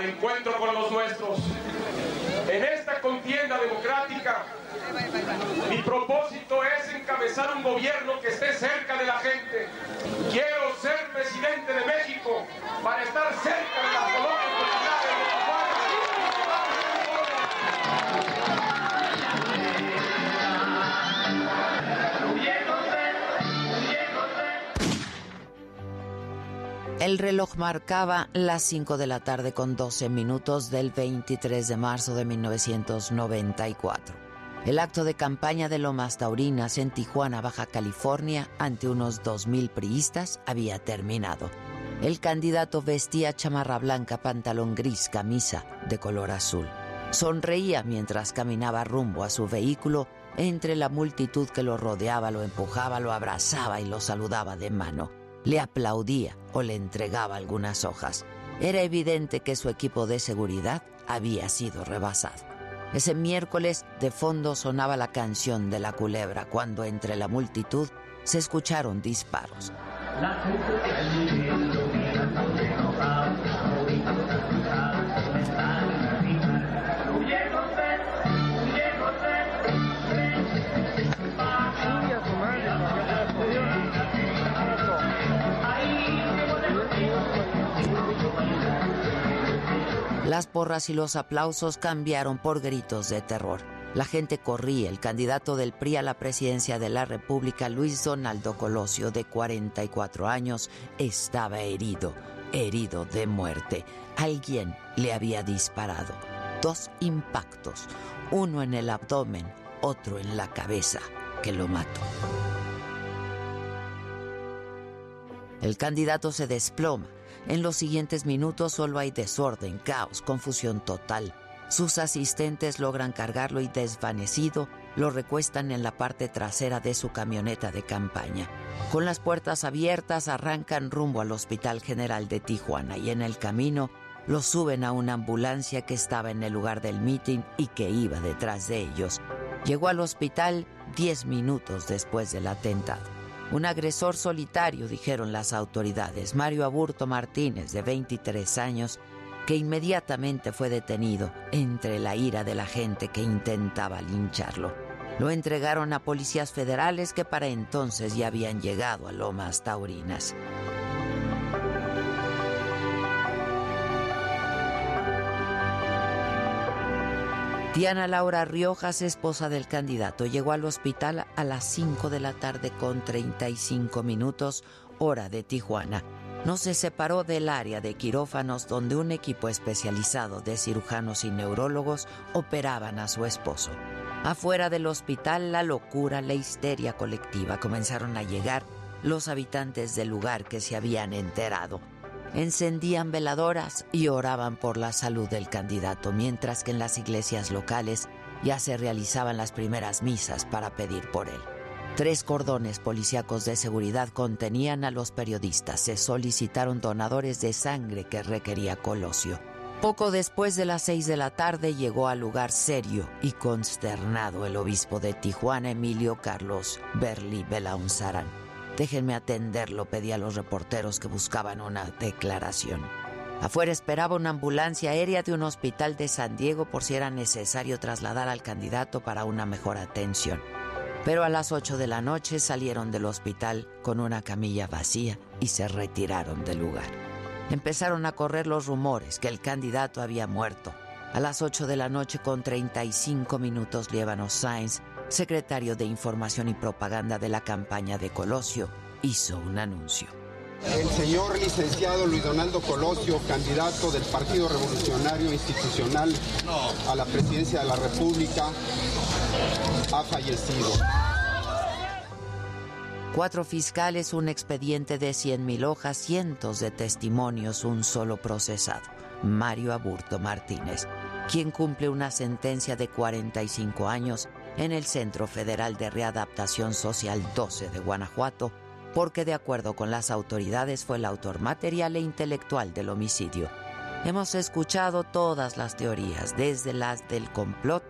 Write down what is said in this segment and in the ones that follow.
encuentro con los nuestros. En esta contienda democrática, mi propósito es encabezar un gobierno que esté cerca de la gente. Quiero ser presidente de México para estar cerca de las colonias El reloj marcaba las 5 de la tarde con 12 minutos del 23 de marzo de 1994. El acto de campaña de Lomas Taurinas en Tijuana, Baja California, ante unos 2.000 priistas había terminado. El candidato vestía chamarra blanca, pantalón gris, camisa de color azul. Sonreía mientras caminaba rumbo a su vehículo entre la multitud que lo rodeaba, lo empujaba, lo abrazaba y lo saludaba de mano le aplaudía o le entregaba algunas hojas. Era evidente que su equipo de seguridad había sido rebasado. Ese miércoles de fondo sonaba la canción de la culebra cuando entre la multitud se escucharon disparos. Las porras y los aplausos cambiaron por gritos de terror. La gente corría. El candidato del PRI a la presidencia de la República, Luis Donaldo Colosio, de 44 años, estaba herido, herido de muerte. Alguien le había disparado. Dos impactos, uno en el abdomen, otro en la cabeza, que lo mató. El candidato se desploma en los siguientes minutos solo hay desorden, caos, confusión total. Sus asistentes logran cargarlo y desvanecido lo recuestan en la parte trasera de su camioneta de campaña. Con las puertas abiertas arrancan rumbo al Hospital General de Tijuana y en el camino lo suben a una ambulancia que estaba en el lugar del meeting y que iba detrás de ellos. Llegó al hospital diez minutos después del atentado. Un agresor solitario, dijeron las autoridades, Mario Aburto Martínez, de 23 años, que inmediatamente fue detenido entre la ira de la gente que intentaba lincharlo. Lo entregaron a policías federales que para entonces ya habían llegado a Lomas Taurinas. Diana Laura Riojas, esposa del candidato, llegó al hospital a las 5 de la tarde con 35 minutos, hora de Tijuana. No se separó del área de quirófanos donde un equipo especializado de cirujanos y neurólogos operaban a su esposo. Afuera del hospital, la locura, la histeria colectiva comenzaron a llegar los habitantes del lugar que se habían enterado encendían veladoras y oraban por la salud del candidato, mientras que en las iglesias locales ya se realizaban las primeras misas para pedir por él. Tres cordones policíacos de seguridad contenían a los periodistas. Se solicitaron donadores de sangre que requería Colosio. Poco después de las seis de la tarde llegó al lugar serio y consternado el obispo de Tijuana, Emilio Carlos Berli Belaunzarán. Déjenme atenderlo, pedí a los reporteros que buscaban una declaración. Afuera esperaba una ambulancia aérea de un hospital de San Diego por si era necesario trasladar al candidato para una mejor atención. Pero a las 8 de la noche salieron del hospital con una camilla vacía y se retiraron del lugar. Empezaron a correr los rumores que el candidato había muerto. A las 8 de la noche con 35 minutos Liévano Sainz secretario de Información y Propaganda de la campaña de Colosio, hizo un anuncio. El señor licenciado Luis Donaldo Colosio, candidato del Partido Revolucionario Institucional a la presidencia de la República, ha fallecido. Cuatro fiscales, un expediente de 100.000 hojas, cientos de testimonios, un solo procesado, Mario Aburto Martínez, quien cumple una sentencia de 45 años en el Centro Federal de Readaptación Social 12 de Guanajuato, porque de acuerdo con las autoridades fue el autor material e intelectual del homicidio. Hemos escuchado todas las teorías, desde las del complot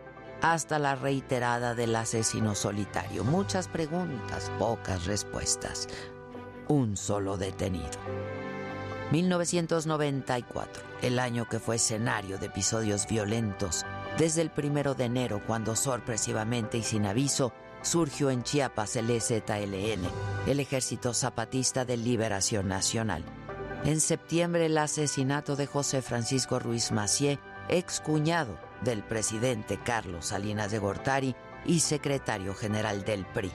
hasta la reiterada del asesino solitario. Muchas preguntas, pocas respuestas. Un solo detenido. 1994. el año que fue escenario de episodios violentos, desde el primero de enero, cuando sorpresivamente y sin aviso surgió en Chiapas el EZLN, el Ejército Zapatista de Liberación Nacional. En septiembre, el asesinato de José Francisco Ruiz Macié, ex cuñado del presidente Carlos Salinas de Gortari y secretario general del PRI.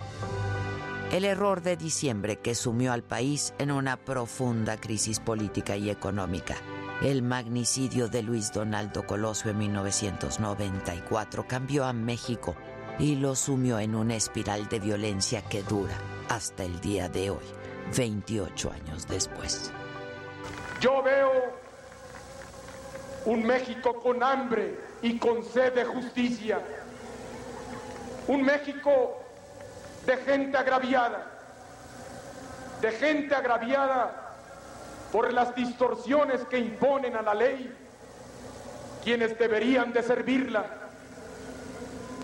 El error de diciembre que sumió al país en una profunda crisis política y económica. El magnicidio de Luis Donaldo Colosio en 1994 cambió a México y lo sumió en una espiral de violencia que dura hasta el día de hoy, 28 años después. Yo veo un México con hambre y con sed de justicia, un México de gente agraviada, de gente agraviada por las distorsiones que imponen a la ley quienes deberían de servirla,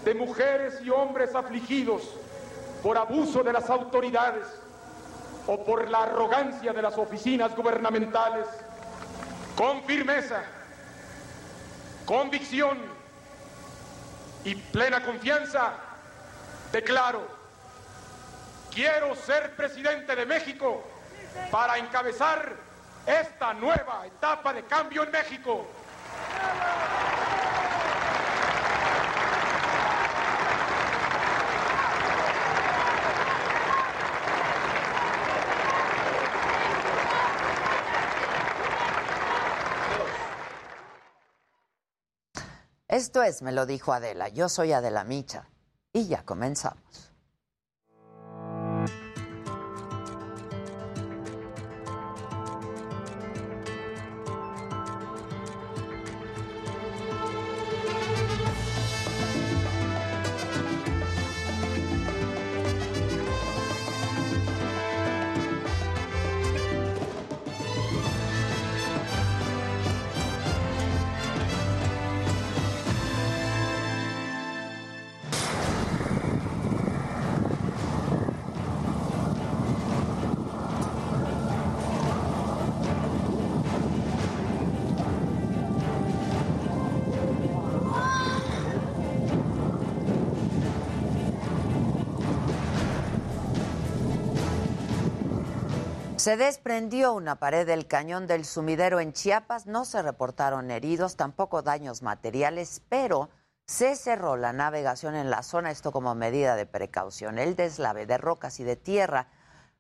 de mujeres y hombres afligidos por abuso de las autoridades o por la arrogancia de las oficinas gubernamentales, con firmeza, convicción y plena confianza, declaro, quiero ser presidente de México para encabezar esta nueva etapa de cambio en México. Esto es, me lo dijo Adela, yo soy Adela Micha y ya comenzamos. Se desprendió una pared del cañón del sumidero en Chiapas, no se reportaron heridos, tampoco daños materiales, pero se cerró la navegación en la zona, esto como medida de precaución. El deslave de rocas y de tierra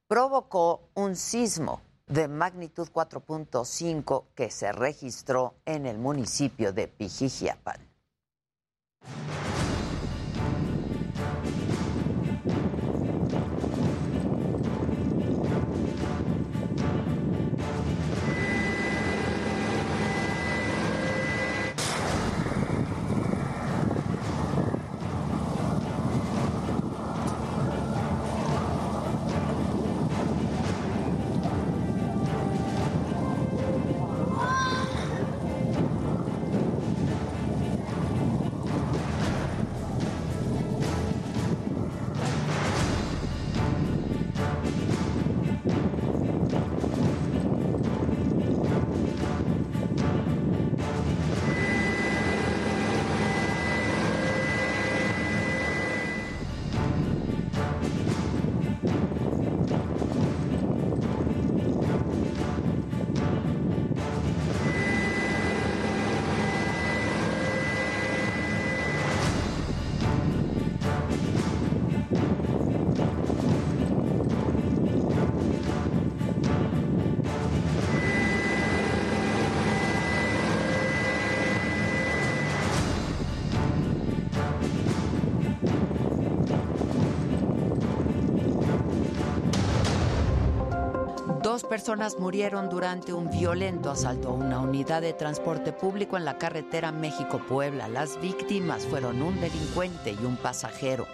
provocó un sismo de magnitud 4.5 que se registró en el municipio de Pijijiapan. Personas murieron durante un violento asalto a una unidad de transporte público en la carretera México-Puebla. Las víctimas fueron un delincuente y un pasajero.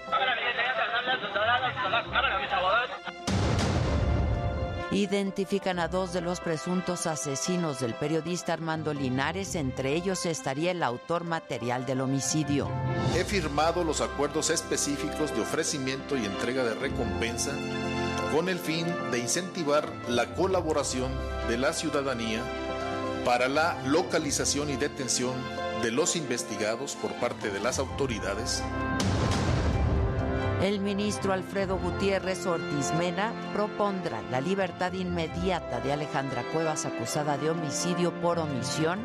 Identifican a dos de los presuntos asesinos del periodista Armando Linares, entre ellos estaría el autor material del homicidio. He firmado los acuerdos específicos de ofrecimiento y entrega de recompensa con el fin de incentivar la colaboración de la ciudadanía para la localización y detención de los investigados por parte de las autoridades. El ministro Alfredo Gutiérrez Ortiz Mena propondrá la libertad inmediata de Alejandra Cuevas acusada de homicidio por omisión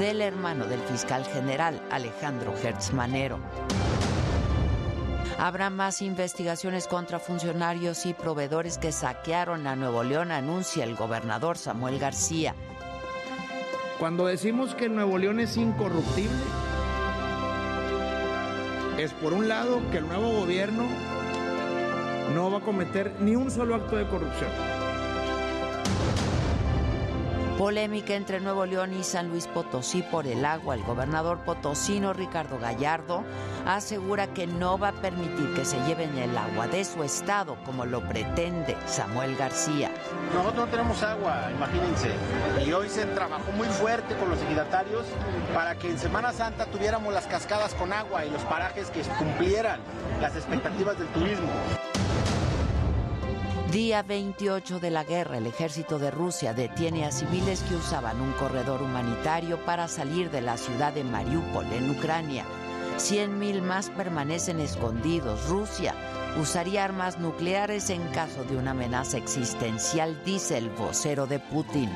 del hermano del fiscal general Alejandro Hertz Manero. Habrá más investigaciones contra funcionarios y proveedores que saquearon a Nuevo León, anuncia el gobernador Samuel García. Cuando decimos que Nuevo León es incorruptible, es por un lado que el nuevo gobierno no va a cometer ni un solo acto de corrupción. Polémica entre Nuevo León y San Luis Potosí por el agua. El gobernador potosino Ricardo Gallardo asegura que no va a permitir que se lleven el agua de su estado como lo pretende Samuel García. Nosotros no tenemos agua, imagínense. Y hoy se trabajó muy fuerte con los ejidatarios para que en Semana Santa tuviéramos las cascadas con agua y los parajes que cumplieran las expectativas del turismo. Día 28 de la guerra, el ejército de Rusia detiene a civiles que usaban un corredor humanitario para salir de la ciudad de Mariupol, en Ucrania. 100.000 más permanecen escondidos. Rusia usaría armas nucleares en caso de una amenaza existencial, dice el vocero de Putin.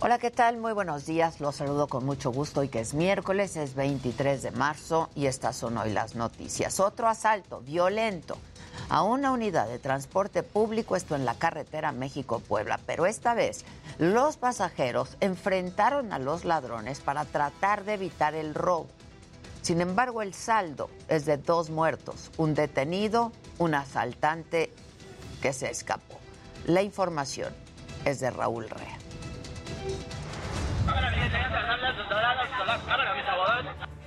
Hola, ¿qué tal? Muy buenos días. Los saludo con mucho gusto hoy que es miércoles, es 23 de marzo y estas son hoy las noticias. Otro asalto violento a una unidad de transporte público, esto en la carretera México-Puebla, pero esta vez los pasajeros enfrentaron a los ladrones para tratar de evitar el robo. Sin embargo, el saldo es de dos muertos, un detenido, un asaltante que se escapó. La información es de Raúl Rea.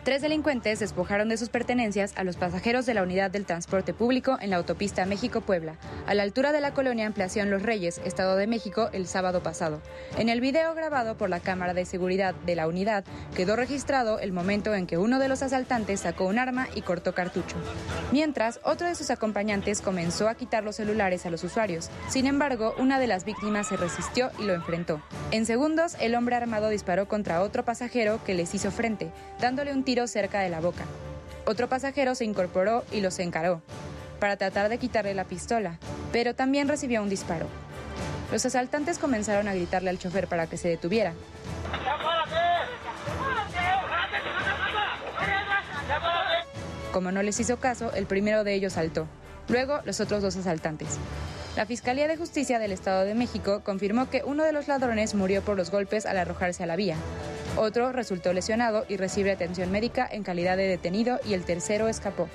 Tres delincuentes despojaron de sus pertenencias a los pasajeros de la unidad del transporte público en la autopista México-Puebla, a la altura de la colonia Ampliación Los Reyes, Estado de México, el sábado pasado. En el video grabado por la cámara de seguridad de la unidad, quedó registrado el momento en que uno de los asaltantes sacó un arma y cortó cartucho. Mientras, otro de sus acompañantes comenzó a quitar los celulares a los usuarios. Sin embargo, una de las víctimas se resistió y lo enfrentó. En segundos, el hombre armado disparó contra otro pasajero que les hizo frente, dándole un tiro cerca de la boca. Otro pasajero se incorporó y los encaró para tratar de quitarle la pistola, pero también recibió un disparo. Los asaltantes comenzaron a gritarle al chofer para que se detuviera. Como no les hizo caso, el primero de ellos saltó. Luego, los otros dos asaltantes. La Fiscalía de Justicia del Estado de México confirmó que uno de los ladrones murió por los golpes al arrojarse a la vía. Otro resultó lesionado y recibe atención médica en calidad de detenido y el tercero escapó.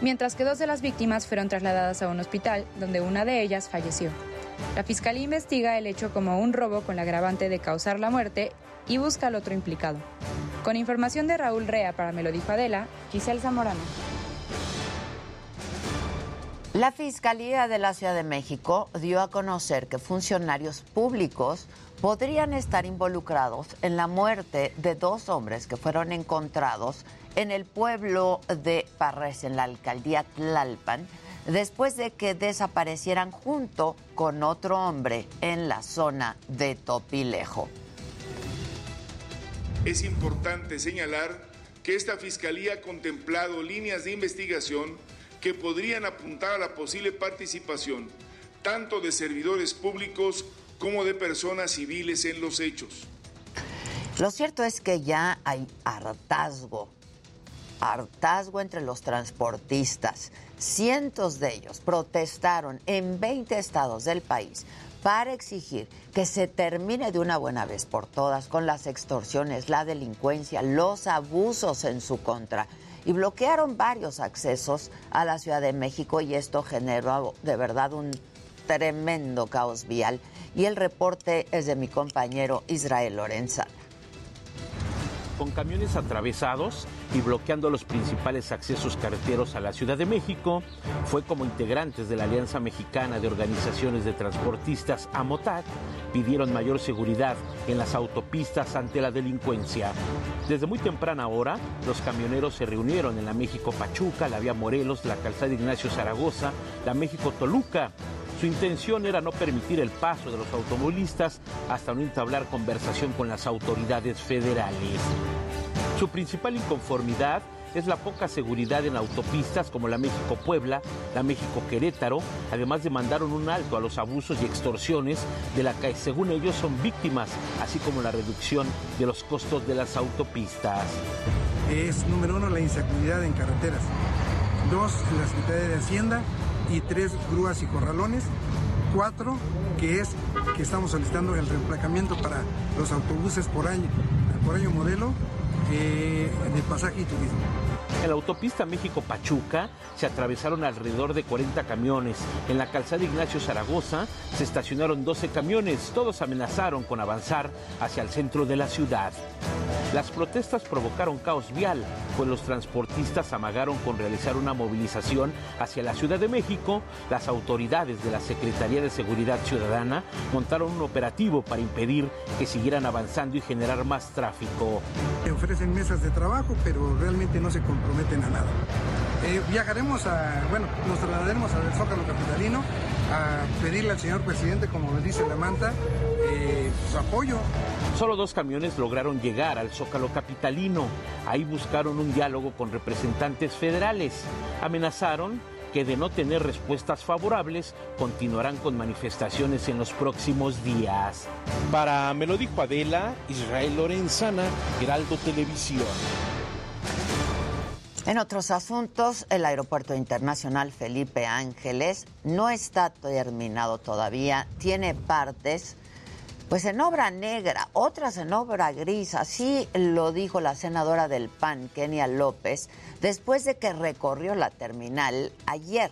Mientras que dos de las víctimas fueron trasladadas a un hospital donde una de ellas falleció. La Fiscalía investiga el hecho como un robo con la agravante de causar la muerte y busca al otro implicado. Con información de Raúl Rea para Me lo dijo Adela, Giselle Zamorano. La Fiscalía de la Ciudad de México dio a conocer que funcionarios públicos podrían estar involucrados en la muerte de dos hombres que fueron encontrados en el pueblo de Parres, en la alcaldía Tlalpan, después de que desaparecieran junto con otro hombre en la zona de Topilejo. Es importante señalar que esta Fiscalía ha contemplado líneas de investigación que podrían apuntar a la posible participación tanto de servidores públicos como de personas civiles en los hechos. Lo cierto es que ya hay hartazgo, hartazgo entre los transportistas. Cientos de ellos protestaron en 20 estados del país para exigir que se termine de una buena vez por todas con las extorsiones, la delincuencia, los abusos en su contra y bloquearon varios accesos a la Ciudad de México y esto generó de verdad un tremendo caos vial. Y el reporte es de mi compañero Israel Lorenza con camiones atravesados y bloqueando los principales accesos carreteros a la Ciudad de México, fue como integrantes de la Alianza Mexicana de Organizaciones de Transportistas AMOTAC pidieron mayor seguridad en las autopistas ante la delincuencia. Desde muy temprana hora, los camioneros se reunieron en la México Pachuca, la Vía Morelos, la Calzada Ignacio Zaragoza, la México Toluca Su intención era no permitir el paso de los automovilistas hasta no entablar conversación con las autoridades federales. Su principal inconformidad es la poca seguridad en autopistas como la México-Puebla, la México-Querétaro. Además demandaron un alto a los abusos y extorsiones de la que según ellos son víctimas, así como la reducción de los costos de las autopistas. Es número uno la inseguridad en carreteras, dos la Secretaría de Hacienda y tres grúas y corralones, cuatro que es que estamos solicitando el reemplacamiento para los autobuses por año, por año modelo eh, en el pasaje y turismo. En la autopista México-Pachuca se atravesaron alrededor de 40 camiones. En la calzada Ignacio Zaragoza se estacionaron 12 camiones. Todos amenazaron con avanzar hacia el centro de la ciudad. Las protestas provocaron caos vial, pues los transportistas amagaron con realizar una movilización hacia la Ciudad de México. Las autoridades de la Secretaría de Seguridad Ciudadana montaron un operativo para impedir que siguieran avanzando y generar más tráfico. Ofrecen mesas de trabajo, pero realmente no se comprometen a nada. Eh, viajaremos a, bueno, nos trasladaremos al Zócalo Capitalino a pedirle al señor presidente, como dice la manta, eh, su apoyo. Solo dos camiones lograron llegar al Zócalo Capitalino. Ahí buscaron un diálogo con representantes federales. Amenazaron que de no tener respuestas favorables continuarán con manifestaciones en los próximos días. Para Me lo dijo Adela, Israel Lorenzana, Heraldo Televisión. En otros asuntos, el Aeropuerto Internacional Felipe Ángeles no está terminado todavía, tiene partes pues en obra negra, otras en obra gris, así lo dijo la senadora del PAN, Kenia López, después de que recorrió la terminal ayer.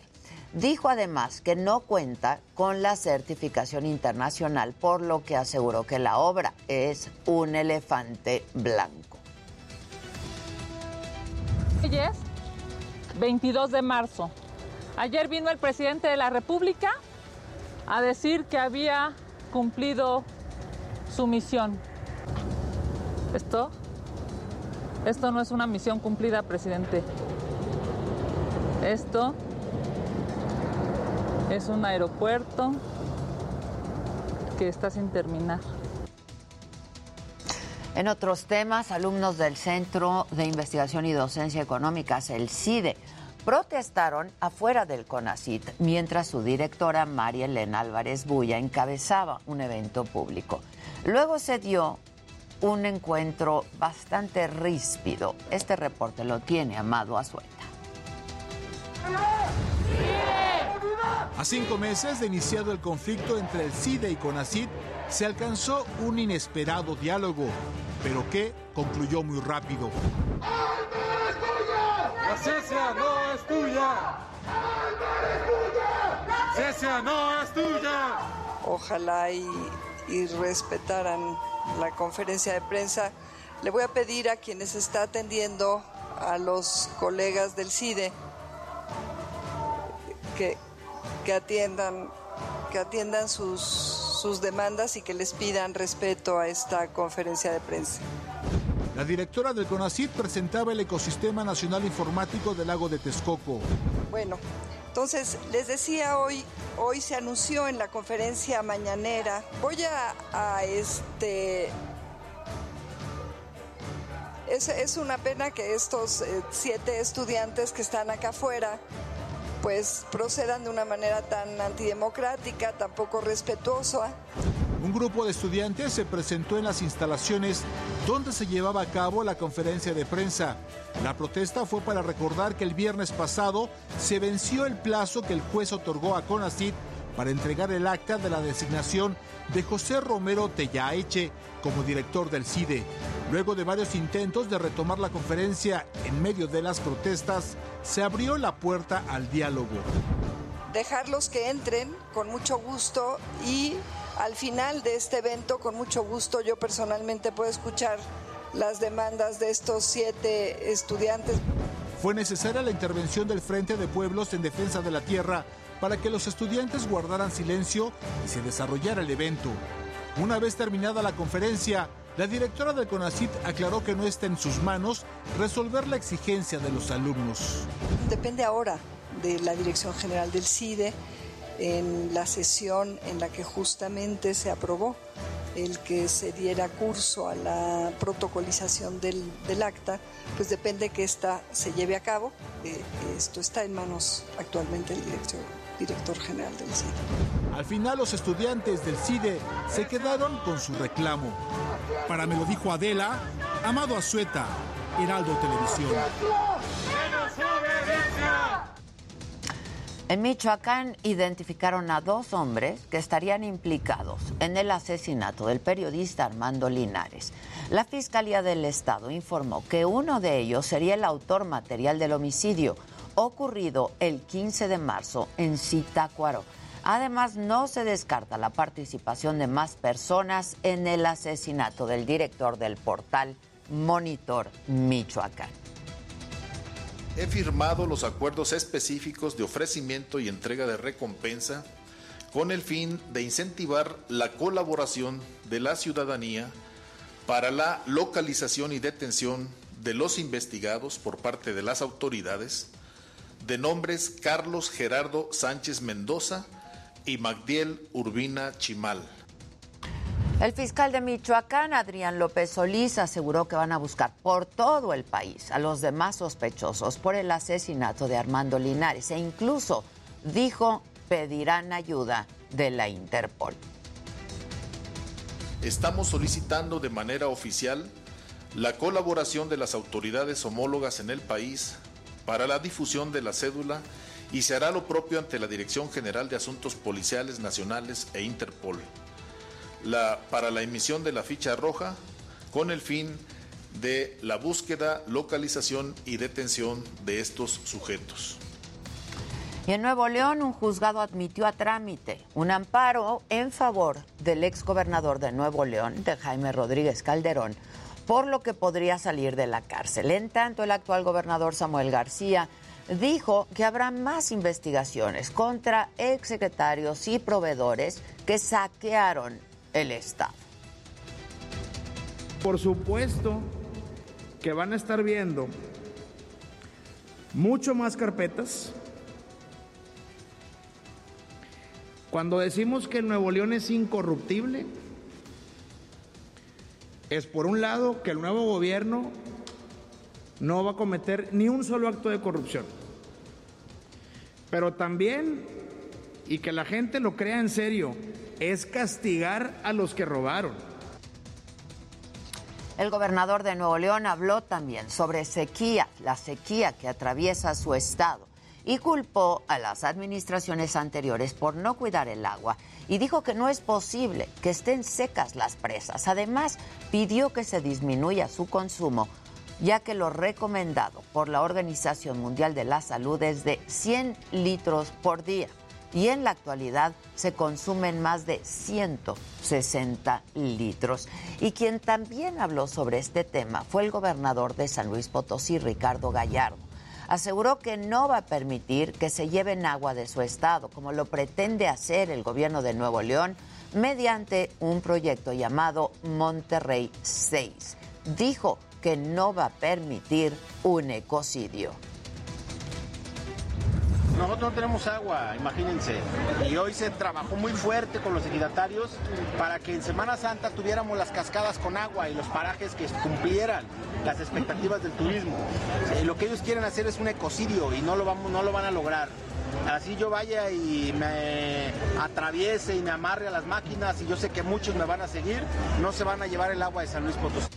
Dijo además que no cuenta con la certificación internacional, por lo que aseguró que la obra es un elefante blanco. 22 de marzo. Ayer vino el presidente de la República a decir que había cumplido su misión. Esto, esto no es una misión cumplida, presidente. Esto es un aeropuerto que está sin terminar. En otros temas, alumnos del Centro de Investigación y Docencia Económicas, el CIDE, protestaron afuera del CONACIT mientras su directora María Elena Álvarez Bulla encabezaba un evento público. Luego se dio un encuentro bastante ríspido. Este reporte lo tiene Amado Azueta. A cinco meses de iniciado el conflicto entre el CIDE y CONACIT, se alcanzó un inesperado diálogo, pero que concluyó muy rápido. ¡La ciencia no es tuya! ¡La ciencia no es tuya! Ojalá y, y respetaran la conferencia de prensa. Le voy a pedir a quienes está atendiendo, a los colegas del CIDE, que, que atiendan, que atiendan sus, sus demandas y que les pidan respeto a esta conferencia de prensa. La directora del CONACYT presentaba el ecosistema nacional informático del lago de Texcoco. Bueno, entonces les decía hoy, hoy se anunció en la conferencia mañanera. Voy a, a este es, es, una pena que estos eh, siete estudiantes que están acá afuera pues procedan de una manera tan antidemocrática, tan poco respetuosa. Un grupo de estudiantes se presentó en las instalaciones donde se llevaba a cabo la conferencia de prensa. La protesta fue para recordar que el viernes pasado se venció el plazo que el juez otorgó a CONACIT para entregar el acta de la designación de José Romero Tellaeche como director del CIDE. Luego de varios intentos de retomar la conferencia en medio de las protestas, se abrió la puerta al diálogo. Dejarlos que entren con mucho gusto y al final de este evento, con mucho gusto, yo personalmente puedo escuchar las demandas de estos siete estudiantes. Fue necesaria la intervención del Frente de Pueblos en Defensa de la Tierra para que los estudiantes guardaran silencio y se desarrollara el evento. Una vez terminada la conferencia, la directora del CONACIT aclaró que no está en sus manos resolver la exigencia de los alumnos. Depende ahora de la Dirección General del CIDE en la sesión en la que justamente se aprobó el que se diera curso a la protocolización del, acta, pues depende que esta se lleve a cabo. Eh, esto está en manos actualmente del director, director general del CIDE. Al final los estudiantes del CIDE se quedaron con su reclamo. Para me lo dijo Adela, Amado Azueta, Heraldo Televisión. En Michoacán identificaron a dos hombres que estarían implicados en el asesinato del periodista Armando Linares. La Fiscalía del Estado informó que uno de ellos sería el autor material del homicidio ocurrido el 15 de marzo en Zitácuaro. Además, no se descarta la participación de más personas en el asesinato del director del portal Monitor Michoacán. He firmado los acuerdos específicos de ofrecimiento y entrega de recompensa con el fin de incentivar la colaboración de la ciudadanía para la localización y detención de los investigados por parte de las autoridades de nombres Carlos Gerardo Sánchez Mendoza y Magdiel Urbina Chimal. El fiscal de Michoacán, Adrián López Solís, aseguró que van a buscar por todo el país a los demás sospechosos por el asesinato de Armando Linares e incluso dijo pedirán ayuda de la Interpol. Estamos solicitando de manera oficial la colaboración de las autoridades homólogas en el país para la difusión de la cédula y se hará lo propio ante la Dirección General de Asuntos Policiales Nacionales e Interpol la, para la emisión de la ficha roja con el fin de la búsqueda, localización y detención de estos sujetos. Y en Nuevo León, un juzgado admitió a trámite un amparo en favor del exgobernador de Nuevo León, de Jaime Rodríguez Calderón, por lo que podría salir de la cárcel. En tanto, el actual gobernador Samuel García dijo que habrá más investigaciones contra exsecretarios y proveedores que saquearon el Estado. Por supuesto que van a estar viendo mucho más carpetas. Cuando decimos que Nuevo León es incorruptible, es por un lado que el nuevo gobierno no va a cometer ni un solo acto de corrupción, pero también, y que la gente lo crea en serio, es castigar a los que robaron. El gobernador de Nuevo León habló también sobre sequía, la sequía que atraviesa su estado, y culpó a las administraciones anteriores por no cuidar el agua y dijo que no es posible que estén secas las presas. Además, pidió que se disminuya su consumo, ya que lo recomendado por la Organización Mundial de la Salud es de 100 litros por día y en la actualidad se consumen más de 160 litros. Y quien también habló sobre este tema fue el gobernador de San Luis Potosí, Ricardo Gallardo. Aseguró que no va a permitir que se lleven agua de su estado, como lo pretende hacer el gobierno de Nuevo León mediante un proyecto llamado Monterrey 6. Dijo que no va a permitir un ecocidio. Nosotros no tenemos agua, imagínense. Y hoy se trabajó muy fuerte con los ejidatarios para que en Semana Santa tuviéramos las cascadas con agua y los parajes que cumplieran las expectativas del turismo. lo que ellos quieren hacer es un ecocidio y no lo, vamos, no lo van a lograr. Así yo vaya y me atraviese y me amarre a las máquinas y yo sé que muchos me van a seguir, no se van a llevar el agua de San Luis Potosí.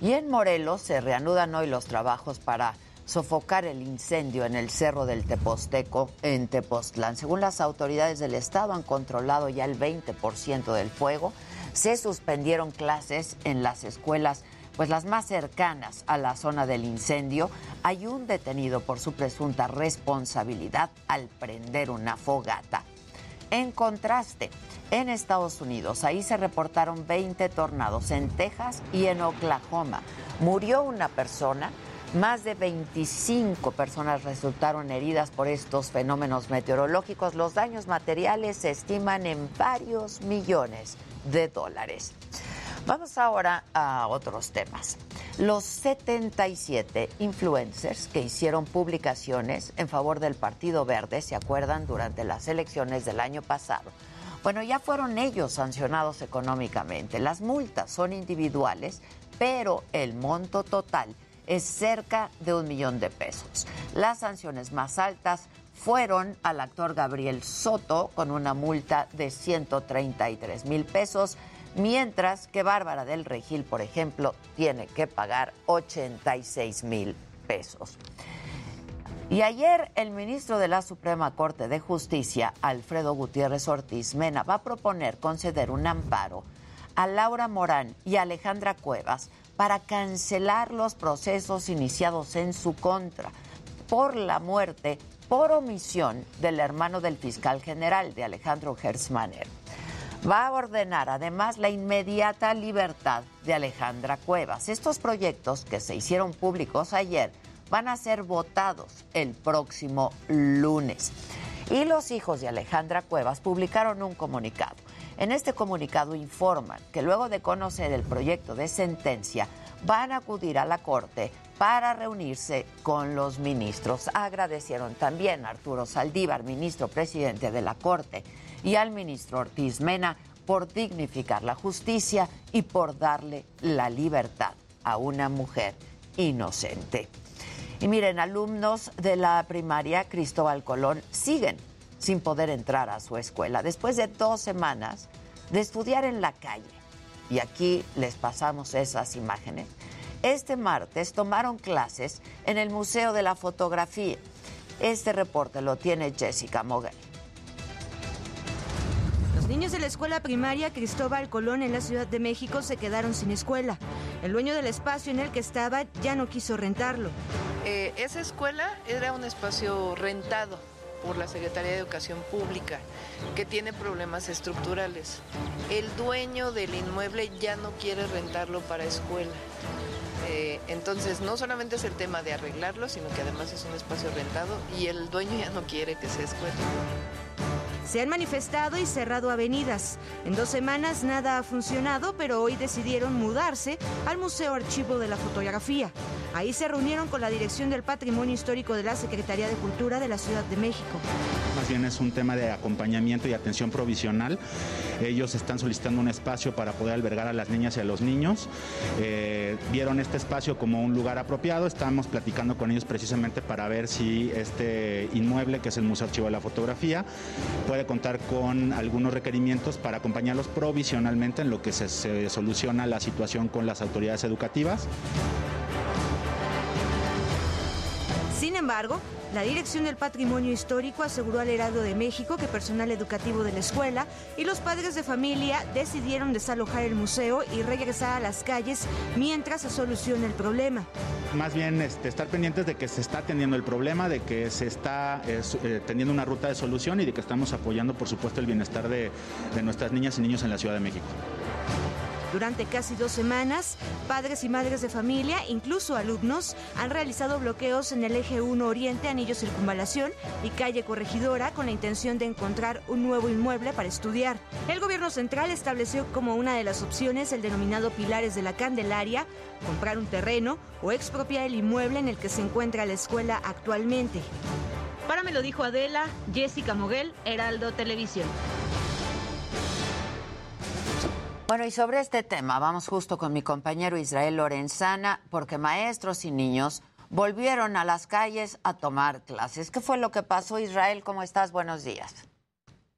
Y en Morelos se reanudan hoy los trabajos para sofocar el incendio en el Cerro del Teposteco en Tepoztlán. Según las autoridades del estado han controlado ya el 20% del fuego. Se suspendieron clases en las escuelas pues las más cercanas a la zona del incendio, hay un detenido por su presunta responsabilidad al prender una fogata. En contraste, en Estados Unidos, ahí se reportaron 20 tornados en Texas y en Oklahoma. Murió una persona, más de 25 personas resultaron heridas por estos fenómenos meteorológicos. Los daños materiales se estiman en varios millones de dólares. Vamos ahora a otros temas. Los 77 influencers que hicieron publicaciones en favor del Partido Verde, ¿se acuerdan? Durante las elecciones del año pasado. Bueno, ya fueron ellos sancionados económicamente. Las multas son individuales, pero el monto total es cerca de un millón de pesos. Las sanciones más altas fueron al actor Gabriel Soto con una multa de 133 mil pesos mientras que Bárbara del Regil, por ejemplo, tiene que pagar 86 mil pesos. Y ayer el ministro de la Suprema Corte de Justicia, Alfredo Gutiérrez Ortiz Mena, va a proponer conceder un amparo a Laura Morán y Alejandra Cuevas para cancelar los procesos iniciados en su contra por la muerte por omisión del hermano del fiscal general de Alejandro Gersmaner va a ordenar además la inmediata libertad de Alejandra Cuevas. Estos proyectos que se hicieron públicos ayer van a ser votados el próximo lunes. Y los hijos de Alejandra Cuevas publicaron un comunicado. En este comunicado informan que luego de conocer el proyecto de sentencia van a acudir a la Corte para reunirse con los ministros. Agradecieron también a Arturo Saldívar, ministro presidente de la Corte, y al ministro Ortiz Mena por dignificar la justicia y por darle la libertad a una mujer inocente. Y miren, alumnos de la primaria Cristóbal Colón siguen sin poder entrar a su escuela después de dos semanas de estudiar en la calle. Y aquí les pasamos esas imágenes. Este martes tomaron clases en el Museo de la Fotografía. Este reporte lo tiene Jessica Moguel. Niños de la escuela primaria Cristóbal Colón en la Ciudad de México se quedaron sin escuela. El dueño del espacio en el que estaba ya no quiso rentarlo. Eh, esa escuela era un espacio rentado por la Secretaría de Educación Pública que tiene problemas estructurales. El dueño del inmueble ya no quiere rentarlo para escuela. Eh, entonces, no solamente es el tema de arreglarlo, sino que además es un espacio rentado y el dueño ya no quiere que sea escuela. Se han manifestado y cerrado avenidas. En dos semanas nada ha funcionado, pero hoy decidieron mudarse al Museo Archivo de la Fotografía. Ahí se reunieron con la Dirección del Patrimonio Histórico de la Secretaría de Cultura de la Ciudad de México. Más bien es un tema de acompañamiento y atención provisional. Ellos están solicitando un espacio para poder albergar a las niñas y a los niños. Eh, vieron este espacio como un lugar apropiado. Estamos platicando con ellos precisamente para ver si este inmueble, que es el Museo Archivo de la Fotografía, puede contar con algunos requerimientos para acompañarlos provisionalmente en lo que se soluciona la situación con las autoridades educativas. Sin embargo, la Dirección del Patrimonio Histórico aseguró al Heraldo de México que personal educativo de la escuela y los padres de familia decidieron desalojar el museo y regresar a las calles mientras se soluciona el problema. Más bien este, estar pendientes de que se está atendiendo el problema, de que se está eh, teniendo una ruta de solución y de que estamos apoyando, por supuesto, el bienestar de nuestras niñas y niños en la Ciudad de México. Durante casi dos semanas, padres y madres de familia, incluso alumnos, han realizado bloqueos en el eje 1 Oriente, Anillo Circunvalación y Calle Corregidora con la intención de encontrar un nuevo inmueble para estudiar. El gobierno central estableció como una de las opciones el denominado Pilares de la Candelaria, comprar un terreno o expropiar el inmueble en el que se encuentra la escuela actualmente. Para me lo dijo Adela, Jessica Moguel, Heraldo Televisión. Bueno, y sobre este tema vamos justo con mi compañero Israel Lorenzana, porque maestros y niños volvieron a las calles a tomar clases. ¿Qué fue lo que pasó, Israel? ¿Cómo estás? Buenos días.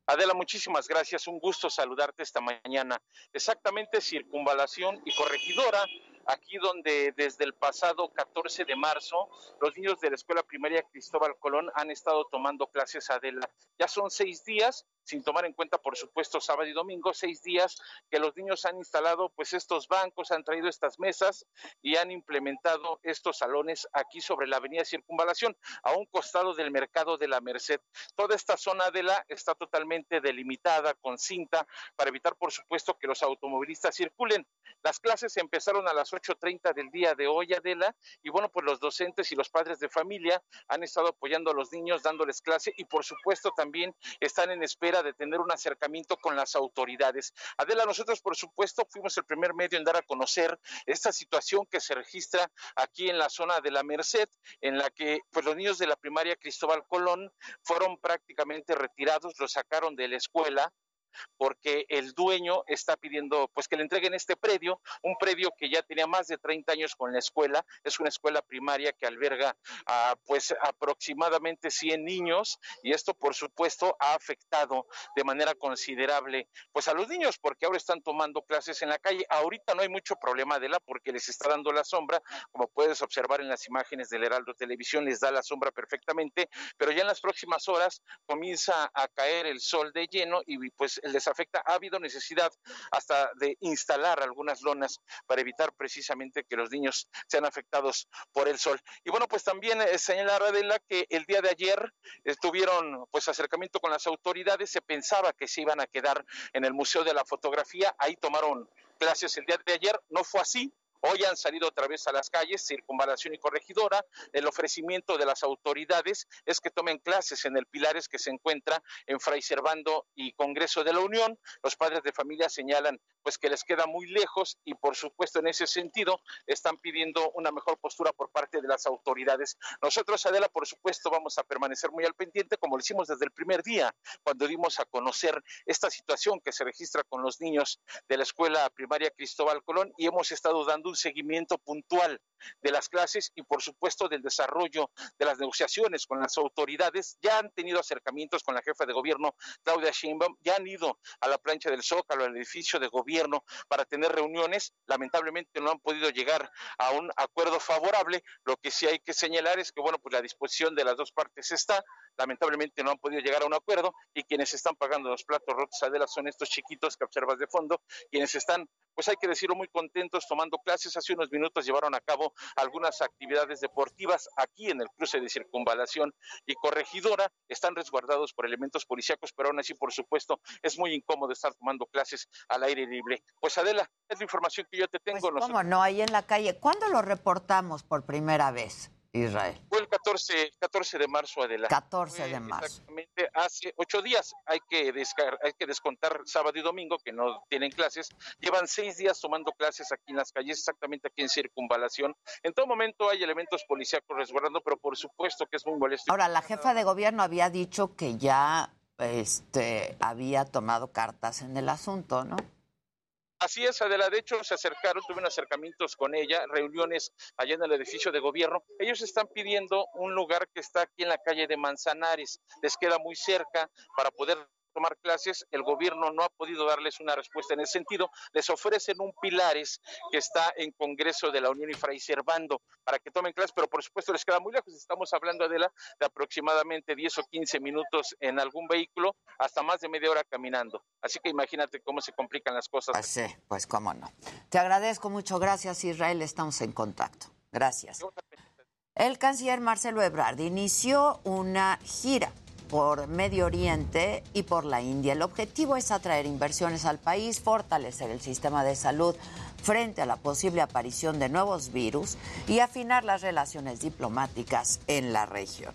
Adela, muchísimas gracias. Un gusto saludarte esta mañana. Exactamente, circunvalación y corregidora aquí donde desde el pasado 14 de marzo los niños de la escuela primaria Cristóbal Colón han estado tomando clases Adela. Ya son seis días sin tomar en cuenta, por supuesto, sábado y domingo, seis días que los niños han instalado pues estos bancos, han traído estas mesas y han implementado estos salones aquí sobre la avenida Circunvalación, a un costado del mercado de la Merced. Toda esta zona de la está totalmente delimitada con cinta para evitar, por supuesto, que los automovilistas circulen. Las clases empezaron a las 8.30 del día de hoy, Adela, y bueno, pues los docentes y los padres de familia han estado apoyando a los niños, dándoles clase y por supuesto también están en espera de tener un acercamiento con las autoridades. Adela, nosotros por supuesto fuimos el primer medio en dar a conocer esta situación que se registra aquí en la zona de la Merced, en la que pues los niños de la primaria Cristóbal Colón fueron prácticamente retirados, los sacaron de la escuela porque el dueño está pidiendo pues que le entreguen este predio, un predio que ya tenía más de 30 años con la escuela, es una escuela primaria que alberga a pues aproximadamente 100 niños y esto por supuesto ha afectado de manera considerable pues a los niños porque ahora están tomando clases en la calle. Ahorita no hay mucho problema de la porque les está dando la sombra, como puedes observar en las imágenes del Heraldo Televisión les da la sombra perfectamente, pero ya en las próximas horas comienza a caer el sol de lleno y pues les afecta. Ha habido necesidad hasta de instalar algunas lonas para evitar precisamente que los niños sean afectados por el sol. Y bueno, pues también eh, señalar Adela que el día de ayer estuvieron pues acercamiento con las autoridades, se pensaba que se iban a quedar en el Museo de la Fotografía, ahí tomaron clases el día de ayer, no fue así, Hoy han salido otra vez a las calles, circunvalación y corregidora. El ofrecimiento de las autoridades es que tomen clases en el Pilares que se encuentra en Fray Servando y Congreso de la Unión. Los padres de familia señalan pues que les queda muy lejos y por supuesto en ese sentido están pidiendo una mejor postura por parte de las autoridades. Nosotros, Adela, por supuesto, vamos a permanecer muy al pendiente, como lo hicimos desde el primer día, cuando dimos a conocer esta situación que se registra con los niños de la escuela primaria Cristóbal Colón y hemos estado dando seguimiento puntual de las clases y por supuesto del desarrollo de las negociaciones con las autoridades. Ya han tenido acercamientos con la jefa de gobierno, Claudia Sheinbaum, ya han ido a la plancha del Zócalo, al edificio de gobierno para tener reuniones. Lamentablemente no han podido llegar a un acuerdo favorable. Lo que sí hay que señalar es que, bueno, pues la disposición de las dos partes está. Lamentablemente no han podido llegar a un acuerdo y quienes están pagando los platos rotos, Adela, son estos chiquitos que observas de fondo, quienes están, pues hay que decirlo, muy contentos tomando clases. Hace unos minutos llevaron a cabo algunas actividades deportivas aquí en el cruce de circunvalación y corregidora. Están resguardados por elementos policíacos, pero aún así, por supuesto, es muy incómodo estar tomando clases al aire libre pues Adela, es la información que yo te tengo. Pues, ¿Cómo no? Ahí en la calle. ¿Cuándo lo reportamos por primera vez? Israel. Fue el 14, 14 de marzo, Adela. 14 de marzo. Exactamente, hace ocho días. Hay que, hay que descontar sábado y domingo, que no tienen clases. Llevan seis días tomando clases aquí en las calles, exactamente aquí en Circunvalación. En todo momento hay elementos policíacos resguardando, pero por supuesto que es muy molesto. Ahora, la jefa de gobierno había dicho que ya este, había tomado cartas en el asunto, ¿no? Así es, Adela. De hecho, se acercaron, tuvieron acercamientos con ella, reuniones allá en el edificio de gobierno. Ellos están pidiendo un lugar que está aquí en la calle de Manzanares. Les queda muy cerca para poder tomar clases, el gobierno no ha podido darles una respuesta en ese sentido, les ofrecen un Pilares que está en Congreso de la Unión y Fray Servando para que tomen clases, pero por supuesto les queda muy lejos, estamos hablando de, la, de aproximadamente 10 o 15 minutos en algún vehículo, hasta más de media hora caminando. Así que imagínate cómo se complican las cosas. Pues sí, pues cómo no. Te agradezco mucho, gracias Israel, estamos en contacto. Gracias. El canciller Marcelo Ebrard inició una gira por Medio Oriente y por la India. El objetivo es atraer inversiones al país, fortalecer el sistema de salud frente a la posible aparición de nuevos virus y afinar las relaciones diplomáticas en la región.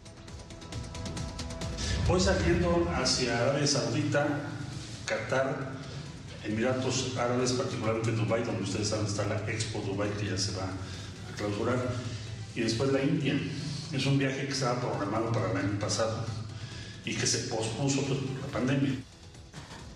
Voy saliendo hacia Arabia Saudita, Qatar, Emiratos Árabes, particularmente Dubái, donde ustedes saben está la Expo Dubái que ya se va a clausurar, y después la India. Es un viaje que estaba programado para el año pasado y que se pospuso por la pandemia.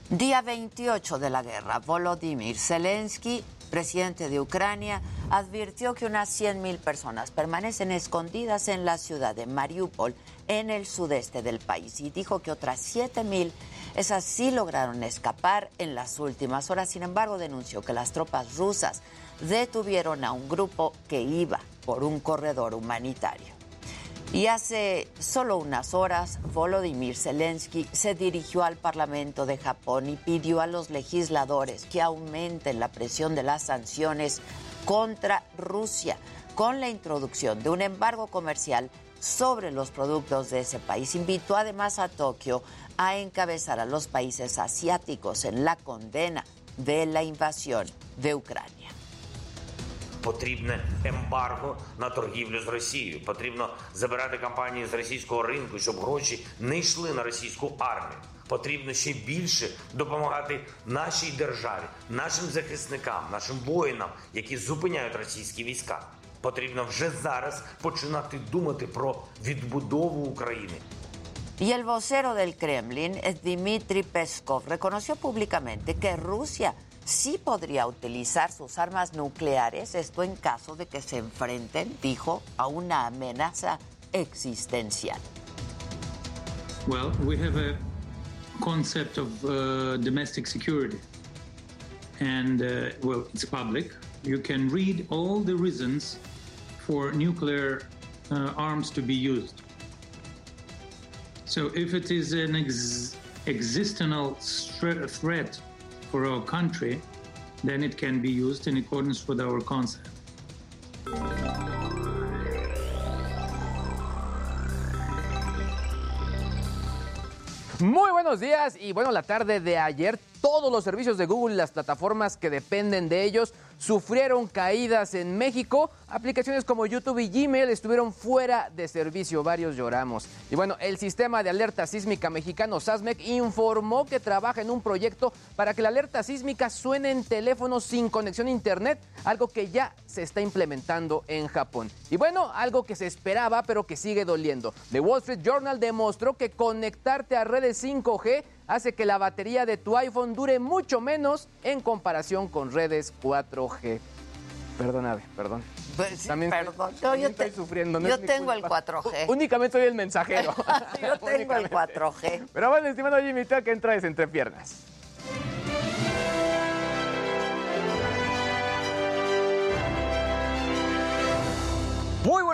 Día 28 de la guerra, Volodymyr Zelensky, presidente de Ucrania, advirtió que unas 100.000 personas permanecen escondidas en la ciudad de Mariupol, en el sudeste del país, y dijo que otras 7.000, esas sí lograron escapar en las últimas horas. Sin embargo, denunció que las tropas rusas detuvieron a un grupo que iba por un corredor humanitario. Y hace solo unas horas, Volodymyr Zelensky se dirigió al Parlamento de Japón y pidió a los legisladores que aumenten la presión de las sanciones contra Rusia con la introducción de un embargo comercial sobre los productos de ese país. Invitó además a Tokio a encabezar a los países asiáticos en la condena de la invasión de Ucrania. Потрібне ембарго на торгівлю з Росією. Потрібно забирати компанії з російського ринку, щоб гроші не йшли на російську армію. Потрібно ще більше допомагати нашій державі, нашим захисникам, нашим воїнам, які зупиняють російські війська. Потрібно вже зараз починати думати про відбудову України. Y el vocero del Kremlin, Dmitry Peskov, reconoció públicamente que Rusia sí podría utilizar sus armas nucleares, esto en caso de que se enfrenten, dijo, a una amenaza existencial. Well, we have a concept of uh, domestic security. And, uh, well, it's public. You can read all the reasons for nuclear uh, arms to be used. So, if it is an ex- existential threat for our country, then it can be used in accordance with our concept. Muy buenos días y bueno, la tarde de ayer todos los servicios de Google y las plataformas que dependen de ellos sufrieron caídas en México. Aplicaciones como YouTube y Gmail estuvieron fuera de servicio, varios lloramos. Y bueno, el sistema de alerta sísmica mexicano SASMEC informó que trabaja en un proyecto para que la alerta sísmica suene en teléfonos sin conexión a internet, algo que ya se está implementando en Japón. Y bueno, algo que se esperaba pero que sigue doliendo. The Wall Street Journal demostró que conectarte a redes 5G hace que la batería de tu iPhone dure mucho menos en comparación con redes 4G. Perdóname, perdón. también estoy- Pues perdón. también yo estoy te- sufriendo. no yo es tengo el culpa. 4G. U- Únicamente soy el mensajero. yo tengo el Únicamente. 4G. Pero bueno, estimado Jimmy, ¿tú a qué entra entre piernas?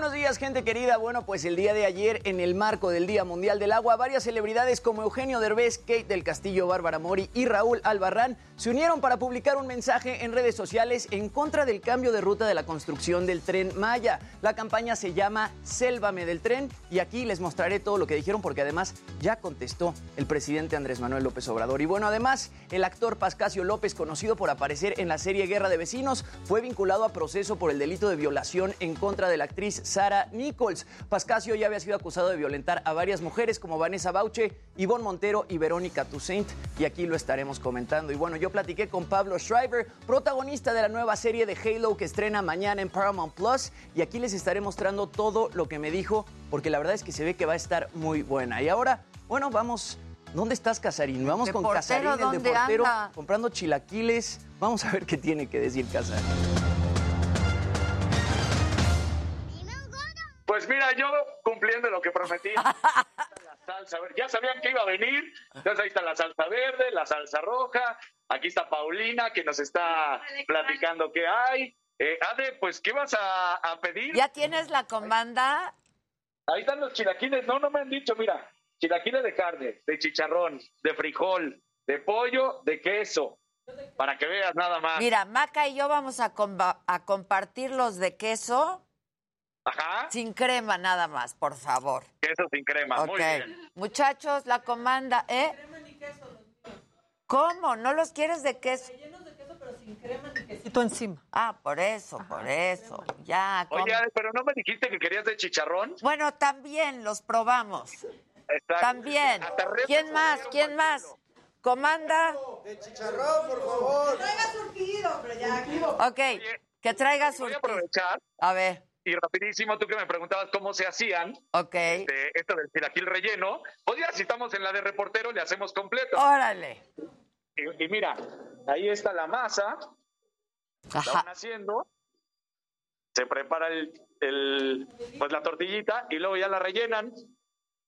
Buenos días, gente querida. Bueno, pues el día de ayer, en el marco del Día Mundial del Agua, varias celebridades como Eugenio Derbez, Kate del Castillo, Bárbara Mori y Raúl Albarrán se unieron para publicar un mensaje en redes sociales en contra del cambio de ruta de la construcción del tren Maya. La campaña se llama Sélvame del tren y aquí les mostraré todo lo que dijeron porque además ya contestó el presidente Andrés Manuel López Obrador. Y bueno, además, el actor Pascasio López, conocido por aparecer en la serie Guerra de Vecinos, fue vinculado a proceso por el delito de violación en contra de la actriz Sara Nichols. Pascasio ya había sido acusado de violentar a varias mujeres como Vanessa Bauche, Ivonne Montero y Verónica Toussaint, y aquí lo estaremos comentando. Y bueno, yo platiqué con Pablo Schreiber, protagonista de la nueva serie de Halo que estrena mañana en Paramount Plus, y aquí les estaré mostrando todo lo que me dijo, porque la verdad es que se ve que va a estar muy buena. Y ahora, bueno, vamos. ¿Dónde estás, Casarín? Vamos ¿De con portero Casarín, el de dónde portero, anda? comprando chilaquiles. Vamos a ver qué tiene que decir Casarín. Pues mira, yo cumpliendo lo que prometí. La salsa verde. Ya sabían que iba a venir. Entonces ahí está la salsa verde, la salsa roja. Aquí está Paulina que nos está platicando qué hay. Eh, Ade, pues, ¿qué vas a, a pedir? ¿Ya tienes la comanda? Ahí están los chilaquiles. No, no me han dicho, mira. Chilaquiles de carne, de chicharrón, de frijol, de pollo, de queso. Para que veas nada más. Mira, Maca y yo vamos a, a compartir los de queso Ajá. sin crema nada más, por favor. Queso sin crema. Muy Ok. bien. Muchachos, la comanda, ¿eh? ¿Cómo? ¿No los quieres de queso? Quesito encima. Ah, por eso, por eso. Ya. com- Oye, pero no me dijiste que querías de chicharrón. Bueno, también los probamos. Está- También. ¿Quién más? ¿Quién más? Comanda. De chicharrón, por favor. Traiga surtido, pero ya aquí. Ok, que traiga Voy a surtido. aprovechar. A ver. Y rapidísimo, tú que me preguntabas cómo se hacían. Ok. este, esto del chilaquil relleno. Pues ya, si estamos en la de reportero, le hacemos completo. Órale. Y, y mira, ahí está la masa. La van haciendo. Se prepara el, el- pues la tortillita y luego ya la rellenan.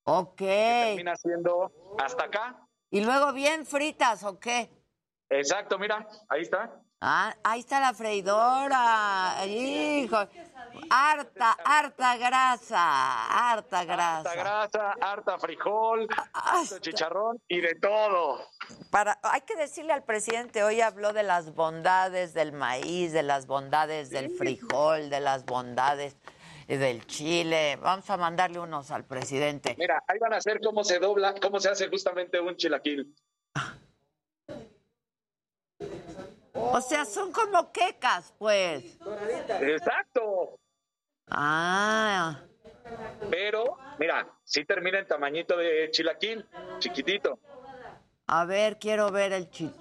Ok. Termina siendo hasta acá. ¿Y luego bien fritas o qué? Exacto, mira, ahí está. Ah, ahí está la freidora. Hijo. Harta, harta grasa. Harta grasa. Harta grasa, harta frijol, harto chicharrón y de todo. Para, hay que decirle al presidente, hoy habló de las bondades del maíz, de las bondades del frijol, de las bondades del chile. Vamos a mandarle unos al presidente. Mira, ahí van a hacer cómo se dobla, cómo se hace justamente un chilaquil. O sea, son como quecas, pues. Exacto. Ah. Pero, mira, sí termina en tamañito de chilaquil, chiquitito. A ver, quiero ver el chile.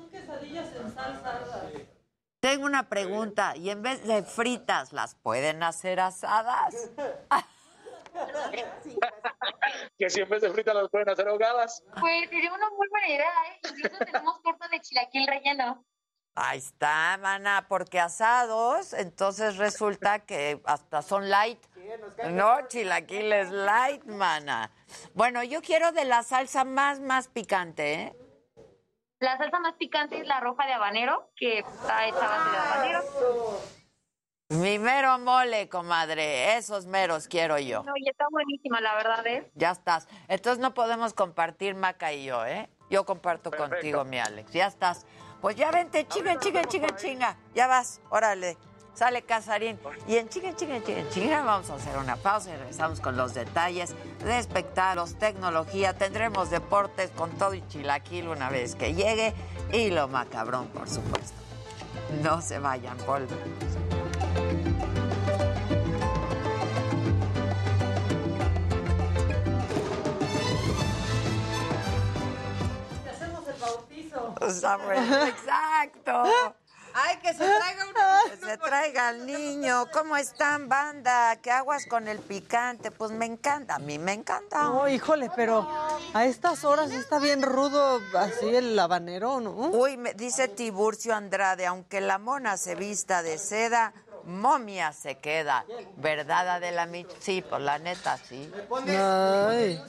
Tengo una pregunta. ¿Y en vez de fritas, las pueden hacer asadas? que si en vez de fritas las pueden hacer ahogadas. Pues sería una muy buena idea, ¿eh? Incluso tenemos torta de chilaquil relleno. Ahí está, mana, porque asados, entonces resulta que hasta son light. No, chilaquiles light, mana. Bueno, yo quiero de la salsa más, más picante, ¿eh? La salsa más picante es la roja de habanero, que está hecha base de habanero. Mi mero mole, comadre. Esos meros quiero yo. No, y está buenísima, la verdad es. Ya estás. Entonces no podemos compartir Maca y yo, ¿eh? Yo comparto contigo, mi Alex. Ya estás. Pues ya vente, chinga, chinga, chinga, chinga. Ya vas, órale. Sale Casarín. Y en chinga, chinga, chinga, chinga vamos a hacer una pausa y regresamos con los detalles de espectáculos, tecnología. Tendremos deportes con todo y chilaquil una vez que llegue. Y lo macabrón, por supuesto. No se vayan, volvemos. Exacto. Ay, que se traiga uno. Que se traiga al niño. ¿Cómo están, banda? ¿Qué aguas con el picante? Pues me encanta, a mí me encanta. No, híjole, pero a estas horas está bien rudo así el habanero, ¿no? Uy, me dice Tiburcio Andrade, aunque la mona se vista de seda, momia se queda. ¿Verdad, Adela Mich? Sí, pues la neta, sí. Ay.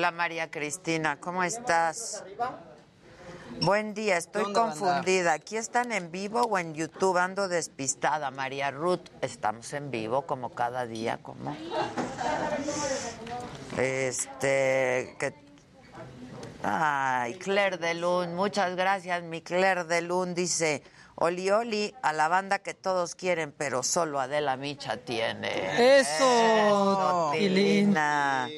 Hola María Cristina, ¿cómo estás? Buen día, estoy confundida. ¿Aquí están en vivo o en YouTube? Ando despistada. María Ruth, estamos en vivo como cada día, ¿cómo? Este, que... Ay, Claire de Lund, muchas gracias, mi Claire de Lund dice, Oli Oli, a la banda que todos quieren, pero solo Adela Micha tiene. Eso, Tilina.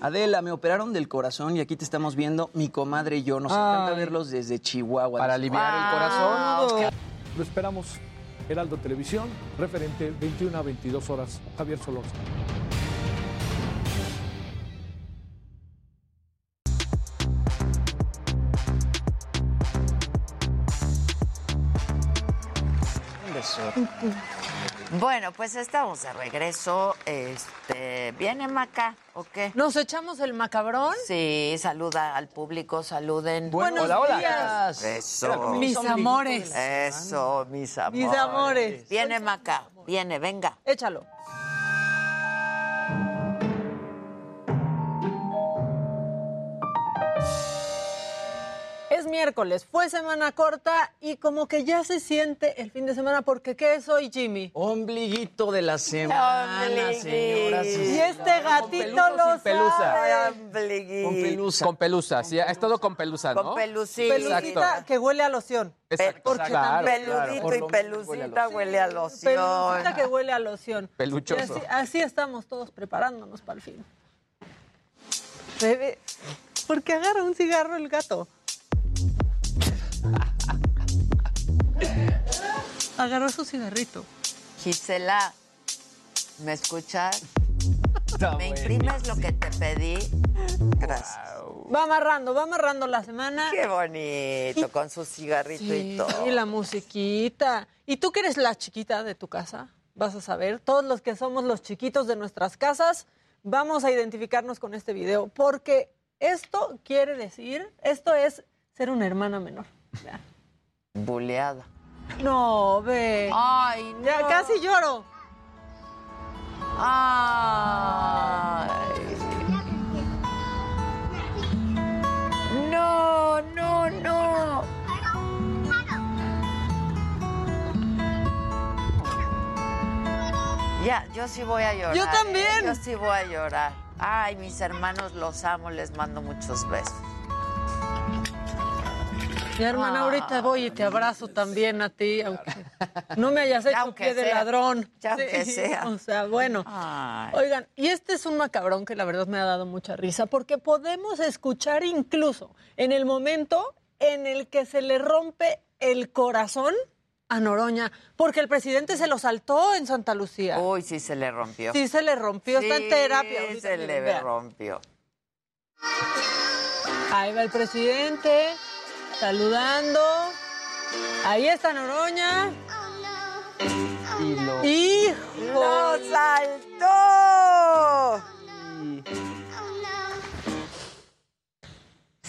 Adela, me operaron del corazón y aquí te estamos viendo, mi comadre y yo. Nos encanta verlos desde Chihuahua. Para aliviar el corazón. Lo esperamos. Heraldo Televisión, referente 21 a 22 horas. Javier Solórzano. Un beso. Bueno, pues estamos de regreso. Este, ¿Viene Maca o qué? ¿Nos echamos el macabrón? Sí, saluda al público, saluden. Buenos Hola, hola. días. Eso. Mis amores. Eso, mis amores. Mis amores. Viene Maca, viene, venga. Échalo. Miércoles, fue semana corta y como que ya se siente el fin de semana porque ¿qué es hoy, Jimmy? Ombliguito de la semana, señoras. Y este gatito lo pelusa. sabe. Con pelusa. Con pelusa, sí, ha estado con pelusa, ¿no? Con pelucita. Pelucita que huele a loción. Exacto, Porque claro. Peludito y pelucita huele a loción. Pelucita que huele a loción. Peluchoso. Y así, así estamos todos preparándonos para el fin. Bebé, ¿por qué agarra un cigarro el gato? Agarró su cigarrito. Gisela, ¿me escuchas? ¿Me imprimes lo que te pedí? Gracias. Va amarrando, va amarrando la semana. Qué bonito, con su cigarrito y todo. y la musiquita. ¿Y tú que eres la chiquita de tu casa? Vas a saber, todos los que somos los chiquitos de nuestras casas, vamos a identificarnos con este video, porque esto quiere decir, esto es ser una hermana menor. Buleada. No, ve. Ay, no. Ya casi lloro. Ay. No, no, no. Ya, yo sí voy a llorar. Yo ¿eh? también. Yo sí voy a llorar. Ay, mis hermanos los amo, les mando muchos besos. Mi hermana, Ah. ahorita voy y te abrazo también a ti, aunque no me hayas hecho pie de ladrón. Ya aunque sea. O sea, bueno. Ay. Oigan, y este es un macabrón que la verdad me ha dado mucha risa, porque podemos escuchar incluso en el momento en el que se le rompe el corazón a Noroña, porque el presidente se lo saltó en Santa Lucía. Uy, sí se le rompió. Sí, se le rompió, está en Sí, terapia. ahorita, se le rompió. Ahí va el presidente, saludando. Ahí está Noroña. Y lo- ¡Hijo! ¡Lo saltó!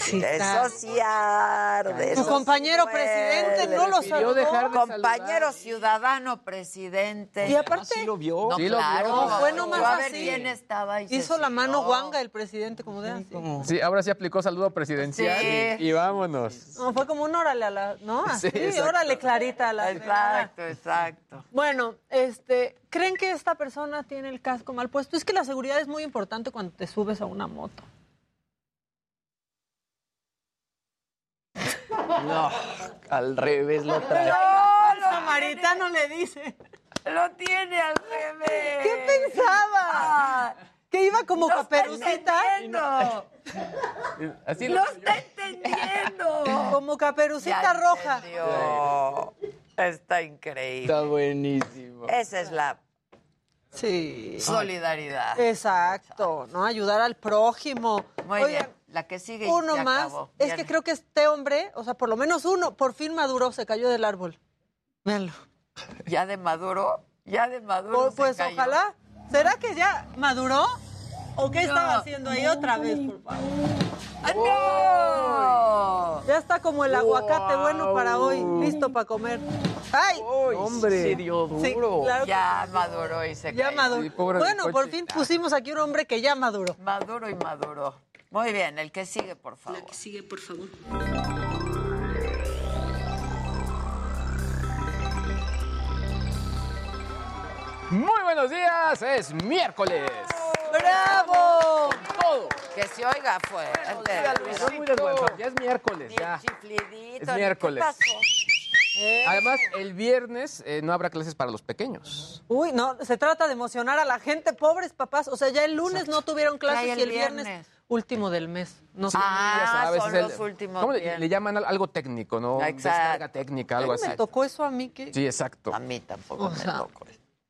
Eso sí arde. Tu compañero presidente no lo saludó. dejar de Compañero ciudadano presidente. Y aparte, ¿Sí lo vio? No, Sí lo claro. vio. No, fue nomás a ver así. quién estaba y se hizo la mano guanga el presidente, como de así. Sí, ahora sí aplicó saludo presidencial Sí. y, y vámonos. No, fue como un órale a la, ¿no? Así, Sí, exacto. órale clarita a la Exacto, exacto. Bueno, este, ¿creen que esta persona tiene el casco mal puesto? Es que la seguridad es muy importante cuando te subes a una moto. No, al revés lo trae. No, el samaritano le dice. Lo tiene al revés. ¿Qué pensaba? Que iba como Lo está caperucita. entendiendo. Así Lo está entendiendo. Como caperucita Ya roja. entendió. Está increíble. Está buenísimo. Esa es la Sí. solidaridad. Exacto, ¿no? Ayudar al prójimo. Muy Oigan, bien. La que sigue Uno más. acabó. Es Ya que no. creo que este hombre, o sea, por lo menos uno, por fin maduró, se cayó del árbol. Véanlo. Ya de Maduro, ya de Maduro. Pues, se pues cayó. ojalá. ¿Será que ya maduró? ¿O qué No. estaba haciendo ahí otra vez, por favor? ¡Ah, ¡No! Ya está como el aguacate bueno para hoy, listo para comer. ¡Ay! hombre. Sí, claro que ya sí. maduró y se Ya cayó. maduró. Sí, pobre bueno, por fin pusimos aquí un hombre que ya maduró. Maduro y maduro. Muy bien, el que sigue, por favor. La que sigue, por favor. Muy buenos días, es miércoles. ¡Bravo! Todo. Que se oiga fuerte. Son muy Ya es miércoles, ya. Es miércoles. ¿Qué pasó? Además, el viernes eh, no habrá clases para los pequeños. Uy, no, se trata de emocionar a la gente, pobres papás. O sea, ya el lunes no tuvieron clases el y el viernes, viernes. Último del mes. No sé. Ah, sabes, son es el- los últimos ¿Cómo le, llaman al- algo técnico, no? Exacto. Descarga técnica, algo así. me tocó eso a mí que Sí, exacto. A mí tampoco O me sea, tocó.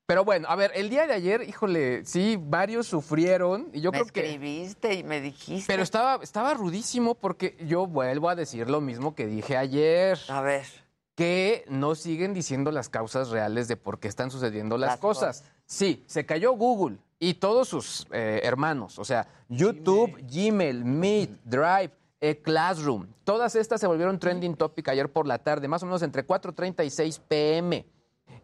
Pero bueno, a ver, el día de ayer, híjole, sí, varios sufrieron y yo me creo que... escribiste y me dijiste. Pero estaba, estaba rudísimo porque yo vuelvo a decir lo mismo que dije ayer. A ver. Que no siguen diciendo las causas reales de por qué están sucediendo las, Las cosas. Sí, se cayó Google y todos sus eh, hermanos, o sea, YouTube, Gmail, Meet, Drive, eh, Classroom, todas estas se volvieron trending topic ayer por la tarde, más o menos entre 4.30 y 6 pm.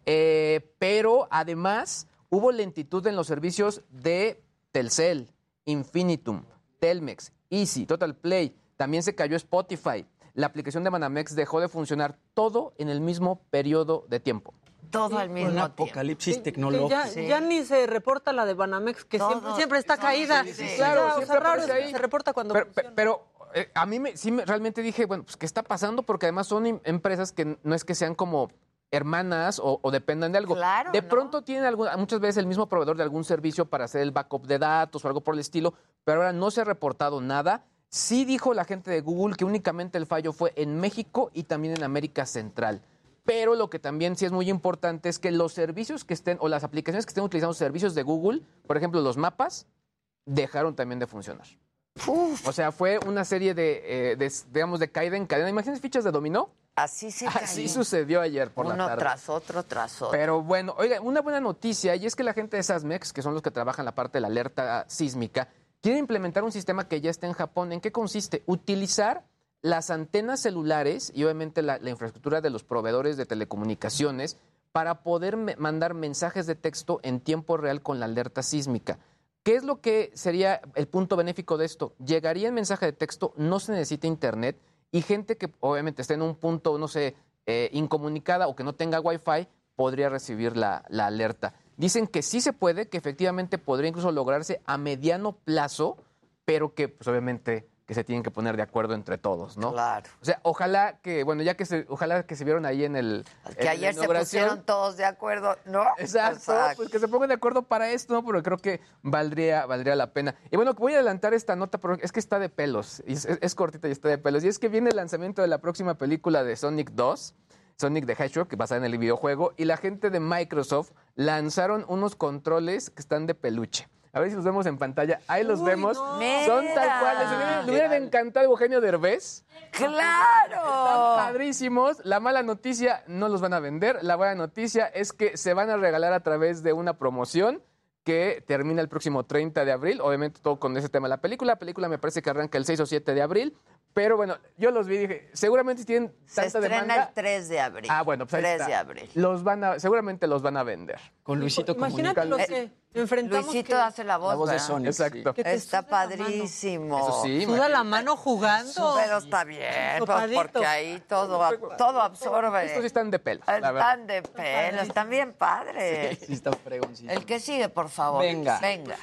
Eh, pero además hubo lentitud en los servicios de Telcel, Infinitum, Telmex, Easy, Total Play. También se cayó Spotify. La aplicación de Manamex dejó de funcionar todo en el mismo periodo de tiempo. Todo al mismo Un tiempo. apocalipsis tecnológico. ya, ya ni se reporta la de Banamex, que Todo, siempre, siempre está caída. sí, sí. Claro, o siempre sea, raro ahí. se reporta cuando Pero, pero, eh, a mí me, sí me- realmente dije, bueno, pues ¿qué está pasando? Porque además son em- empresas que no es que sean como hermanas o, o dependan de algo. Claro, de ¿no? pronto tienen algún- muchas veces el mismo proveedor de algún servicio para hacer el backup de datos o algo por el estilo, pero ahora no se ha reportado nada. Sí dijo la gente de Google que únicamente el fallo fue en México y también en América Central. Pero lo que también sí es muy importante es que los servicios que estén o las aplicaciones que estén utilizando servicios de Google, por ejemplo los mapas, dejaron también de funcionar. O sea, fue una serie de, eh, de, digamos, de caída en cadena. Imagínense fichas de dominó. Así se Así cayó. sucedió ayer por la Uno tarde. tras otro, tras otro. Pero bueno, oiga, una buena noticia y es que la gente de SASMEX, que son los que trabajan la parte de la alerta sísmica, quiere implementar un sistema que ya está en Japón. ¿En qué consiste? Utilizar las antenas celulares y obviamente la, infraestructura de los proveedores de telecomunicaciones para poder mandar mensajes de texto en tiempo real con la alerta sísmica. ¿Qué es lo que sería el punto benéfico de esto? Llegaría el mensaje de texto, no se necesita internet y gente que obviamente esté en un punto, no sé, eh, incomunicada o que no tenga wifi, podría recibir la, la alerta. Dicen que sí se puede, que efectivamente podría incluso lograrse a mediano plazo, pero que pues obviamente que se tienen que poner de acuerdo entre todos, ¿no? Claro. O sea, ojalá que, bueno, ya que se, ojalá que se vieron ahí en el... Que ayer se pusieron todos de acuerdo, ¿no? Exacto, pues que se pongan de acuerdo para esto, ¿no? Pero creo que valdría, valdría la pena. Y bueno, voy a adelantar esta nota, pero es que está de pelos, es cortita y está de pelos. Y es que viene el lanzamiento de la próxima película de Sonic 2, Sonic the Hedgehog, que basada en el videojuego, y la gente de Microsoft lanzaron unos controles que están de peluche. A ver si los vemos en pantalla. Ahí los vemos. Son tal cual. Le hubieran encantado Eugenio Derbez. ¡Claro! Están padrísimos. La mala noticia, no los van a vender. La buena noticia es que se van a regalar a través de una promoción que termina el próximo 30 de abril. Obviamente todo con ese tema de la película. La película me parece que arranca el 6 o 7 de abril. Pero bueno, yo los vi y dije, seguramente tienen Se tanta estrena demanda. el 3 de abril. Ah, bueno, pues ahí 3 está. de abril. Los van a, seguramente los van a vender. Con Luisito Imagínate lo Comunica. que enfrentamos. Luisito que- hace la voz, La voz de. Exacto. Que te Está suda padrísimo. Eso sí, Suda la mano jugando. Pero está bien, pues, porque ahí todo, todo absorbe. Estos sí están de pelo. la verdad. Están de pelo, están bien padres. Sí, está fregoncito. El que sigue, por favor. Venga. Venga.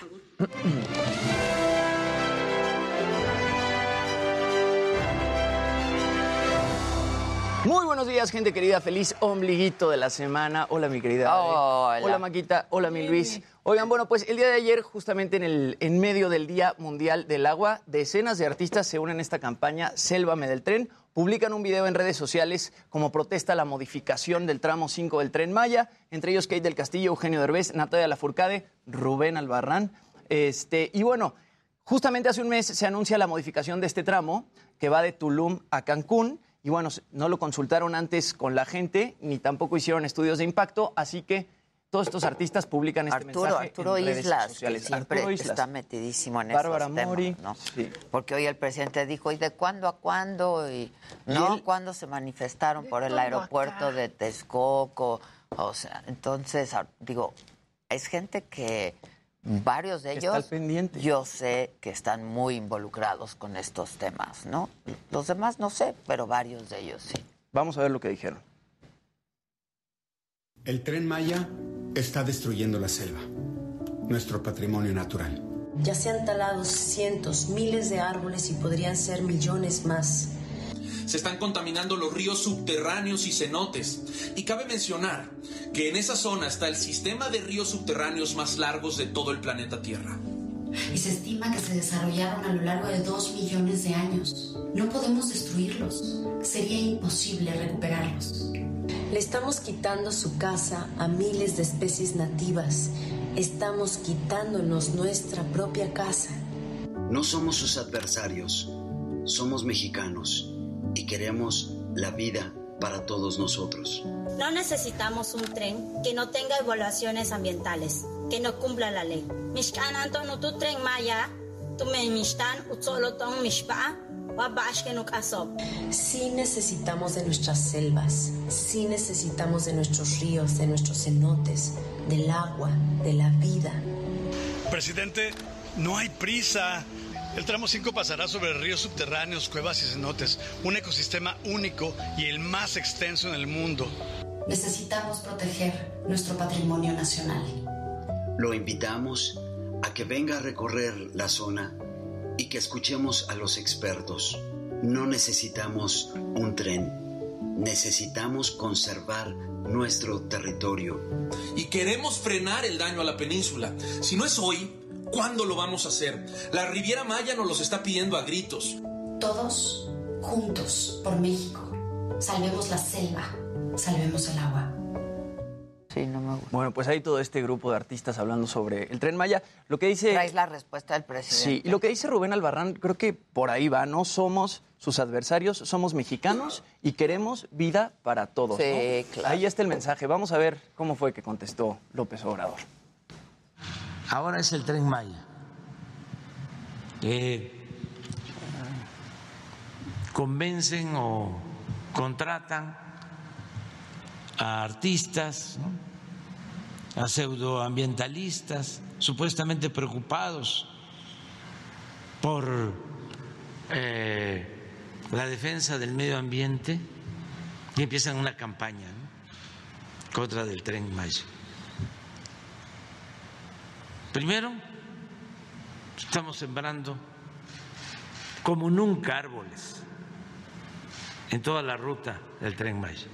Muy buenos días, gente querida. Feliz ombliguito de la semana. Hola, mi querida. Hola. Hola, Maquita. Hola, mi Luis. Oigan, bueno, pues el día de ayer, justamente en, el, en medio del Día Mundial del Agua, decenas de artistas se unen a esta campaña Sélvame del Tren. Publican un video en redes sociales como protesta a la modificación del tramo 5 del Tren Maya, entre ellos Kate del Castillo, Eugenio Derbez, Natalia Lafourcade, Rubén Albarrán. Este, y bueno, Justamente hace un mes se anuncia la modificación de este tramo que va de Tulum a Cancún. Y bueno, no lo consultaron antes con la gente, ni tampoco hicieron estudios de impacto, así que todos estos artistas publican este Arturo, mensaje Arturo en redes Islas, que sociales. siempre Arturo Islas. está metidísimo en Bárbara esos temas, Mori, ¿no? sí. Porque hoy el presidente dijo, ¿y de cuándo a cuándo? Y, ¿no? él- ¿Cuándo se manifestaron por el aeropuerto acá? de Texcoco? O sea, entonces, digo, es gente que varios de ellos, pendiente. yo sé que están muy involucrados con estos temas, ¿no? Los demás no sé, pero varios de ellos sí. Vamos a ver lo que dijeron. El tren Maya está destruyendo la selva, nuestro patrimonio natural. Ya se han talado cientos, miles de árboles y podrían ser millones más. Se están contaminando los ríos subterráneos y cenotes. Y cabe mencionar que en esa zona está el sistema de ríos subterráneos más largos de todo el planeta Tierra. y se estima que se desarrollaron a lo largo de dos millones de años. No podemos destruirlos. Sería imposible recuperarlos. Le estamos quitando su casa a miles de especies nativas. Estamos quitándonos nuestra propia casa. No somos sus adversarios, somos mexicanos y queremos la vida para todos nosotros. No necesitamos un tren que no tenga evaluaciones ambientales, que no cumpla la ley. Mishkan Anton tu tren maya, tu me mishtan utzolotong mishpa. Sí necesitamos de nuestras selvas, sí necesitamos de nuestros ríos, de nuestros cenotes, del agua, de la vida. Presidente, no hay prisa. El tramo 5 pasará sobre ríos subterráneos, cuevas y cenotes, un ecosistema único y el más extenso en el mundo. Necesitamos proteger nuestro patrimonio nacional. Lo invitamos a que venga a recorrer la zona y que escuchemos a los expertos. No necesitamos un tren, necesitamos conservar nuestro territorio. Y queremos frenar el daño a la península. Si no es hoy, ¿cuándo lo vamos a hacer? La Riviera Maya nos los está pidiendo a gritos. Todos juntos por México. Salvemos la selva, salvemos el agua. Sí, no me gusta. Bueno, pues hay todo este grupo de artistas hablando sobre el Tren Maya. Lo que dice... Traes la respuesta del presidente. Sí, y lo que dice Rubén Albarrán, creo que por ahí va, no somos sus adversarios, somos mexicanos y queremos vida para todos. Sí, ¿no? claro. Ahí está el mensaje. Vamos a ver cómo fue que contestó López Obrador. Ahora es el tren Maya. Convencen o contratan a artistas, a pseudoambientalistas, supuestamente preocupados por eh, la defensa del medio ambiente y empiezan una campaña contra del tren Maya. Primero, estamos sembrando como nunca árboles en toda la ruta del tren Maya.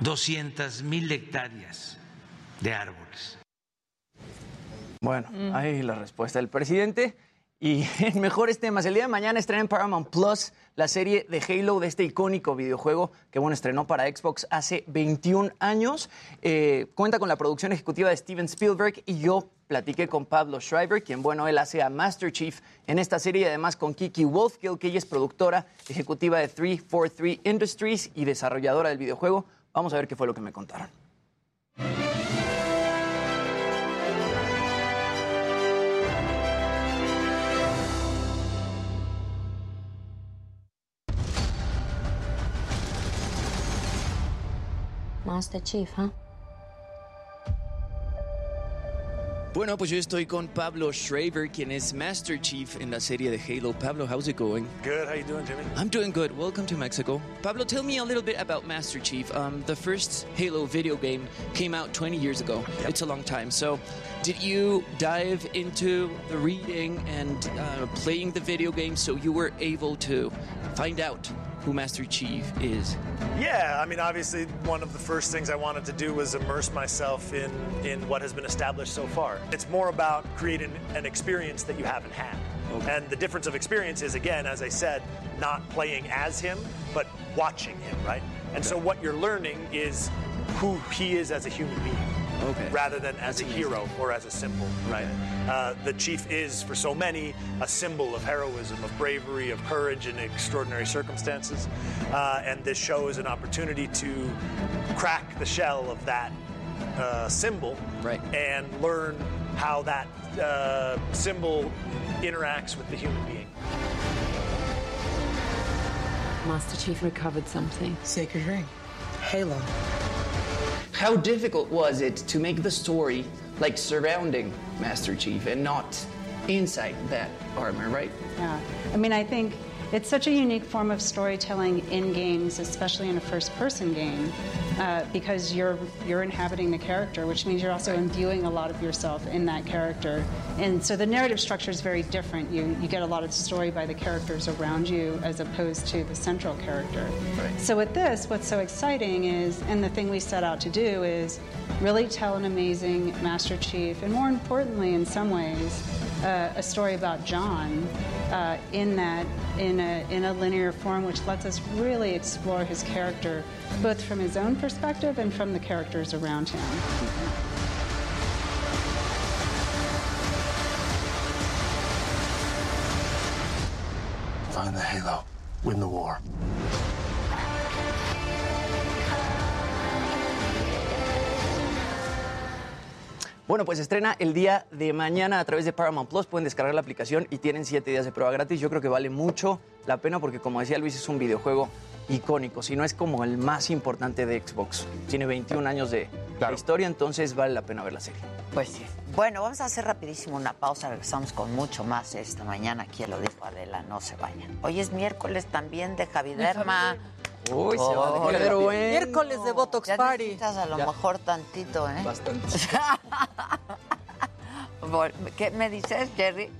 200 mil hectáreas de árboles. Bueno, ahí la respuesta del presidente. Y en mejores temas, el día de mañana estrena en Paramount Plus la serie de Halo de este icónico videojuego que bueno, estrenó para Xbox hace 21 años. Eh, cuenta con la producción ejecutiva de Steven Spielberg y yo platiqué con Pablo Schreiber, quien bueno, él hace a Master Chief en esta serie y además con Kiki Wolfkill, que ella es productora ejecutiva de 343 Industries y desarrolladora del videojuego. Vamos a ver qué fue lo que me contaron. Master Chief, ¿ah? Bueno, pues yo estoy con Pablo Schreiber, quien es Master Chief en la serie de Halo. Pablo, how's it going? Good. How you doing, Jimmy? I'm doing good. Welcome to Mexico. Pablo, tell me a little bit about Master Chief. Um, the first Halo video game came out 20 years ago. It's a long time. So, did you dive into the reading and uh, playing the video game so you were able to find out who Master Chief is? Yeah, I mean, obviously, one of the first things I wanted to do was immerse myself in in what has been established so far. It's more about creating an experience that you haven't had. And the difference of experience is, again, as I said, not playing as him, but watching him, right? And so what you're learning is who he is as a human being. Okay. Rather than as a hero or as a symbol, right? Uh, the chief is, for so many, a symbol of heroism, of bravery, of courage in extraordinary circumstances. Uh, and this show is an opportunity to crack the shell of that uh, symbol and learn how that uh, symbol interacts with the human being. Master Chief recovered something. Sacred ring. Halo. How difficult was it to make the story like surrounding Master Chief and not inside that armor, right? Yeah. I mean, I think it's such a unique form of storytelling in games, especially in a first-person game, uh, because you're you're inhabiting the character, which means you're also imbuing a lot of yourself in that character. And so the narrative structure is very different. You you get a lot of story by the characters around you as opposed to the central character. So with this, what's so exciting is, and the thing we set out to do is really tell an amazing Master Chief, and more importantly, in some ways, uh, a story about John uh, in that in a in a linear form, which lets us really explore his character, both from his own perspective and from the characters around him. Find the Halo. Win the war. Bueno, pues estrena el día de mañana a través de Paramount Plus. Pueden descargar la aplicación y tienen siete días de prueba gratis. Yo creo que vale mucho la pena porque, como decía Luis, es un videojuego icónico. Si no es como el más importante de Xbox. Tiene 21 años de, de historia, entonces vale la pena ver la serie. Pues sí. Bueno, vamos a hacer rapidísimo una pausa. Regresamos con mucho más esta mañana. Aquí lo dijo Adela, no se vayan. Hoy es miércoles también de Javiderma. Uy, se va a Oh, pero bueno. Miércoles de Botox Ya Party. necesitas a lo Ya. mejor tantito, ¿eh? Bastante. ¿Qué me dices, Jerry?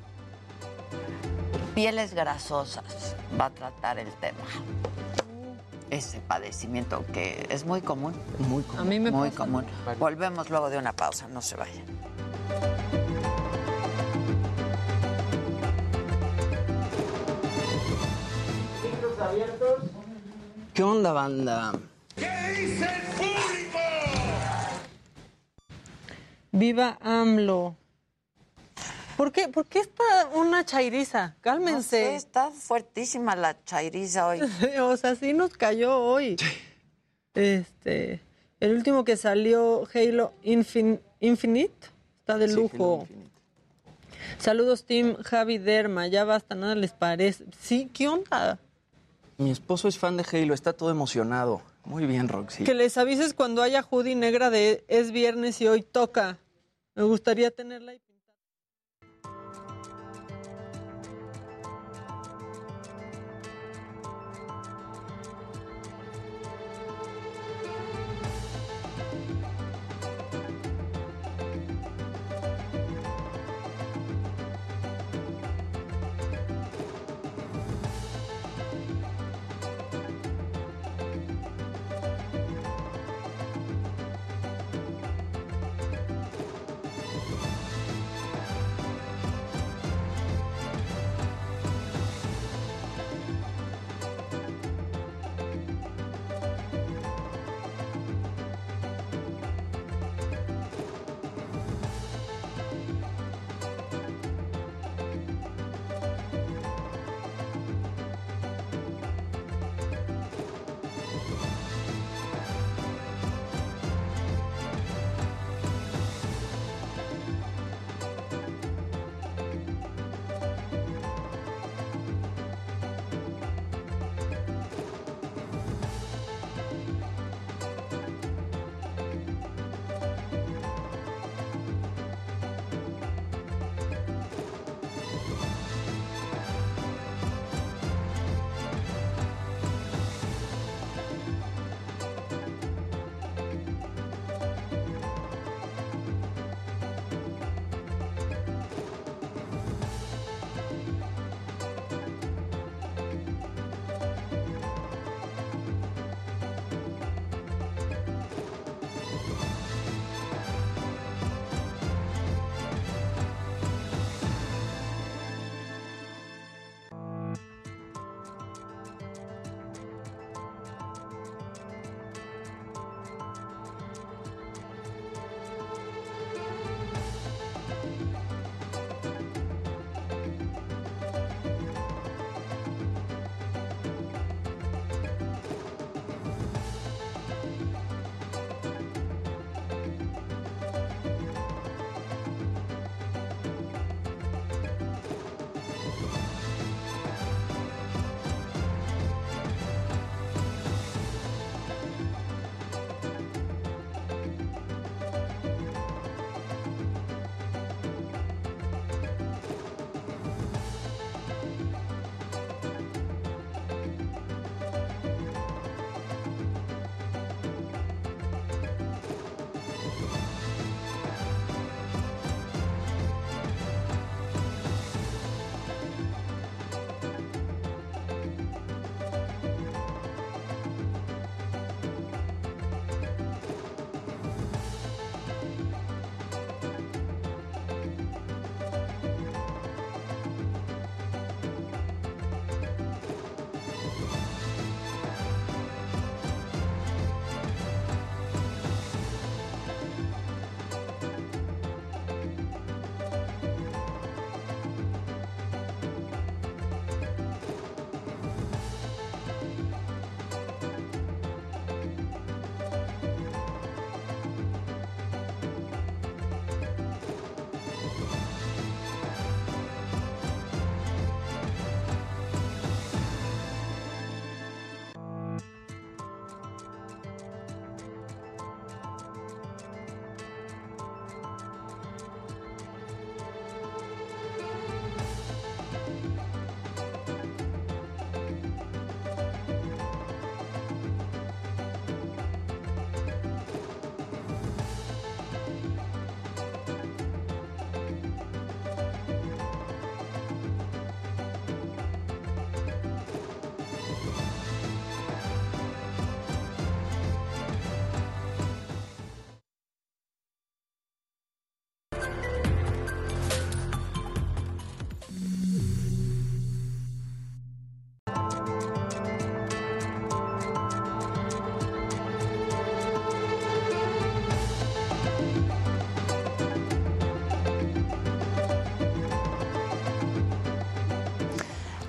Pieles grasosas va a tratar el tema. Ese padecimiento que es muy común. Muy común. A mí me Muy pasa. común. Volvemos luego de una pausa, no se vayan. ¿Qué onda, banda? Viva AMLO. ¿Por qué, ¿Por qué está una chairiza? No sé, Cálmense. está fuertísima la chairiza hoy. o sea, sí nos cayó hoy. Este, el último que salió, Halo Infin- Infinite, está de Sí, lujo. Saludos, Team Javi Derma. Ya basta, nada les parece. Sí, ¿qué onda? Mi esposo es fan de Halo, está todo emocionado. Muy bien, Roxy. Que les avises cuando haya hoodie negra de es viernes y hoy toca. Me gustaría tenerla ahí.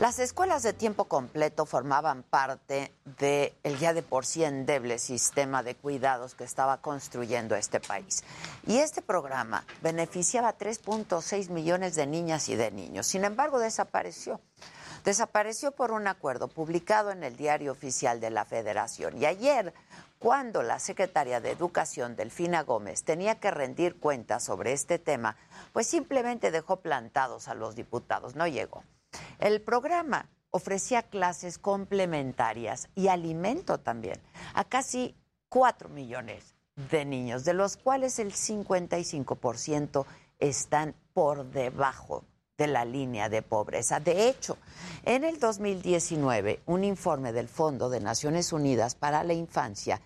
Las escuelas de tiempo completo formaban parte del ya de por sí endeble sistema de cuidados que estaba construyendo este país. Y este programa beneficiaba a 3.6 millones de niñas y de niños. Sin embargo, desapareció. Desapareció por un acuerdo publicado en el Diario Oficial de la Federación. Y ayer, cuando la secretaria de Educación, Delfina Gómez, tenía que rendir cuentas sobre este tema, pues simplemente dejó plantados a los diputados, no llegó. El programa ofrecía clases complementarias y alimento también a casi 4 millones de niños, de los cuales el 55% están por debajo de la línea de pobreza. De hecho, en el 2019, un informe del Fondo de Naciones Unidas para la Infancia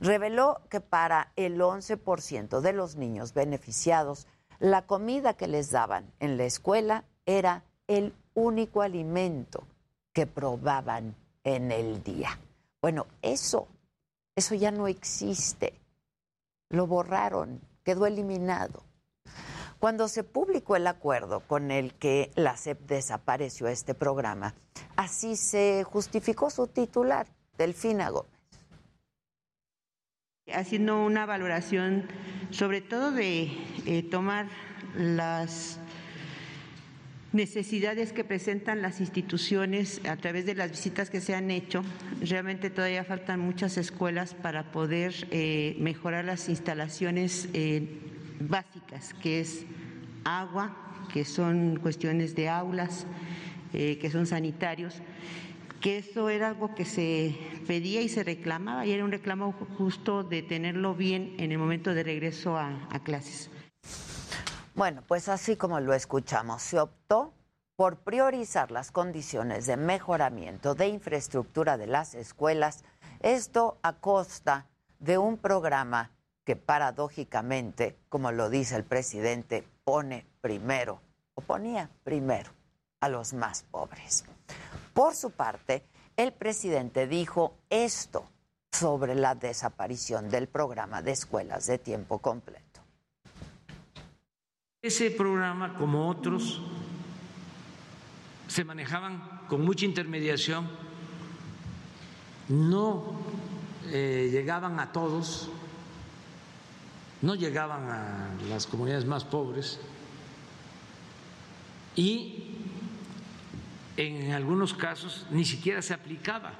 reveló que para el 11% de los niños beneficiados, la comida que les daban en la escuela era el único alimento que probaban en el día. Bueno, eso, eso ya no existe. Lo borraron, quedó eliminado. Cuando se publicó el acuerdo con el que la CEP desapareció este programa, así se justificó su titular, Delfina Gómez. Haciendo una valoración sobre todo de eh, tomar las necesidades que presentan las instituciones a través de las visitas que se han hecho. Realmente todavía faltan muchas escuelas para poder eh, mejorar las instalaciones eh, básicas, que es agua, que son cuestiones de aulas, eh, que son sanitarios que eso era algo que se pedía y se reclamaba y era un reclamo justo de tenerlo bien en el momento de regreso a clases. Bueno, pues así como lo escuchamos, se optó por priorizar las condiciones de mejoramiento de infraestructura de las escuelas, esto a costa de un programa que paradójicamente, como lo dice el presidente, pone primero, o ponía primero, a los más pobres. Por su parte, el presidente dijo esto sobre la desaparición del programa de escuelas de tiempo completo. Ese programa, como otros, se manejaban con mucha intermediación, no eh, llegaban a todos, no llegaban a las comunidades más pobres. Y en algunos casos ni siquiera se aplicaba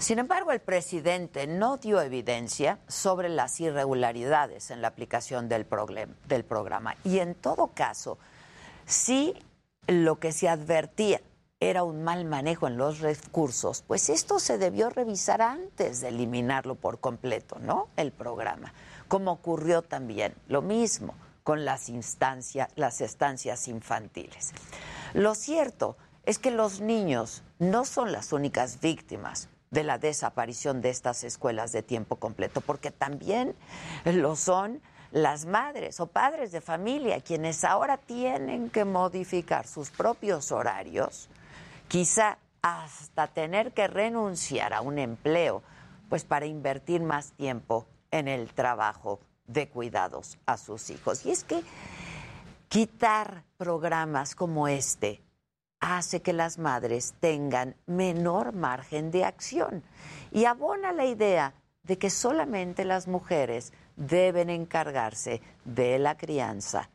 sin embargo, el presidente no dio evidencia sobre las irregularidades en la aplicación del, programa. Y en todo caso, si lo que se advertía era un mal manejo en los recursos, pues esto se debió revisar antes de eliminarlo por completo, ¿no? El programa. Como ocurrió también lo mismo con las instancias, las estancias infantiles. Lo cierto es que los niños no son las únicas víctimas de la desaparición de estas escuelas de tiempo completo, porque también lo son las madres o padres de familia quienes ahora tienen que modificar sus propios horarios, quizá hasta tener que renunciar a un empleo, pues para invertir más tiempo en el trabajo de cuidados a sus hijos. Y es que quitar programas como este hace que las madres tengan menor margen de acción y abona la idea de que solamente las mujeres deben encargarse de la crianza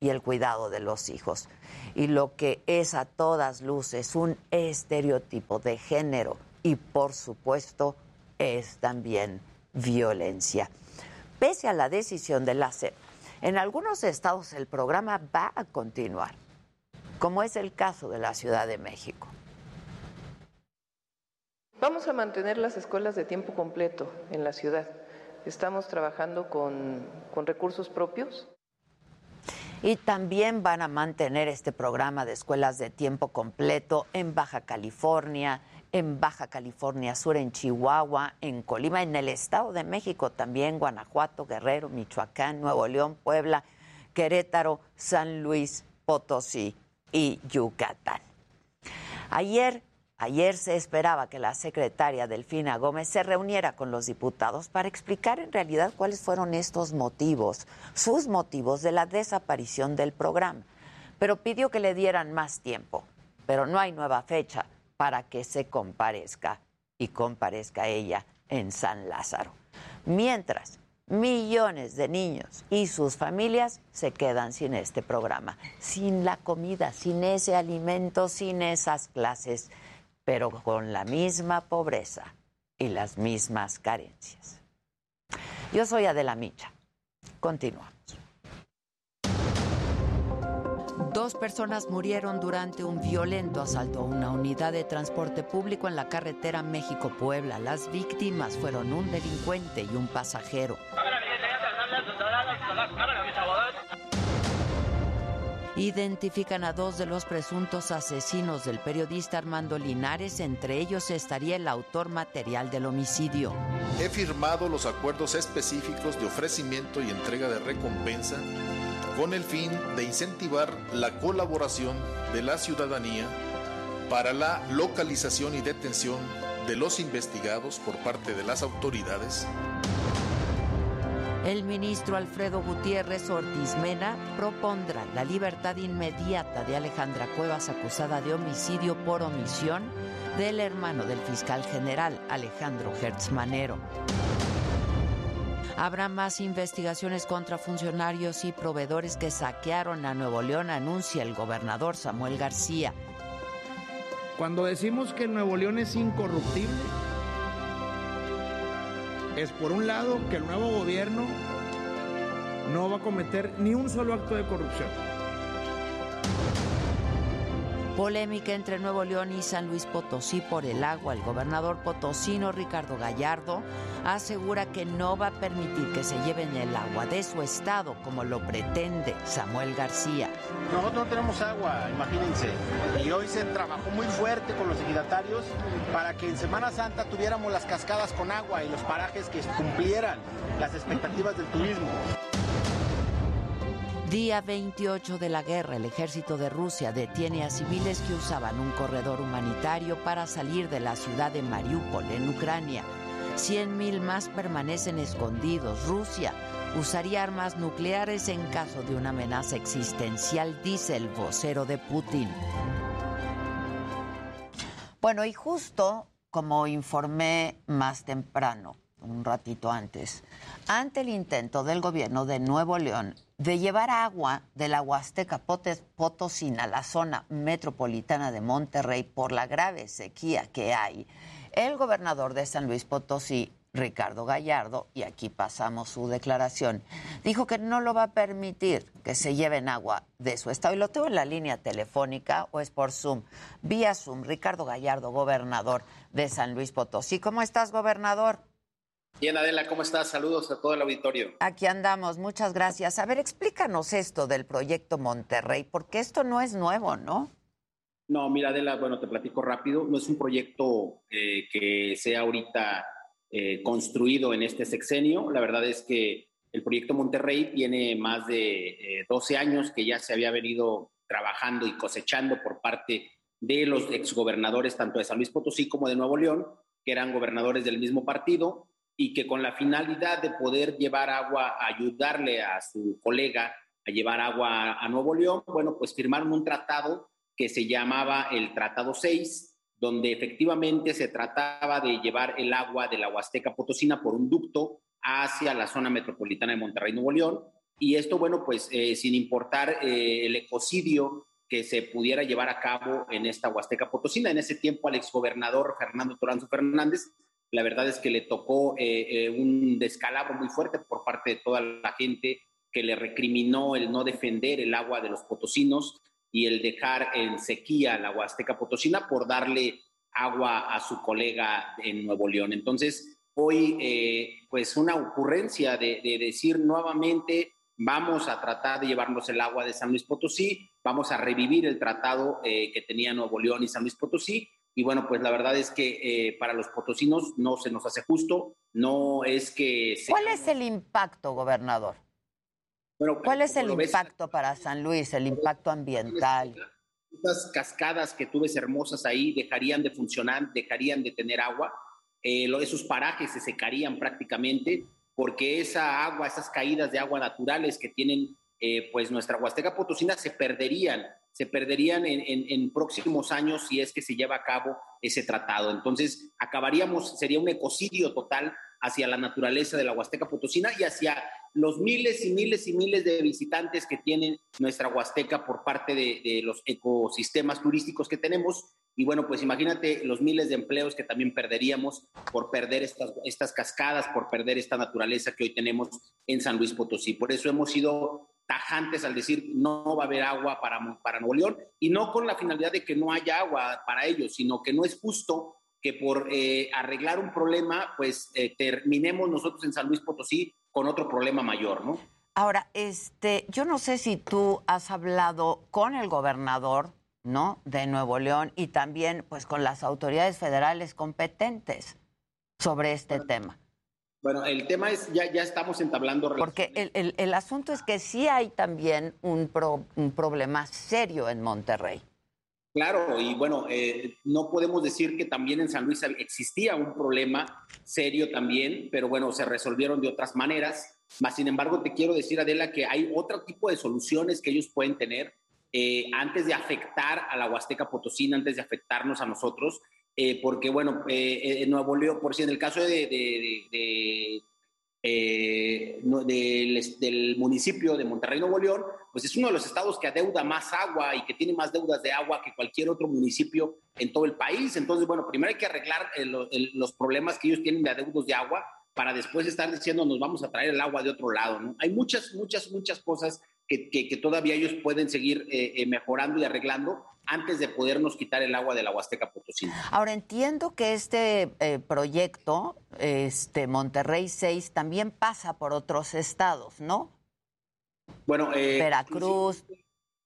y el cuidado de los hijos. Y lo que es a todas luces un estereotipo de género y por supuesto es también violencia. Pese a la decisión de la SEP, en algunos estados el programa va a continuar como es el caso de la Ciudad de México. Vamos a mantener las escuelas de tiempo completo en la ciudad. Estamos trabajando con, con recursos propios. Y también van a mantener este programa de escuelas de tiempo completo en Baja California, en Baja California Sur, en Chihuahua, en Colima, en el Estado de México también, Guanajuato, Guerrero, Michoacán, Nuevo León, Puebla, Querétaro, San Luis, Potosí y Yucatán. Ayer, ayer se esperaba que la secretaria Delfina Gómez se reuniera con los diputados para explicar en realidad cuáles fueron estos motivos, sus motivos de la desaparición del programa, pero pidió que le dieran más tiempo pero no hay nueva fecha para que se comparezca y comparezca ella en San Lázaro. Mientras, millones de niños y sus familias se quedan sin este programa, sin la comida, sin ese alimento, sin esas clases, pero con la misma pobreza y las mismas carencias. Yo soy Adela Micha. Continuamos. Dos personas murieron durante un violento asalto a una unidad de transporte público en la carretera México-Puebla. Las víctimas fueron un delincuente y un pasajero. Identifican a dos de los presuntos asesinos del periodista Armando Linares, entre ellos estaría el autor material del homicidio. He firmado los acuerdos específicos de ofrecimiento y entrega de recompensa con el fin de incentivar la colaboración de la ciudadanía para la localización y detención de los investigados por parte de las autoridades. El ministro Alfredo Gutiérrez Ortiz Mena propondrá la libertad inmediata de Alejandra Cuevas acusada de homicidio por omisión del hermano del fiscal general Alejandro Hertz Manero. Habrá más investigaciones contra funcionarios y proveedores que saquearon a Nuevo León, anuncia el gobernador Samuel García. Cuando decimos que Nuevo León es incorruptible, es por un lado que el nuevo gobierno no va a cometer ni un solo acto de corrupción. Polémica entre Nuevo León y San Luis Potosí por el agua. El gobernador potosino Ricardo Gallardo asegura que no va a permitir que se lleven el agua de su estado como lo pretende Samuel García. Nosotros no tenemos agua, imagínense. Y hoy se trabajó muy fuerte con los ejidatarios para que en Semana Santa tuviéramos las cascadas con agua y los parajes que cumplieran las expectativas del turismo. Día 28 de la guerra, el ejército de Rusia detiene a civiles que usaban un corredor humanitario para salir de la ciudad de Mariupol, en Ucrania. 100.000 más permanecen escondidos. Rusia usaría armas nucleares en caso de una amenaza existencial, dice el vocero de Putin. Bueno, y justo como informé más temprano, un ratito antes, ante el intento del gobierno de Nuevo León de llevar agua de la Huasteca Potosina a la zona metropolitana de Monterrey por la grave sequía que hay, el gobernador de San Luis Potosí, Ricardo Gallardo, y aquí pasamos su declaración, dijo que no lo va a permitir que se lleven agua de su estado. Y lo tengo en la línea telefónica o es por Zoom. Vía Zoom, Ricardo Gallardo, gobernador de San Luis Potosí. ¿Cómo estás, gobernador? Bien, Adela, ¿cómo estás? Saludos a todo el auditorio. Aquí andamos, muchas gracias. A ver, explícanos esto del proyecto Monterrey, porque esto no es nuevo, ¿no? No, mira, Adela, bueno, te platico rápido. No es un proyecto eh, que sea ahorita eh, construido en este sexenio. La verdad es que el proyecto Monterrey tiene más de 12 eh, años que ya se había venido trabajando y cosechando por parte de los exgobernadores tanto de San Luis Potosí como de Nuevo León, que eran gobernadores del mismo partido y que con la finalidad de poder llevar agua, ayudarle a su colega a llevar agua a Nuevo León, bueno, pues firmaron un tratado que se llamaba el Tratado 6, donde efectivamente se trataba de llevar el agua de la Huasteca Potosina por un ducto hacia la zona metropolitana de Monterrey, Nuevo León. Y esto, bueno, pues eh, sin importar eh, el ecocidio que se pudiera llevar a cabo en esta Huasteca Potosina. En ese tiempo al exgobernador Fernando Toranzo Fernández la verdad es que le tocó eh, eh, un descalabro muy fuerte por parte de toda la gente que le recriminó el no defender el agua de los potosinos y el dejar en sequía la Huasteca Potosina por darle agua a su colega en Nuevo León. Entonces, hoy, eh, pues una ocurrencia de, de, decir nuevamente, vamos a tratar de llevarnos el agua de San Luis Potosí, vamos a revivir el tratado que tenía Nuevo León y San Luis Potosí, y bueno, pues la verdad es que eh, para los potosinos no se nos hace justo, no es que... ¿Cuál es el impacto, gobernador? Bueno, ¿Cuál es el impacto para San Luis, el impacto ambiental? Estas cascadas que tú ves hermosas ahí dejarían de funcionar, dejarían de tener agua, eh, esos parajes se secarían prácticamente porque esa agua, esas caídas de agua naturales que tienen eh, pues nuestra Huasteca Potosina se perderían, se perderían en, próximos años si es que se lleva a cabo ese tratado. Entonces, acabaríamos, sería un ecocidio total hacia la naturaleza de la Huasteca Potosina y hacia los miles y miles y miles de visitantes que tiene nuestra Huasteca por parte de, de los ecosistemas turísticos que tenemos y bueno, pues imagínate los miles de empleos que también perderíamos por perder estas, estas cascadas, por perder esta naturaleza que hoy tenemos en San Luis Potosí. Por eso hemos sido tajantes al decir no va a haber agua para, para Nuevo León y no con la finalidad de que no haya agua para ellos, sino que no es justo que por eh, arreglar un problema, pues eh, terminemos nosotros en San Luis Potosí con otro problema mayor, ¿no? Ahora, este, yo no sé si tú has hablado con el gobernador ¿no? de Nuevo León y también pues con las autoridades federales competentes sobre este tema. Bueno, el tema es, ya, ya estamos entablando... Porque el, el, asunto es que sí hay también un, un problema serio en Monterrey. Claro, y bueno, eh, no podemos decir que también en San Luis existía un problema serio también, pero bueno, se resolvieron de otras maneras. Más sin embargo, te quiero decir, Adela, que hay otro tipo de soluciones que ellos pueden tener eh, antes de afectar a la Huasteca Potosina, antes de afectarnos a nosotros, eh, porque bueno, eh, Nuevo León, por si en el caso de, del, municipio de Monterrey, Nuevo León, pues es uno de los estados que adeuda más agua y que tiene más deudas de agua que cualquier otro municipio en todo el país. Entonces, bueno, primero hay que arreglar los problemas que ellos tienen de adeudos de agua para después estar diciendo nos vamos a traer el agua de otro lado. ¿no? Hay muchas, muchas, muchas cosas que, todavía ellos pueden seguir eh, eh, mejorando y arreglando antes de podernos quitar el agua de la Huasteca Potosí. Ahora entiendo que este eh, proyecto, este Monterrey 6, también pasa por otros estados, ¿no? Bueno, Veracruz.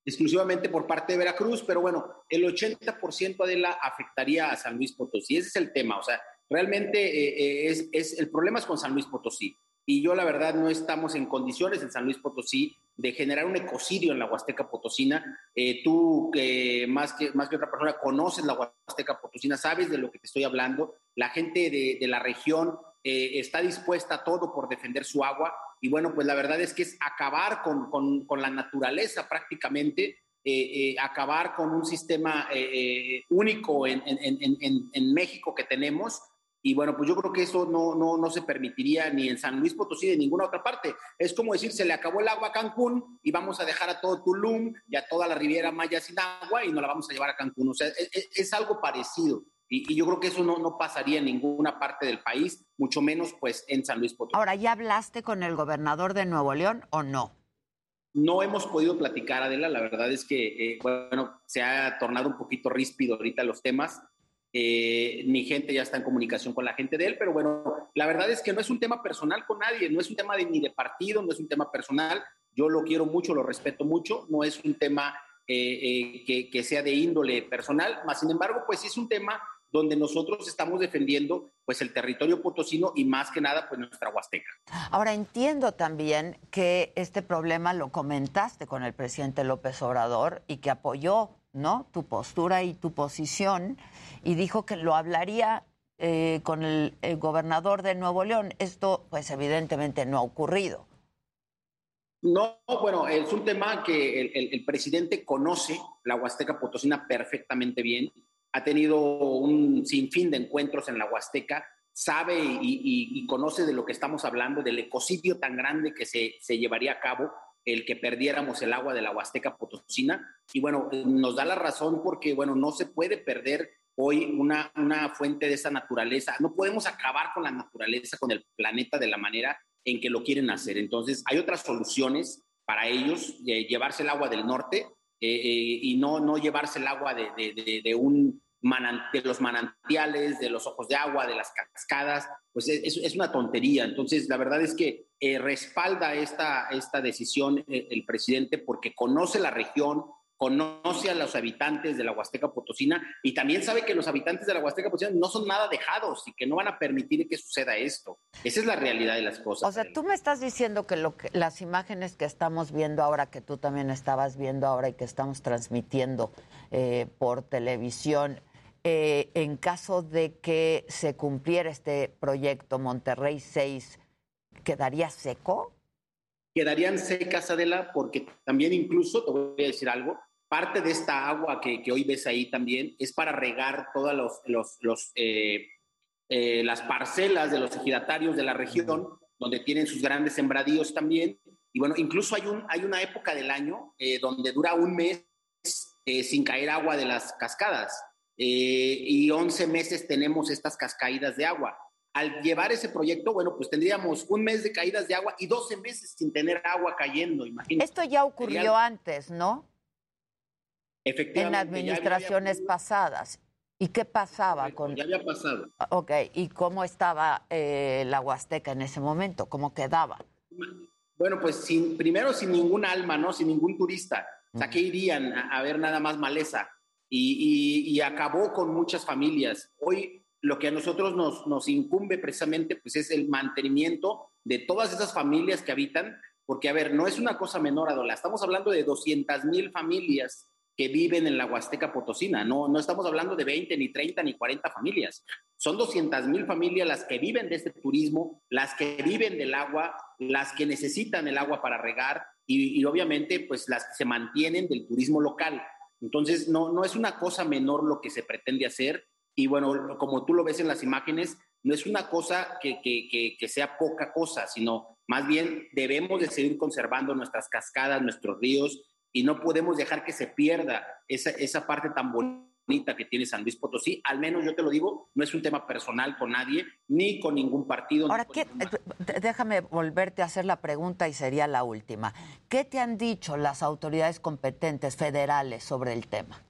Exclusivamente por parte de Veracruz, pero bueno, el 80% de la afectaría a San Luis Potosí. Ese es el tema, o sea, realmente es, es, el problema es con San Luis Potosí y yo la verdad no estamos en condiciones en San Luis Potosí de generar un ecocidio en la Huasteca Potosina. Eh, tú, que más, que más que otra persona, conoces la Huasteca Potosina, sabes de lo que te estoy hablando. La gente de, la región eh, está dispuesta a todo por defender su agua. Y bueno, pues la verdad es que es acabar con, con, la naturaleza prácticamente, eh, acabar con un sistema único en, en, en México que tenemos y bueno, pues yo creo que eso no, no, no se permitiría ni en San Luis Potosí ni en ninguna otra parte. Es como decir, se le acabó el agua a Cancún y vamos a dejar a todo Tulum y a toda la Riviera Maya sin agua y no la vamos a llevar a Cancún. O sea, es, e, es algo parecido. Y, y, yo creo que eso no, no pasaría en ninguna parte del país, mucho menos pues en San Luis Potosí. Ahora, ¿ya hablaste con el gobernador de Nuevo León o no? No hemos podido platicar, Adela. La verdad es que, eh, bueno, se ha tornado un poquito ríspido ahorita los temas. Eh, mi gente ya está en comunicación con la gente de él, pero bueno, la verdad es que no es un tema personal con nadie, no es un tema de, ni de partido, no es un tema personal. Yo lo quiero mucho, lo respeto mucho, no es un tema eh, eh, que, sea de índole personal, más sin embargo, pues sí es un tema donde nosotros estamos defendiendo pues el territorio potosino y más que nada pues nuestra Huasteca. Ahora entiendo también que este problema lo comentaste con el presidente López Obrador y que apoyó, ¿no? tu postura y tu posición y dijo que lo hablaría eh, con el, gobernador de Nuevo León. Esto, pues evidentemente no ha ocurrido. No, bueno, es un tema que el, presidente conoce la Huasteca Potosina perfectamente bien. Ha tenido un sinfín de encuentros en la Huasteca, sabe y, conoce de lo que estamos hablando, del ecocidio tan grande que se, se llevaría a cabo el que perdiéramos el agua de la Huasteca Potosina. Y bueno, nos da la razón porque, bueno, no se puede perder hoy una, una fuente de esa naturaleza. No podemos acabar con la naturaleza, con el planeta de la manera en que lo quieren hacer. Entonces, hay otras soluciones para ellos, llevarse el agua del norte eh, eh, y no, no llevarse el agua de, de, un de los manantiales, de los ojos de agua, de las cascadas, pues es, es una tontería. Entonces, la verdad es que eh, respalda esta, esta decisión el presidente porque conoce la región, conoce a los habitantes de la Huasteca Potosina y también sabe que los habitantes de la Huasteca Potosina no son nada dejados y que no van a permitir que suceda esto. Esa es la realidad de las cosas. O sea, tú me estás diciendo que, lo que las imágenes que estamos viendo ahora, que tú también estabas viendo ahora y que estamos transmitiendo eh, por televisión, eh, en caso de que se cumpliera este proyecto Monterrey 6, ¿quedaría seco? quedarían secas, Adela, porque también incluso, te voy a decir algo, parte de esta agua que, que hoy ves ahí también es para regar todas los, eh, eh, las parcelas de los ejidatarios de la región, donde tienen sus grandes sembradíos también. Y bueno, incluso hay, un, hay una época del año eh, donde dura un mes sin caer agua de las cascadas. Y 11 meses tenemos estas cascaídas de agua al llevar ese proyecto, bueno, pues tendríamos un mes de caídas de agua y 12 meses sin tener agua cayendo, imagínate. Esto ya ocurrió antes, ¿no? Efectivamente. En administraciones pasadas. ¿Y qué pasaba con...? Ya había pasado. Ok, ¿y cómo estaba eh, la Huasteca en ese momento? ¿Cómo quedaba? Bueno, pues sin, primero sin ningún alma, ¿no? Sin ningún turista. O sea, ¿qué irían a, ver nada más maleza? Y, acabó con muchas familias. Hoy lo que a nosotros nos, nos incumbe precisamente pues es el mantenimiento de todas esas familias que habitan, porque a ver, no es una cosa menor, Adola, estamos hablando de 200 mil familias que viven en la Huasteca Potosina, no, no estamos hablando de 20, ni 30, ni 40 familias, son 200 mil familias las que viven de este turismo, las que viven del agua, las que necesitan el agua para regar y, y obviamente pues las que se mantienen del turismo local. Entonces, no, no es una cosa menor lo que se pretende hacer. Y bueno, como tú lo ves en las imágenes, no es una cosa que, que, que, sea poca cosa, sino más bien debemos de seguir conservando nuestras cascadas, nuestros ríos, y no podemos dejar que se pierda esa, esa parte tan bonita que tiene San Luis Potosí. Al menos yo te lo digo, no es un tema personal con nadie, ni con ningún partido. Ahora, ¿qué, déjame volverte a hacer la pregunta y sería la última. ¿Qué te han dicho las autoridades competentes federales sobre el tema?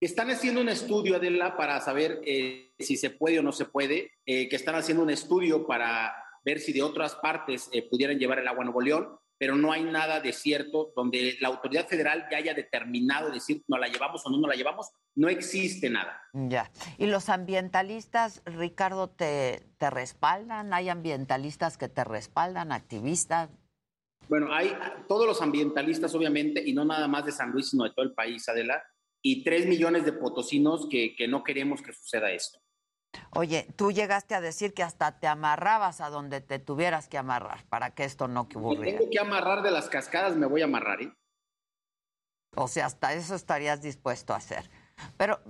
Están haciendo un estudio, Adela, para saber eh, si se puede o no se puede, eh, que están haciendo un estudio para ver si de otras partes eh, pudieran llevar el agua a Nuevo León, pero no hay nada de cierto donde la autoridad federal ya haya determinado decir no la llevamos o no no la llevamos, no existe nada. Ya. ¿Y los ambientalistas, Ricardo, te, te respaldan? ¿Hay ambientalistas que te respaldan, activistas? Bueno, hay todos los ambientalistas, obviamente, y no nada más de San Luis, sino de todo el país, Adela, y tres millones de potosinos que, que no queremos que suceda esto. Oye, tú llegaste a decir que hasta te amarrabas a donde te tuvieras que amarrar para que esto no ocurriera. Si tengo que amarrar de las cascadas, me voy a amarrar, ¿eh? O sea, hasta eso estarías dispuesto a hacer. Pero,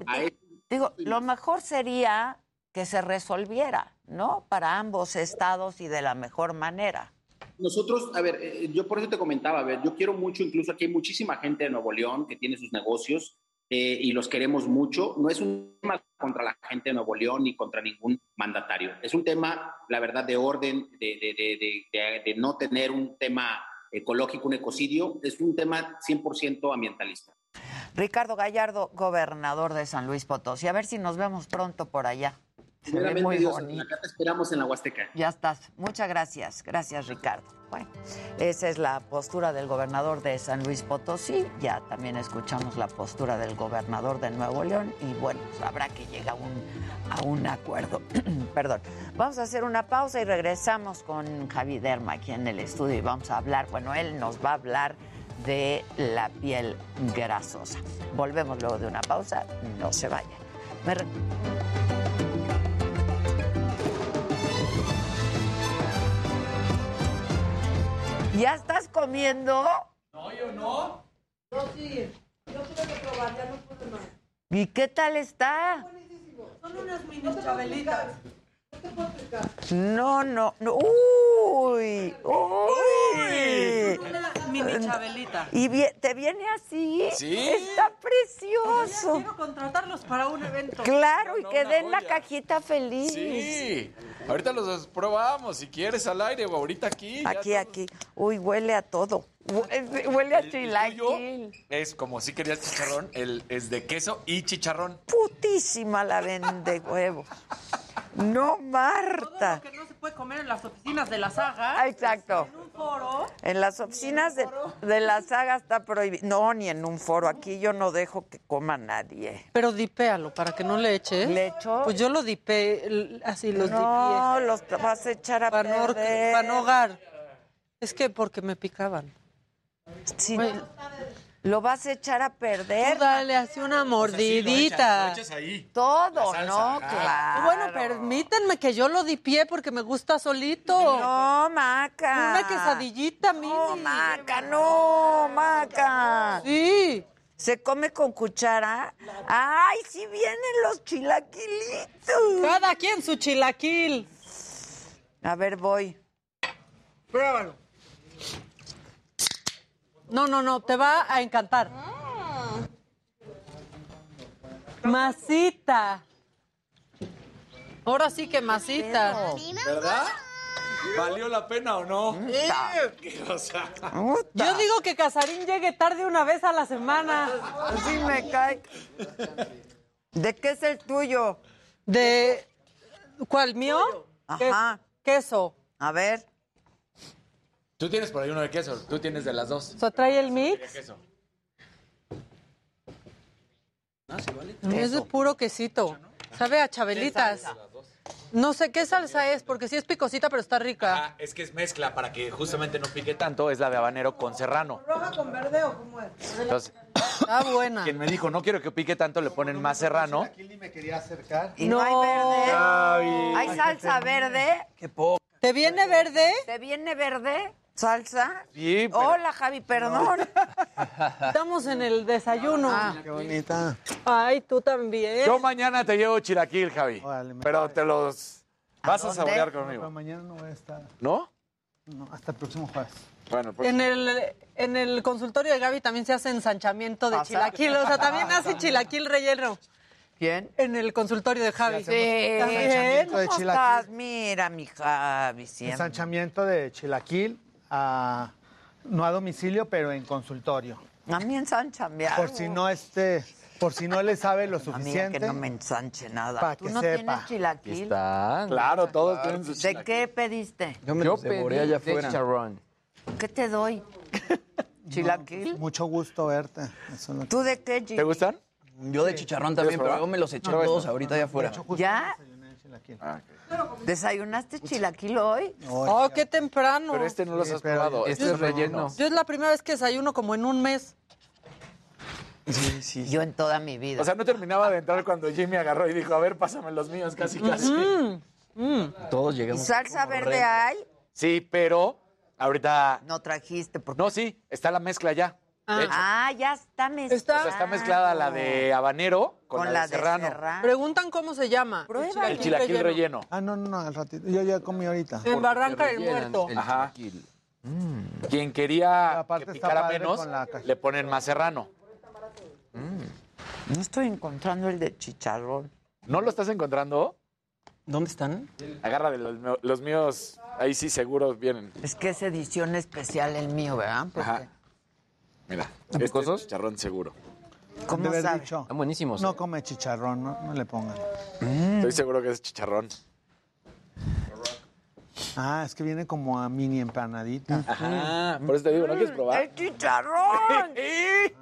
digo, lo mejor sería que se resolviera, ¿no? Para ambos estados y de la mejor manera. Nosotros, a ver, eh, yo por eso te comentaba, a ver, yo quiero mucho, incluso aquí hay muchísima gente de Nuevo León que tiene sus negocios eh, y los queremos mucho. No es un tema contra la gente de Nuevo León ni contra ningún mandatario. Es un tema, la verdad, de orden, de, de, de, de no tener un tema ecológico, un ecocidio. Es un tema 100% ambientalista. Ricardo Gallardo, gobernador de San Luis Potosí. A ver si nos vemos pronto por allá. Se ve muy Dios, bonito. Acá te esperamos en la Huasteca. Ya estás. Muchas gracias. Gracias, Ricardo. Bueno, esa es la postura del gobernador de San Luis Potosí. Ya también escuchamos la postura del gobernador de Nuevo León y bueno, pues habrá que llegar a un, a un acuerdo. Perdón. Vamos a hacer una pausa y regresamos con Javi Derma aquí en el estudio y vamos a hablar, bueno, él nos va a hablar de la piel grasosa. Volvemos luego de una pausa, no se vayan. Me... ¿Ya estás comiendo? No, yo no. Yo sí. Yo tuve que probar, ya no pude más. ¿Y qué tal está? Buenísimo. Son unas mini chabelitas. No, no, no. Uy, uy. Mini chabelita. ¿Y te viene así? Sí. Está precioso. Quiero contratarlos para un evento. Claro, y que den la cajita feliz. Sí. Ahorita los probamos, si quieres, al aire o ahorita aquí. Aquí, aquí. Uy, huele a todo. Huele a chilaquil. Es como si querías chicharrón, el es de queso y chicharrón. Putísima la vende huevos. No, Marta. Todo lo que no se puede comer en las oficinas de la saga. Ah, exacto. En un foro. En las oficinas de, de, la saga está prohibido. No, ni en un foro. Aquí yo no dejo que coma nadie. Pero dipéalo para que no le eches. ¿Le echo? Pues yo lo dipé, así los no, dipié. los vas a echar a para perder. Para no hogar. Es que porque me picaban. Sí. Lo vas a echar a perder. Tú dale así una mordidita. Todo, La ¿no? Claro. Bueno, permítanme que yo lo dipié porque me gusta solito. No, Maca. Una quesadillita, mini. No, Maca, no, Maca. Sí. ¿Se come con cuchara? ¡Ay, sí vienen los chilaquilitos! Cada quien su chilaquil. A ver, voy. Pruébalo. No, no, no, te va a encantar. Masita. Ahora sí que masita. ¿Verdad? ¿Valió la pena o no? Sí. O sea, Yo digo que Casarín llegue tarde una vez a la semana. Sí me cae. ¿De qué es el tuyo? ¿De cuál mío? Ajá. Queso. A ver. Tú tienes por ahí uno de queso, tú tienes de las dos. O sea, trae el mix. queso. A mí es de puro quesito. Sabe a chabelitas. No sé qué salsa es, porque sí es picosita, pero está rica. Ah, es que es mezcla para que justamente no pique tanto, es la de habanero con serrano. ¿Roja con verde o cómo es? Entonces, Está buena. quien me dijo, no quiero que pique tanto, le ponen más serrano. me quería acercar. ¿Y no, hay verde? Ay. ¿Hay salsa verde? Qué poco. ¿Te viene verde? ¿Te viene verde? ¿Salsa? Sí, pero- Hola, Javi, perdón. Estamos en el desayuno. Ah. Qué bonita. Ay, tú también. Yo mañana te llevo chilaquil, Javi. Pero te los vas a, saborear Pero conmigo. mañana no voy a estar. ¿No? No, hasta el próximo jueves. Bueno, pues. En el, en el consultorio de Gaby también se hace ensanchamiento de chilaquil. O sea, también hace chilaquil relleno. ¿Quién? En el consultorio de Javi. Sí. También. de ¿Cómo chilaquil. Mira, mi Javi, siempre. Ensanchamiento de chilaquil, a- no a domicilio, pero en consultorio. A mí ensanchame Por si no este, por si no le sabe lo Amiga, suficiente. que no me ensanche nada. Pa' ¿Tú que no sepa. tienes chilaquil? Claro, todos tienen su ¿De qué pediste? Yo me los devoré allá afuera. ¿Qué te doy? ¿Chilaquil? Mucho gusto verte. Eso lo ¿Tú de qué, G? ¿Te gustan? Yo de chicharrón también, pero yo me los eché No, todos no. ahorita allá afuera. ¿Ya? Ah, ¿Desayunaste chilaquil hoy? Oh, qué temprano. Pero este no Sí, has probado. este estos es no, relleno. no. Yo es la primera vez que desayuno como en un mes. Sí, sí. Yo en toda mi vida. O sea, no terminaba de entrar cuando Jimmy agarró y dijo, a ver, pásame los míos, casi, casi. Mm, mm. Todos ¿Y llegamos. salsa verde rey. hay? Sí, pero ahorita... No trajiste. Porque... No, sí, está la mezcla ya. Hecho, Ah, ya está mezclado. Está- o sea, está mezclada la de habanero con, con la, de serrano. serrano. Preguntan cómo se llama. Prueba. El chilaquil relleno. Ah, no, no, no, al ratito. Yo ya comí ahorita. En Barranca del Muerto. el Ajá. chilaquil. Quien quería que picara menos, le ponen más serrano. No estoy encontrando el de chicharrón. ¿No lo estás encontrando? ¿Dónde están? Agarra de los míos, ahí sí seguro vienen. Es que es edición especial el mío, ¿verdad? Porque- Ajá. Mira, este es chicharrón seguro. ¿Cómo de haber sabe? dicho, Están buenísimos. no come chicharrón, no, no le pongan. Estoy seguro que es chicharrón. Ah, es que viene como a mini empanadita. Ajá, por eso te digo, ¿no quieres probar? ¡El chicharrón!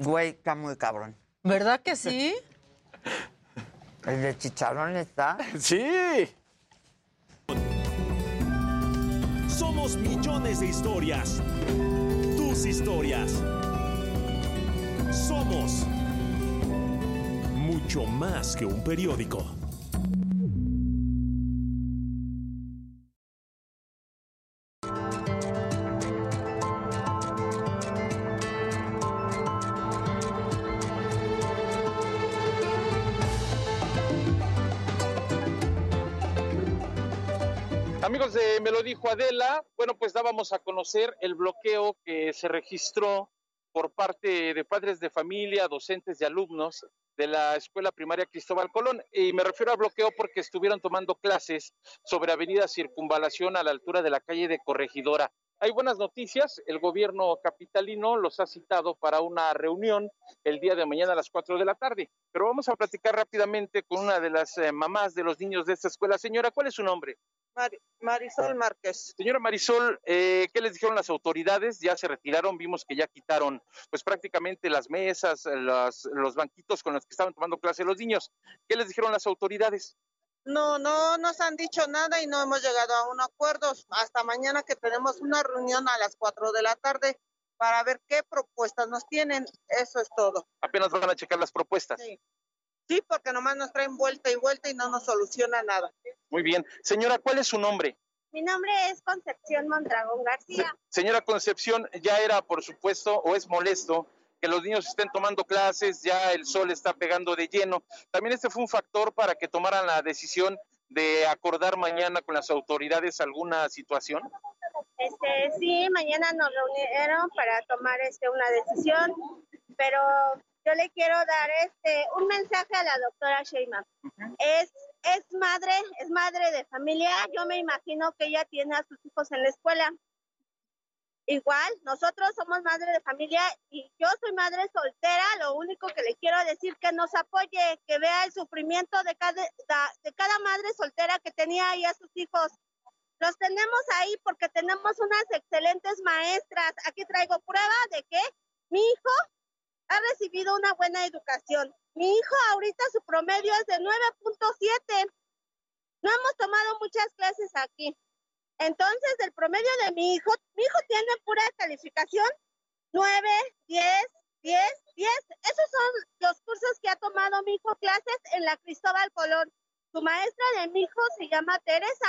Güey, está muy cabrón. ¿Verdad que sí? El de chicharrón está. Sí. Somos millones de historias. Historias. Somos mucho más que un periódico. Dijo Adela, bueno, pues dábamos a conocer el bloqueo que se registró por parte de padres de familia, docentes y alumnos de la Escuela Primaria Cristóbal Colón. Y me refiero al bloqueo porque estuvieron tomando clases sobre Avenida Circunvalación a la altura de la calle de Corregidora. Hay buenas noticias, el gobierno capitalino los ha citado para una reunión el día de mañana a las 4 de la tarde. Pero vamos a platicar rápidamente con una de las eh, mamás de los niños de esta escuela. Señora, ¿cuál es su nombre? Marisol Márquez. Señora Marisol, eh, ¿qué les dijeron las autoridades? Ya se retiraron, vimos que ya quitaron pues prácticamente las mesas, las- los banquitos con los que estaban tomando clase los niños. ¿Qué les dijeron las autoridades? No, no nos han dicho nada y no hemos llegado a un acuerdo. Hasta mañana que tenemos una reunión a las 4 de la tarde. para ver qué propuestas nos tienen. Eso es todo. Apenas van a checar las propuestas. Sí. Sí, porque nomás nos traen vuelta y vuelta y no nos soluciona nada. Muy bien. Señora, ¿cuál es su nombre? Mi nombre es Concepción Mondragón García. Señora Concepción, ya era, por supuesto, o es molesto que los niños estén tomando clases, ya el sol está pegando de lleno. También este fue un factor para que tomaran la decisión de acordar mañana con las autoridades alguna situación. Este, sí, mañana nos reunieron para tomar este una decisión, pero yo le quiero dar este un mensaje a la doctora Sheima. Es es madre, es madre de familia. Yo me imagino que ella tiene a sus hijos en la escuela. Igual, nosotros somos madre de familia y yo soy madre soltera. Lo único que le quiero decir que nos apoye, que vea el sufrimiento de cada, de cada madre soltera que tenía ahí a sus hijos. Los tenemos ahí porque tenemos unas excelentes maestras. Aquí traigo prueba de que mi hijo ha recibido una buena educación. Mi hijo ahorita su promedio es de 9.7. No hemos tomado muchas clases aquí. Entonces, el promedio de mi hijo, mi hijo tiene pura calificación 9, 10, 10, 10. Esos son los cursos que ha tomado mi hijo clases en la Cristóbal Colón. Su maestra de mi hijo se llama Teresa.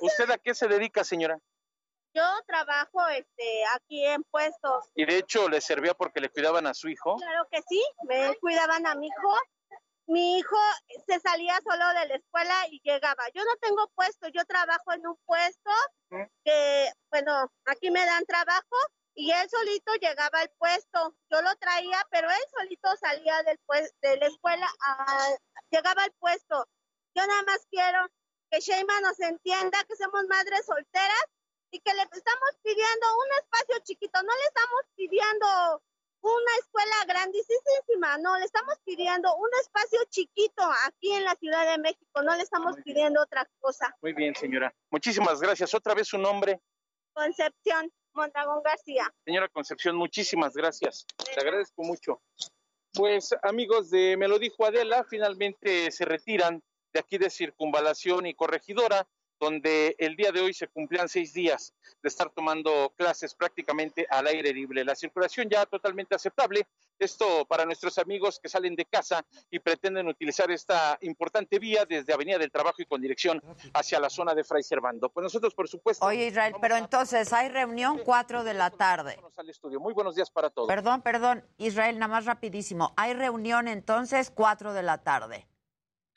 ¿Usted a qué se dedica, señora? Yo trabajo este, aquí en puestos. Y de hecho, ¿le servía porque le cuidaban a su hijo? Claro que sí, me cuidaban a mi hijo. Mi hijo se salía solo de la escuela y llegaba. Yo no tengo puesto, yo trabajo en un puesto que, bueno, aquí me dan trabajo y él solito llegaba al puesto. Yo lo traía, pero él solito salía del de la escuela, a, llegaba al puesto. Yo nada más quiero que Sheima nos entienda que somos madres solteras y que le estamos pidiendo un espacio chiquito, no le estamos pidiendo una escuela grandísima, no, le estamos pidiendo un espacio chiquito aquí en la Ciudad de México, no le estamos pidiendo otra cosa. Muy bien, señora. Muchísimas gracias. Otra vez su nombre. Concepción Mondragón García. Señora Concepción, muchísimas gracias. Le agradezco mucho. Pues amigos de Me lo dijo Adela, finalmente se retiran de aquí de Circunvalación y Corregidora donde el día de hoy se cumplían seis días de estar tomando clases prácticamente al aire libre. La circulación ya totalmente aceptable. Esto para nuestros amigos que salen de casa y pretenden utilizar esta importante vía desde Avenida del Trabajo y con dirección hacia la zona de Fray Servando. Pues nosotros, por supuesto. Oye, Israel, pero entonces hay reunión cuatro de la tarde. Al estudio. Muy buenos días para todos. Perdón, perdón, Israel, nada más rapidísimo. Hay reunión entonces cuatro de la tarde.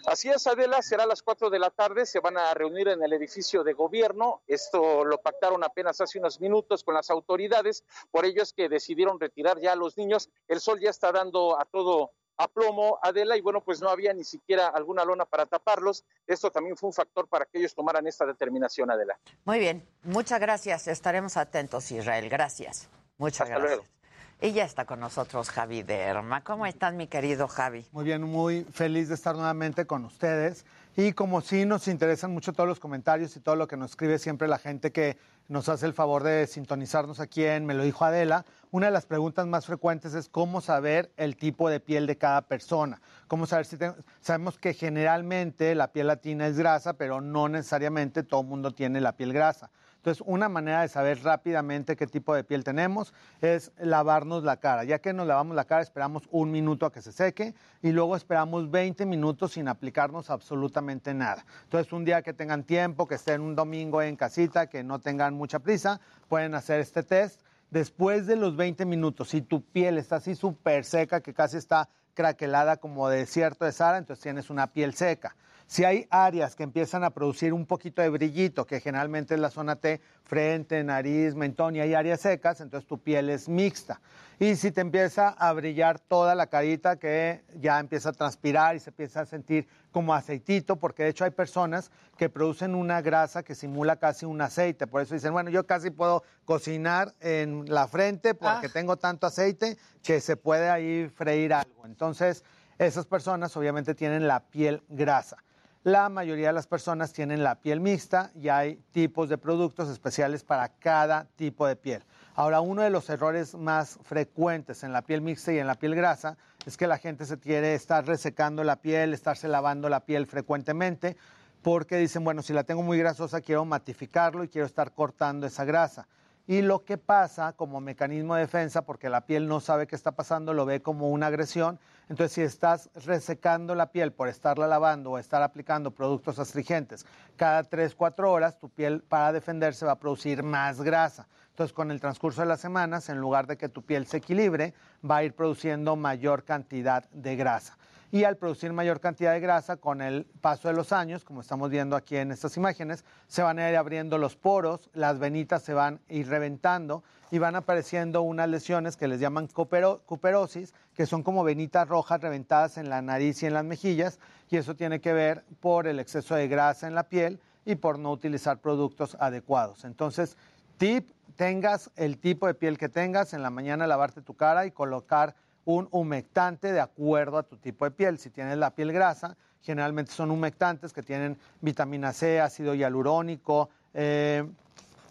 Así es, Adela, será a las 4 de la tarde, se van a reunir en el edificio de gobierno, esto lo pactaron apenas hace unos minutos con las autoridades, por ello es que decidieron retirar ya a los niños, el sol ya está dando a todo a plomo, Adela, y bueno, pues no había ni siquiera alguna lona para taparlos, esto también fue un factor para que ellos tomaran esta determinación, Adela. Muy bien, muchas gracias, estaremos atentos, Israel, gracias. Muchas Hasta gracias. luego. Y ya está con nosotros Javi Derma. ¿Cómo estás, mi querido Javi? Muy bien, muy feliz de estar nuevamente con ustedes. Y como sí nos interesan mucho todos los comentarios y todo lo que nos escribe siempre la gente que nos hace el favor de sintonizarnos aquí en Me lo dijo Adela, una de las preguntas más frecuentes es cómo saber el tipo de piel de cada persona. Cómo saber si te- sabemos que generalmente la piel latina es grasa, pero no necesariamente todo el mundo tiene la piel grasa. Entonces, una manera de saber rápidamente qué tipo de piel tenemos es lavarnos la cara. Ya que nos lavamos la cara, esperamos un minuto a que se seque y luego esperamos 20 minutos sin aplicarnos absolutamente nada. Entonces, un día que tengan tiempo, que estén un domingo en casita, que no tengan mucha prisa, pueden hacer este test. Después de los 20 minutos, si tu piel está así súper seca, que casi está craquelada como desierto de Sahara, entonces tienes una piel seca. Si hay áreas que empiezan a producir un poquito de brillito, que generalmente es la zona T, frente, nariz, mentón, y hay áreas secas, entonces tu piel es mixta. Y si te empieza a brillar toda la carita, que ya empieza a transpirar y se empieza a sentir como aceitito, porque de hecho hay personas que producen una grasa que simula casi un aceite. Por eso dicen, bueno, yo casi puedo cocinar en la frente porque tengo tanto aceite que se puede ahí freír algo. Entonces, esas personas obviamente tienen la piel grasa. La mayoría de las personas tienen la piel mixta y hay tipos de productos especiales para cada tipo de piel. Ahora, uno de los errores más frecuentes en la piel mixta y en la piel grasa es que la gente se quiere estar resecando la piel, estarse lavando la piel frecuentemente, porque dicen, bueno, si la tengo muy grasosa, quiero matificarlo y quiero estar cortando esa grasa. Y lo que pasa como mecanismo de defensa, porque la piel no sabe qué está pasando, lo ve como una agresión. Entonces, si estás resecando la piel por estarla lavando o estar aplicando productos astringentes cada 3, 4 horas, tu piel para defenderse va a producir más grasa. Entonces, con el transcurso de las semanas, en lugar de que tu piel se equilibre, va a ir produciendo mayor cantidad de grasa y al producir mayor cantidad de grasa con el paso de los años, como estamos viendo aquí en estas imágenes, se van a ir abriendo los poros, las venitas se van a ir reventando y van apareciendo unas lesiones que les llaman cupero- cuperosis, que son como venitas rojas reventadas en la nariz y en las mejillas, y eso tiene que ver por el exceso de grasa en la piel y por no utilizar productos adecuados. Entonces, tip, tengas el tipo de piel que tengas, en la mañana lavarte tu cara y colocar un humectante de acuerdo a tu tipo de piel. Si tienes la piel grasa, generalmente son humectantes que tienen vitamina C, ácido hialurónico eh,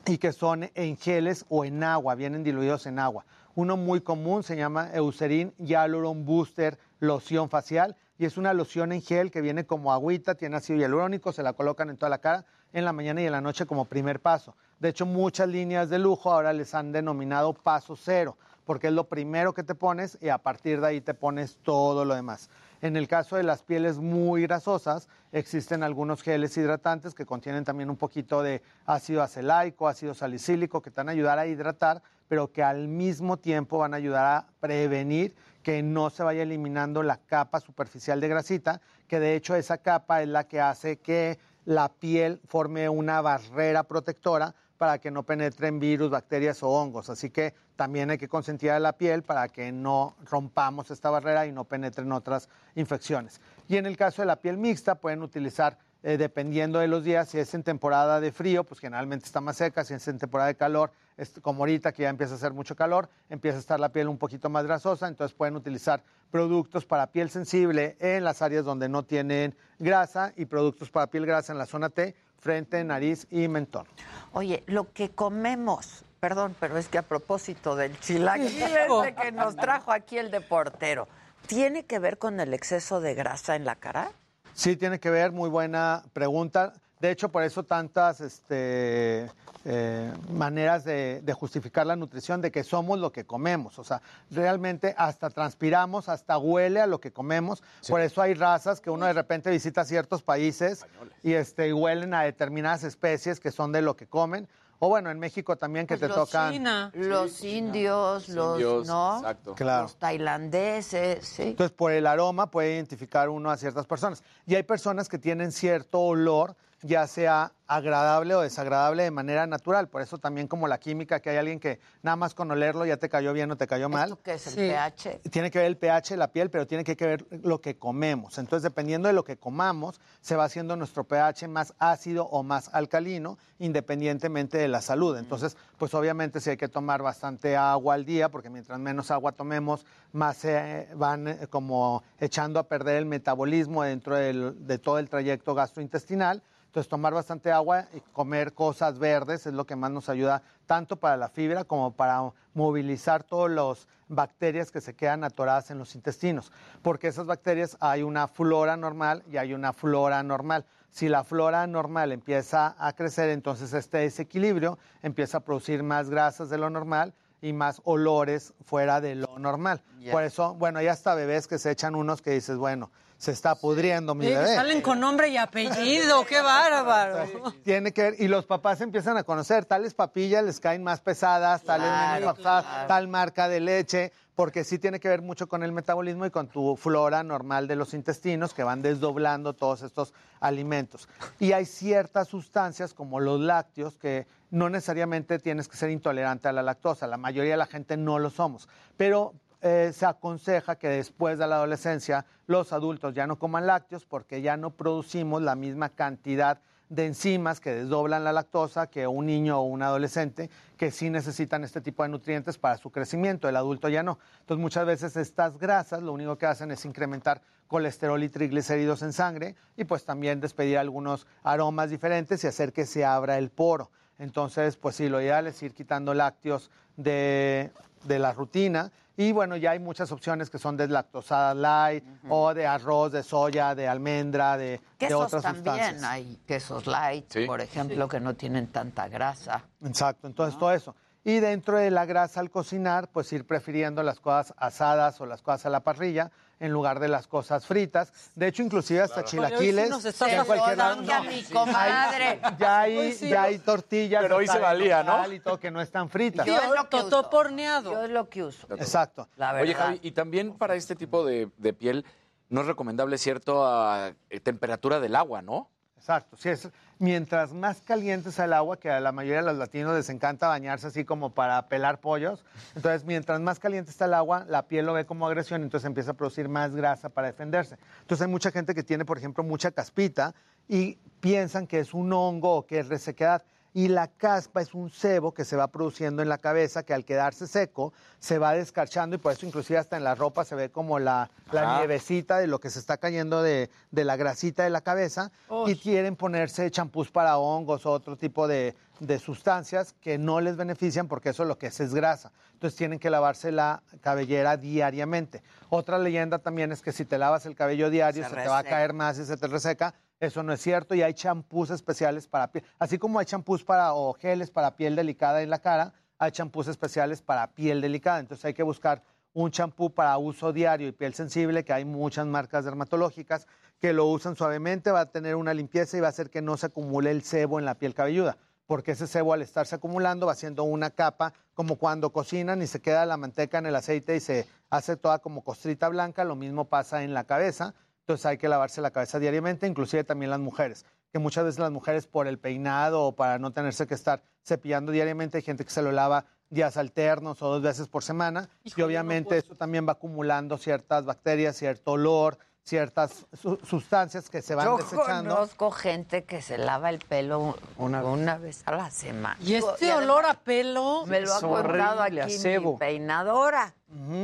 y que son en geles o en agua, vienen diluidos en agua. Uno muy común se llama Eucerin Hyaluron Booster Loción Facial y es una loción en gel que viene como agüita, tiene ácido hialurónico, se la colocan en toda la cara en la mañana y en la noche como primer paso. De hecho, muchas líneas de lujo ahora les han denominado paso cero porque es lo primero que te pones y a partir de ahí te pones todo lo demás. En el caso de las pieles muy grasosas, existen algunos geles hidratantes que contienen también un poquito de ácido acelaico, ácido salicílico, que te van a ayudar a hidratar, pero que al mismo tiempo van a ayudar a prevenir que no se vaya eliminando la capa superficial de grasita, que de hecho esa capa es la que hace que la piel forme una barrera protectora para que no penetren virus, bacterias o hongos. Así que también hay que consentir la piel para que no rompamos esta barrera y no penetren otras infecciones. Y en el caso de la piel mixta, pueden utilizar, eh, dependiendo de los días, si es en temporada de frío, pues generalmente está más seca, si es en temporada de calor, como ahorita que ya empieza a hacer mucho calor, empieza a estar la piel un poquito más grasosa, entonces pueden utilizar productos para piel sensible en las áreas donde no tienen grasa y productos para piel grasa en la zona T, frente, nariz y mentón. Oye, lo que comemos, perdón, pero es que a propósito del chilaquil este que nos trajo aquí el deportero, ¿tiene que ver con el exceso de grasa en la cara? Sí, tiene que ver, muy buena pregunta. De hecho, por eso tantas este, eh, maneras de, de justificar la nutrición, de que somos lo que comemos. O sea, realmente hasta transpiramos, hasta huele a lo que comemos. Por eso hay razas que uno de repente visita ciertos países y este, y huelen a determinadas especies que son de lo que comen. O bueno, en México también que te tocan. Los indios, los, indios, ¿no? exacto. Claro. Los tailandeses, sí. Entonces, por el aroma puede identificar uno a ciertas personas. Y hay personas que tienen cierto olor, ya sea agradable o desagradable de manera natural. Por eso también como la química, que hay alguien que nada más con olerlo ya te cayó bien o te cayó mal. ¿Esto qué es el pH? Tiene que ver el pH de la piel, pero tiene que ver lo que comemos. Entonces, dependiendo de lo que comamos, se va haciendo nuestro pH más ácido o más alcalino, independientemente de la salud. Entonces, pues obviamente sí hay que tomar bastante agua al día, porque mientras menos agua tomemos, más se van eh, como echando a perder el metabolismo dentro del- de todo el trayecto gastrointestinal. Entonces, tomar bastante agua y comer cosas verdes es lo que más nos ayuda tanto para la fibra como para movilizar todas las bacterias que se quedan atoradas en los intestinos. Porque esas bacterias hay una flora normal y hay una flora anormal. Si la flora normal empieza a crecer, entonces este desequilibrio empieza a producir más grasas de lo normal y más olores fuera de lo normal. Por eso, bueno, hay hasta bebés que se echan unos que dices, bueno, se está pudriendo mi bebé. salen con nombre y apellido, qué bárbaro. Tiene que ver, y los papás empiezan a conocer, tales papillas les caen más pesadas, tales Claro, menos pesadas, claro. tal marca de leche, porque sí tiene que ver mucho con el metabolismo y con tu flora normal de los intestinos que van desdoblando todos estos alimentos. Y hay ciertas sustancias como los lácteos que no necesariamente tienes que ser intolerante a la lactosa, la mayoría de la gente no lo somos, pero eh, se aconseja que después de la adolescencia los adultos ya no coman lácteos porque ya no producimos la misma cantidad de enzimas que desdoblan la lactosa que un niño o un adolescente que sí necesitan este tipo de nutrientes para su crecimiento, el adulto ya no. Entonces muchas veces estas grasas lo único que hacen es incrementar colesterol y triglicéridos en sangre y pues también despedir algunos aromas diferentes y hacer que se abra el poro. Entonces, pues sí, lo ideal es ir quitando lácteos de, de la rutina. Y bueno, ya hay muchas opciones que son deslactosadas light o de arroz, de soya, de almendra, de, otras también, sustancias. hay quesos light, por ejemplo, que no tienen tanta grasa. Exacto, entonces todo eso. Y dentro de la grasa al cocinar, pues ir prefiriendo las cosas asadas o las cosas a la parrilla en lugar de las cosas fritas. De hecho, inclusive hasta Oye, hoy sí chilaquiles. nos estás ya en cualquier lado- Oiga, mi comadre. Ya hay, sí ya hay tortillas. Pero hoy se valía, ¿no? Y todo que no están fritas. Yo es lo que uso. porneado. Yo es lo que uso. Exacto. La verdad. Oye, Javi, y también para este tipo de, de piel no es recomendable cierta eh, temperatura del agua, ¿no? Exacto, sí, es, mientras más caliente sea el agua, que a la mayoría de los latinos les encanta bañarse así como para pelar pollos, entonces mientras más caliente está el agua, la piel lo ve como agresión, entonces empieza a producir más grasa para defenderse. Entonces hay mucha gente que tiene, por ejemplo, mucha caspita y piensan que es un hongo o que es resequedad. Y la caspa es un sebo que se va produciendo en la cabeza que al quedarse seco se va descarchando y por eso inclusive hasta en la ropa se ve como la, la nievecita de lo que se está cayendo de, de la grasita de la cabeza y quieren ponerse champús para hongos o otro tipo de, de sustancias que no les benefician porque eso lo que es es grasa. Entonces tienen que lavarse la cabellera diariamente. Otra leyenda también es que si te lavas el cabello diario Se se, te va a caer más y se te reseca. Eso no es cierto y hay champús especiales para piel. Así como hay champús para o geles para piel delicada en la cara, hay champús especiales para piel delicada. Entonces hay que buscar un champú para uso diario y piel sensible, que hay muchas marcas dermatológicas que lo usan suavemente, va a tener una limpieza y va a hacer que no se acumule el sebo en la piel cabelluda, porque ese sebo al estarse acumulando va haciendo una capa como cuando cocinan y se queda la manteca en el aceite y se hace toda como costrita blanca, lo mismo pasa en la cabeza, entonces hay que lavarse la cabeza diariamente, inclusive también las mujeres, que muchas veces las mujeres por el peinado o para no tenerse que estar cepillando diariamente, hay gente que se lo lava días alternos o dos veces por semana y obviamente eso también va acumulando ciertas bacterias, cierto olor, ciertas su- sustancias que se van Yo desechando. conozco gente que se lava el pelo una, vez a la semana. Y este olor a pelo. Me lo ha contado aquí mi peinadora.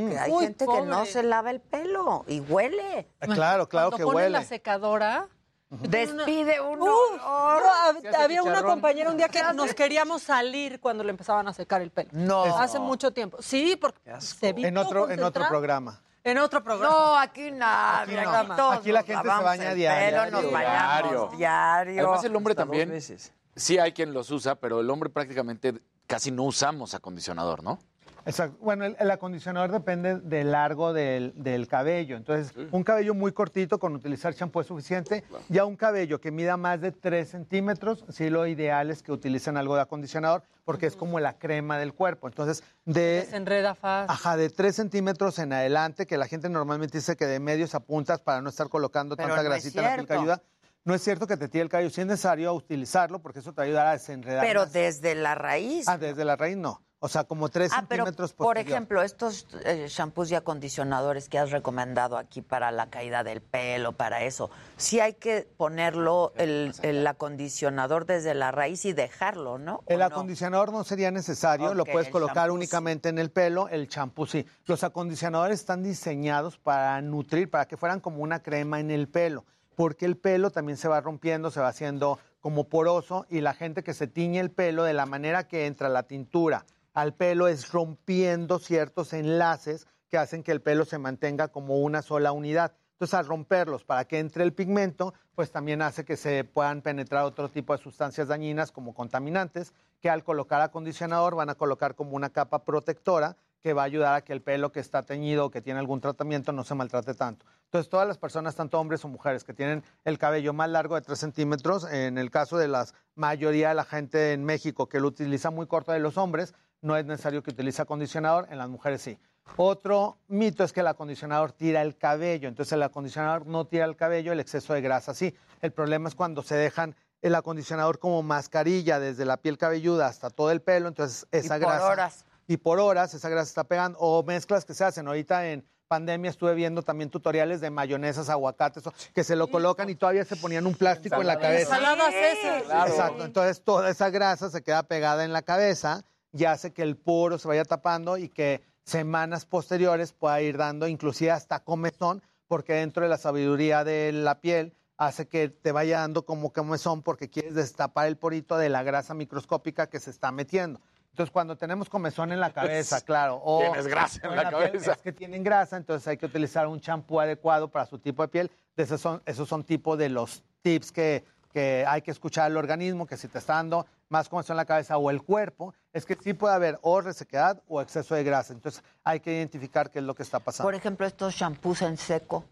Que hay Uy, gente que no pobre. se lava el pelo y huele. Ah, Claro, claro Cuando que ponen huele. la secadora. Despide un Uf, olor. yo, Se hace había una compañera un día que nos queríamos salir cuando le empezaban a secar el pelo. No. Hace mucho tiempo. Sí, porque se En otro, en otro programa. En otro programa. No, aquí nada. Aquí Aquí, no. todos Aquí la gente se baña el diario. pelo, nos bañamos diario. Además, el hombre Hasta dos también. veces. Sí, hay quien los usa, pero el hombre prácticamente casi no usamos acondicionador, ¿no? Exacto. Bueno, el, el acondicionador depende del largo del, del cabello. Entonces, un cabello muy cortito con utilizar champú es suficiente. Ya un cabello que mida más de 3 centímetros, sí lo ideal es que utilicen algo de acondicionador porque es como la crema del cuerpo. Entonces, de... Se enreda fácil. Ajá, de 3 centímetros en adelante, que la gente normalmente dice que de medios a puntas para no estar colocando Pero tanta no grasita en la piel que ayuda. No es cierto que te tire el cabello, sí es necesario utilizarlo porque eso te ayudará a desenredar. Pero más. desde la raíz. Ah, desde la raíz no. O sea, como 3 Ah, pero centímetros por posterior. ejemplo, estos eh, shampoos y acondicionadores que has recomendado aquí para la caída del pelo, para eso, sí hay que ponerlo el, el acondicionador desde la raíz y dejarlo, ¿no? ¿O El acondicionador no sería necesario, lo puedes colocar únicamente en el pelo, el champú sí. Los acondicionadores están diseñados para nutrir, para que fueran como una crema en el pelo, porque el pelo también se va rompiendo, se va haciendo como poroso y la gente que se tiñe el pelo de la manera que entra la tintura al pelo es rompiendo ciertos enlaces que hacen que el pelo se mantenga como una sola unidad. Entonces, al romperlos para que entre el pigmento, pues también hace que se puedan penetrar otro tipo de sustancias dañinas como contaminantes, que al colocar acondicionador van a colocar como una capa protectora que va a ayudar a que el pelo que está teñido o que tiene algún tratamiento no se maltrate tanto. Entonces, todas las personas, tanto hombres o mujeres, que tienen el cabello más largo de 3 centímetros, en el caso de la mayoría de la gente en México que lo utiliza muy corto de los hombres, no es necesario que utilice acondicionador, en las mujeres sí. Otro mito es que el acondicionador tira el cabello, entonces el acondicionador no tira el cabello, el exceso de grasa sí. El problema es cuando se dejan el acondicionador como mascarilla desde la piel cabelluda hasta todo el pelo, entonces esa por grasa horas. Y por horas esa grasa está pegando o mezclas que se hacen ahorita en pandemia estuve viendo también tutoriales de mayonesas, aguacates, que se lo colocan y todavía se ponían un plástico en la cabeza. Ensaladas esas. Claro. Exacto, entonces toda esa grasa se queda pegada en la cabeza y hace que el poro se vaya tapando y que semanas posteriores pueda ir dando inclusive hasta comezón, porque dentro de la sabiduría de la piel hace que te vaya dando como comezón porque quieres destapar el porito de la grasa microscópica que se está metiendo. Entonces, cuando tenemos comezón en la cabeza, claro, o Tienes grasa en la piel, cabeza. es que tienen grasa, entonces hay que utilizar un champú adecuado para su tipo de piel. De esos son, esos son tipos de los tips que que hay que escuchar al organismo, que si te está dando más comezón en la cabeza o el cuerpo, es que sí puede haber o resequedad o exceso de grasa. Entonces hay que identificar qué es lo que está pasando. Por ejemplo, estos shampoos en seco.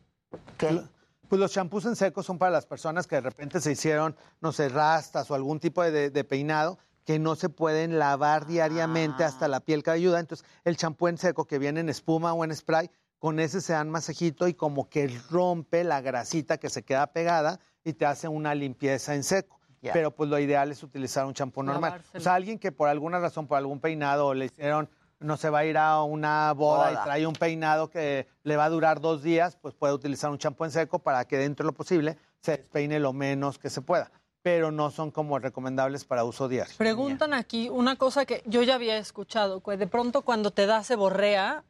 ¿qué? Pues los champús en seco son para las personas que de repente se hicieron, no sé, rastas o algún tipo de, de peinado que no se pueden lavar diariamente hasta la piel cabelluda. Entonces, el champú en seco que viene en espuma o en spray, con ese se dan masajito y como que rompe la grasita que se queda pegada y te hace una limpieza en seco. Pero pues lo ideal es utilizar un champú normal. Lavárselo. O sea, alguien que por alguna razón, por algún peinado le hicieron, no se va a ir a una boda, Boda. y trae un peinado que le va a durar dos días, pues puede utilizar un champú en seco para que dentro de lo posible se despeine lo menos que se pueda. Pero no son como recomendables para uso diario. Preguntan aquí una cosa que yo ya había escuchado, que de pronto cuando te da seborrea,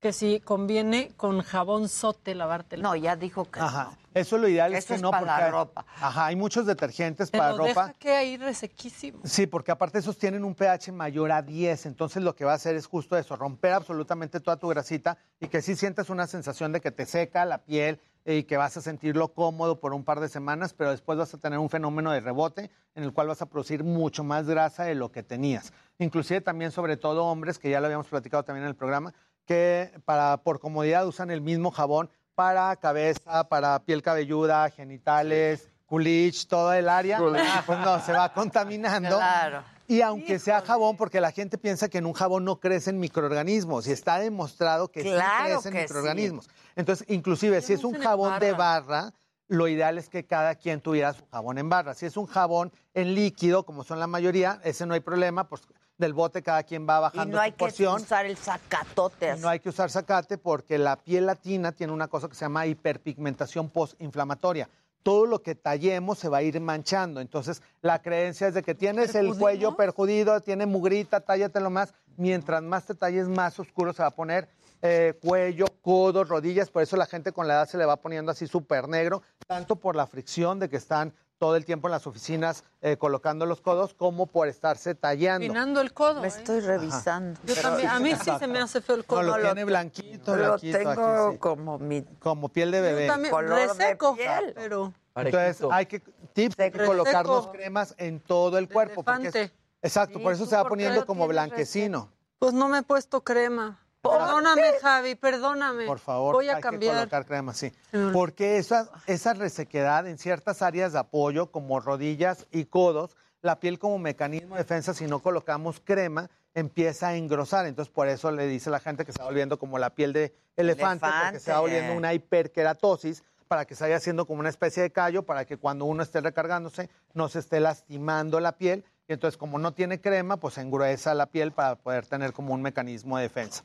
que si conviene con jabón sote lavártelo. No, ya dijo que Ajá. Eso lo ideal es que es no para la porque hay- ropa. Ajá, hay muchos detergentes Te para ropa. deja que ahí resequísimo. Sí, porque aparte esos tienen un pH mayor a 10, entonces lo que va a hacer es justo eso, romper absolutamente toda tu grasita y que sí sientas una sensación de que te seca la piel y que vas a sentirlo cómodo por un par de semanas, pero después vas a tener un fenómeno de rebote en el cual vas a producir mucho más grasa de lo que tenías. Inclusive también, sobre todo hombres, que ya lo habíamos platicado también en el programa, que para por comodidad usan el mismo jabón para cabeza, para piel cabelluda, genitales, culich, todo el área, ah, pues no, se va contaminando. Claro. Y aunque sea jabón, porque la gente piensa que en un jabón no crecen microorganismos, y está demostrado que Claro sí crecen que microorganismos. Entonces, inclusive, si es un jabón de barra, lo ideal es que cada quien tuviera su jabón en barra. Si es un jabón en líquido, como son la mayoría, ese no hay problema, pues del bote cada quien va Y bajando no hay su que usar el zacatote así. No hay que usar zacate porque la piel latina tiene una cosa que se llama hiperpigmentación postinflamatoria. Todo lo que tallemos se va a ir manchando. Entonces, la creencia es de que tienes el cuello perjudido, tiene mugrita, tállatelo más. Mientras más te talles, más oscuro se va a poner eh, cuello, codos, rodillas. Por eso la gente con la edad se le va poniendo así súper negro, tanto por la fricción de que están todo el tiempo en las oficinas eh, colocando los codos, como por estarse tallando. Pinando el codo. Me estoy revisando. Yo también, a mí sí se me hace feo el No, codo. lo tiene blanquito, lo blanquito tengo aquí, sí. como mi Como piel de bebé. Yo también, color de reseco, piel. pero... Entonces, hay que, tips, hay que colocarnos cremas en todo el cuerpo. porque es- exacto, Sí, por eso ¿tú se va poniendo como blanquecino. Pues no me he puesto crema. Perdóname, Javi, perdóname. Por favor, Voy a hay que cambiar. colocar crema, sí. Porque esa, esa resequedad en ciertas áreas de apoyo, como rodillas y codos, la piel como mecanismo de defensa, si no colocamos crema, empieza a engrosar. Entonces, por eso le dice la gente que se va volviendo como la piel de elefante, porque se va Elefante. volviendo una hiperkeratosis para que se vaya haciendo como una especie de callo, para que cuando uno esté recargándose no se esté lastimando la piel. Y entonces, como no tiene crema, pues engruesa la piel para poder tener como un mecanismo de defensa.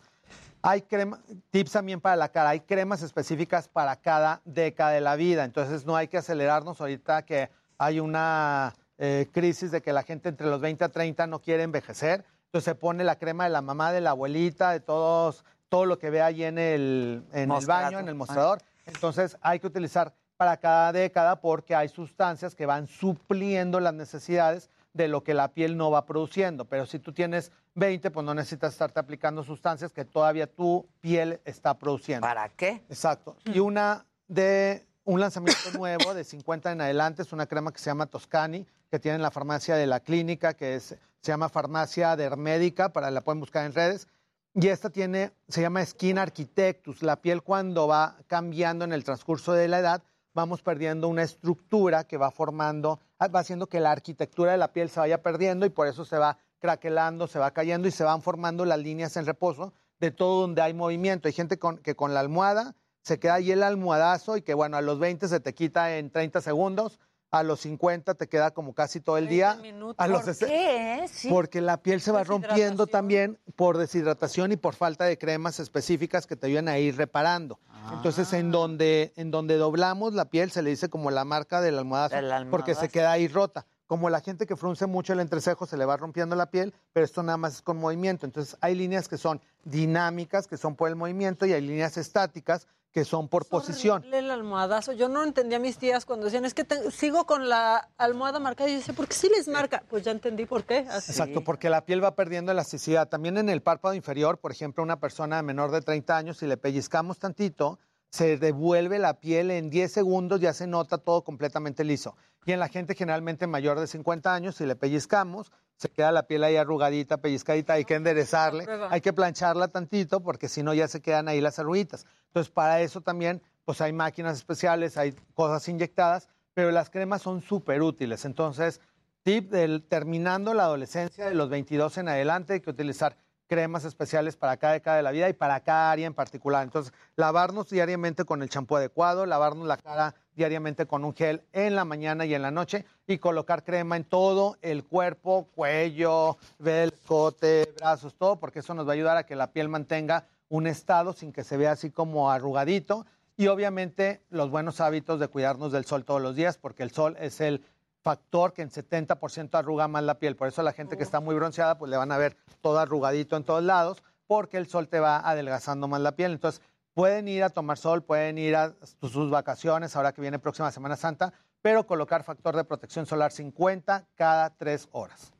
Hay crema, tips también para la cara, hay cremas específicas para cada década de la vida, entonces no hay que acelerarnos ahorita que hay una eh, crisis de que la gente entre los 20 a 30 no quiere envejecer, entonces se pone la crema de la mamá, de la abuelita, de todos, todo lo que ve ahí en el, en el Mostrador. baño, en el mostrador, entonces hay que utilizar para cada década porque hay sustancias que van supliendo las necesidades de lo que la piel no va produciendo. Pero si tú tienes 20, pues no necesitas estarte aplicando sustancias que todavía tu piel está produciendo. ¿Para qué? Exacto. Y una de un lanzamiento nuevo de 50 en adelante es una crema que se llama Toscani, que tiene en la farmacia de la clínica, que es, se llama Farmacia Dermédica, para la pueden buscar en redes. Y esta tiene, se llama Skin Architectus. La piel cuando va cambiando en el transcurso de la edad, vamos perdiendo una estructura que va formando, va haciendo que la arquitectura de la piel se vaya perdiendo y por eso se va craquelando, se va cayendo y se van formando las líneas en reposo de todo donde hay movimiento. Hay gente con, que con la almohada se queda ahí el almohadazo y que bueno, a los 20 se te quita en 30 segundos, a los 50 te queda como casi todo el día. A los ¿Por 60 qué? Sí. porque la piel se va rompiendo también por deshidratación y por falta de cremas específicas que te ayudan a ir reparando. Entonces, Ah. en donde, en donde doblamos la piel se le dice como la marca del almohadazo, Del porque se almohadazo. queda ahí rota. Como la gente que frunce mucho el entrecejo se le va rompiendo la piel, pero esto nada más es con movimiento. Entonces, hay líneas que son dinámicas, que son por el movimiento, y hay líneas estáticas, que son por posición. El almohadazo. Yo no entendía a mis tías cuando decían, es que te- sigo con la almohada marcada. Y yo decía, ¿por qué sí les marca? Pues ya entendí por qué. Así. Exacto, porque la piel va perdiendo elasticidad. También en el párpado inferior, por ejemplo, una persona menor de 30 años, si le pellizcamos tantito, se devuelve la piel en 10 segundos, ya se nota todo completamente liso. Y en la gente generalmente mayor de 50 años, si le pellizcamos, se queda la piel ahí arrugadita, pellizcadita, hay que enderezarle, hay que plancharla tantito porque si no ya se quedan ahí las arruguitas. Entonces para eso también pues hay máquinas especiales, hay cosas inyectadas, pero las cremas son súper útiles. Entonces, tip del terminando la adolescencia de los 22 en adelante hay que utilizar cremas especiales para cada década de la vida y para cada área en particular. Entonces, lavarnos diariamente con el champú adecuado, lavarnos la cara diariamente con un gel en la mañana y en la noche y colocar crema en todo el cuerpo, cuello, el escote, brazos, todo, porque eso nos va a ayudar a que la piel mantenga un estado sin que se vea así como arrugadito. Y obviamente los buenos hábitos de cuidarnos del sol todos los días, porque el sol es el factor que en 70% arruga más la piel. Por eso la gente que está muy bronceada, pues le van a ver todo arrugadito en todos lados, porque el sol te va adelgazando más la piel. Entonces, pueden ir a tomar sol, pueden ir a sus vacaciones, ahora que viene próxima Semana Santa, pero colocar factor de protección solar 50 cada tres horas.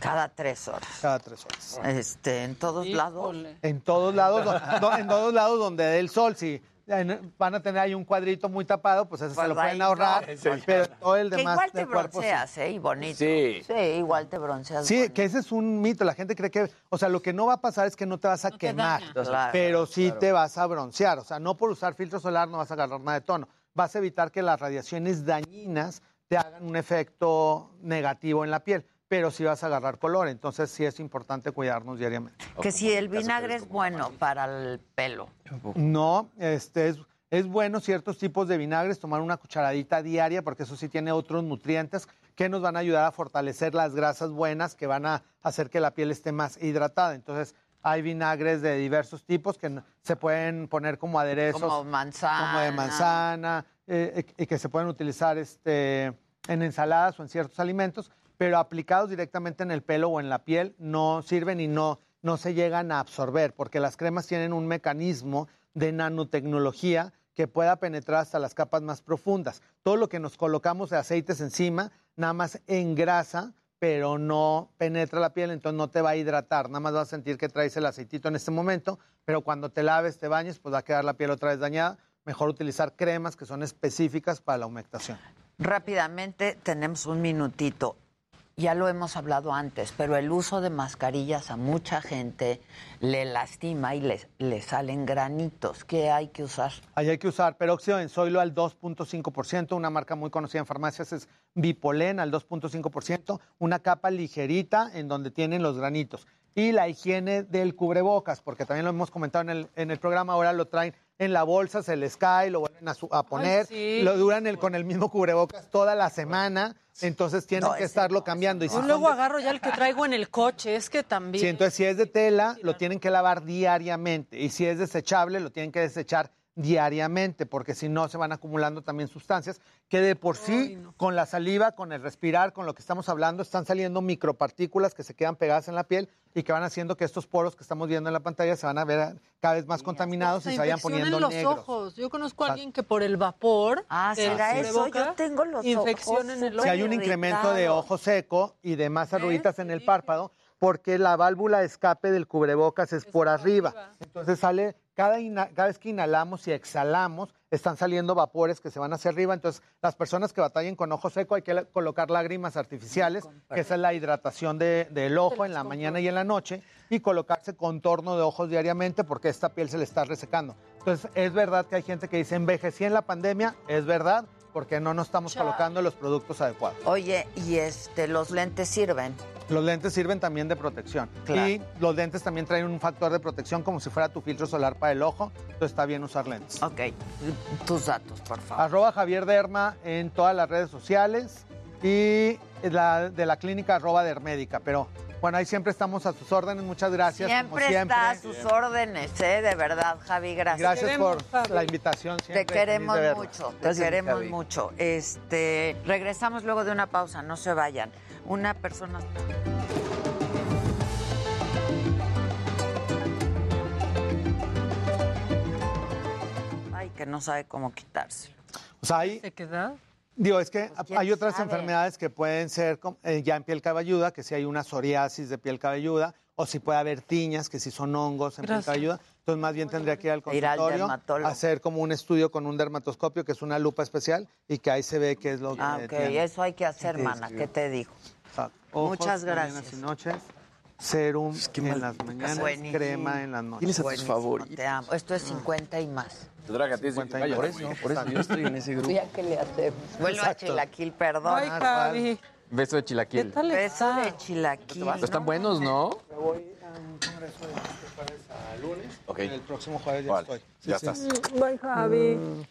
Cada tres horas. Cada tres horas. Este, en todos lados. En todos lados, do- do- en todos lados donde dé el sol, si van a tener ahí un cuadrito muy tapado, pues eso se lo Pues ahí pueden ahorrar, no. pero todo el Que demás igual te del cuerpo sí. bronceas, ¿eh? Y bonito. Sí. igual te bronceas. Sí, que ese es un mito. La gente cree que, o sea, lo que no va a pasar es que no te vas a quemar, daña. Claro, pero sí claro. te vas a broncear. O sea, no por usar filtro solar no vas a agarrar nada de tono. Vas a evitar que las radiaciones dañinas te hagan un efecto negativo en la piel, pero sí vas a agarrar color. Entonces sí es importante cuidarnos diariamente. Que si el vinagre es bueno para el pelo. No, este es, es bueno ciertos tipos de vinagres, tomar una cucharadita diaria, porque eso sí tiene otros nutrientes que nos van a ayudar a fortalecer las grasas buenas que van a hacer que la piel esté más hidratada. Entonces, hay vinagres de diversos tipos que se pueden poner como aderezos. Como manzana. Como de manzana, eh, y que se pueden utilizar este, en ensaladas o en ciertos alimentos, pero aplicados directamente en el pelo o en la piel no sirven y no, no se llegan a absorber, porque las cremas tienen un mecanismo de nanotecnología que pueda penetrar hasta las capas más profundas. Todo lo que nos colocamos de aceites encima, nada más engrasa, pero no penetra la piel, entonces no te va a hidratar, nada más vas a sentir que traes el aceitito en este momento, pero cuando te laves, te bañes, pues va a quedar la piel otra vez dañada. Mejor utilizar cremas que son específicas para la humectación. Rápidamente, tenemos un minutito. Ya lo hemos hablado antes, pero el uso de mascarillas a mucha gente le lastima y le, le salen granitos. ¿Qué hay que usar? Ahí hay que usar peróxido de enzoilo al 2.5%, una marca muy conocida en farmacias es Bipolen al 2.5%, una capa ligerita en donde tienen los granitos. Y la higiene del cubrebocas, porque también lo hemos comentado en el, en el programa, ahora lo traen en la bolsa, se les cae, lo vuelven a, su- a poner, sí. lo duran el, con el mismo cubrebocas toda la semana, entonces tienen No, que estarlo cambiando. Y si luego de- agarro ya el que traigo en el coche, es que también. Sí, entonces si es de tela, lo tienen que lavar diariamente. Y si es desechable, lo tienen que desechar diariamente, porque si no se van acumulando también sustancias que de por sí, con la saliva, con el respirar, con lo que estamos hablando, están saliendo micropartículas que se quedan pegadas en la piel y que van haciendo que estos poros que estamos viendo en la pantalla se van a ver cada vez más contaminados y se vayan infección poniendo en los negros. ojos. Yo conozco a alguien que por el vapor. Ah, ¿será eso? Yo tengo los Infección ojos en el ojo. Si hay un incremento de ojo seco y de más arruguitas en el párpado, porque la válvula de escape del cubrebocas es, por arriba. Entonces sale, cada, cada vez que inhalamos y exhalamos, están saliendo vapores que se van hacia arriba. Entonces, las personas que batallen con ojo seco hay que colocar lágrimas artificiales, que esa es la hidratación de- del ojo en la mañana y en la noche, y colocarse contorno de ojos diariamente porque esta piel se le está resecando. Entonces, es verdad que hay gente que dice, envejecí en la pandemia, es verdad, porque no nos estamos colocando los productos adecuados. Oye, y este, los lentes sirven. Los lentes sirven también de protección. Claro. Y los lentes también traen un factor de protección como si fuera tu filtro solar para el ojo. Entonces está bien usar lentes. Ok. Tus datos, por favor. Arroba Javier Derma en todas las redes sociales y la de la clínica arroba Dermédica. Pero bueno, ahí siempre estamos a sus órdenes. Muchas gracias. Siempre, como siempre. está a sus órdenes, ¿eh? De verdad, Javi, gracias. Gracias por la invitación. Te queremos mucho, te queremos mucho. Este, regresamos luego de una pausa, no se vayan. Una persona. Ay, que no sabe cómo quitárselo. O sea, hay, ¿Se queda? Digo, es que quién hay otras sabe. enfermedades que pueden ser eh, ya en piel cabelluda, que si hay una psoriasis de piel cabelluda, o si puede haber tiñas, que si son hongos en Gracias. piel cabelluda, Entonces, más bien tendría que ir al Ir al consultorio, dermatólogo. hacer como un estudio con un dermatoscopio, que es una lupa especial, y que ahí se ve qué es lo que Ah, ok, tiene. eso hay que hacer, Sí, mana. ¿Qué te digo? Ojos, Muchas gracias. y noches. Serum en las mañanas, Buenísimo. crema en las noches. Tienes a tus Buenísimo, favoritos. te amo. Esto es 50 y más. Tendrá que a ti sí, vaya, Por eso, por eso yo estoy en ese grupo. Ya que le hacemos. Vuelvo a chilaquil, perdón. Ay, Javi. Beso de chilaquil. ¿Qué tal Beso está? de chilaquil. Están buenos, ¿no? Me voy a un congreso de este jueves a lunes. Ok. El próximo jueves ya Vale, estoy. ya estás. Mm, Bye, Javi.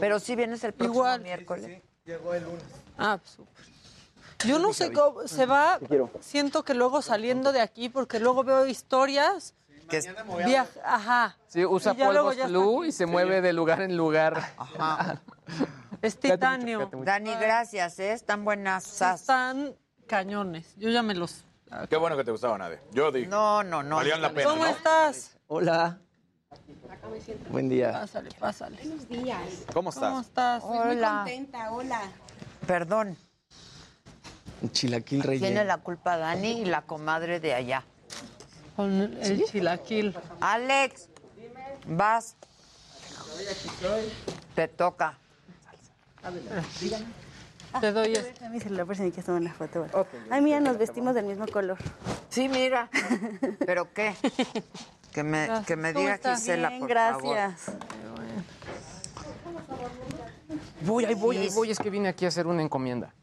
Pero si vienes el próximo Igual. miércoles. Llegó el lunes. Ah, súper. Yo no sé cómo se va. Siento que luego saliendo de aquí, porque luego veo historias. Que Viaja, ajá. Sí, usa Y ya luego polvo ya está flu y se mueve de lugar en lugar. Es titanio. Dani, gracias, ¿eh? Están buenas. Están cañones. Yo ya me los. Qué bueno que te gustaba, Nade. Yo dije. No, no, no. Valían la pena, ¿Cómo ¿no? estás? Hola. Buen día. Pásale, pásale. Buenos días. ¿Cómo estás? ¿Cómo estás? Pues muy Hola. contenta, hola. Perdón. Chilaquil relleno. Tiene la culpa Dani y la comadre de allá. Con el chilaquil. Alex, vas. Te toca. Te doy A mi celular por si me quieres tomar una foto. Ay, mira, nos vestimos del mismo color. Sí, mira. ¿Pero qué? Que me, que me ¿Cómo diga? Gisela, Bien, por gracias. Voy, ahí voy, ahí voy. Es que vine aquí a hacer una encomienda.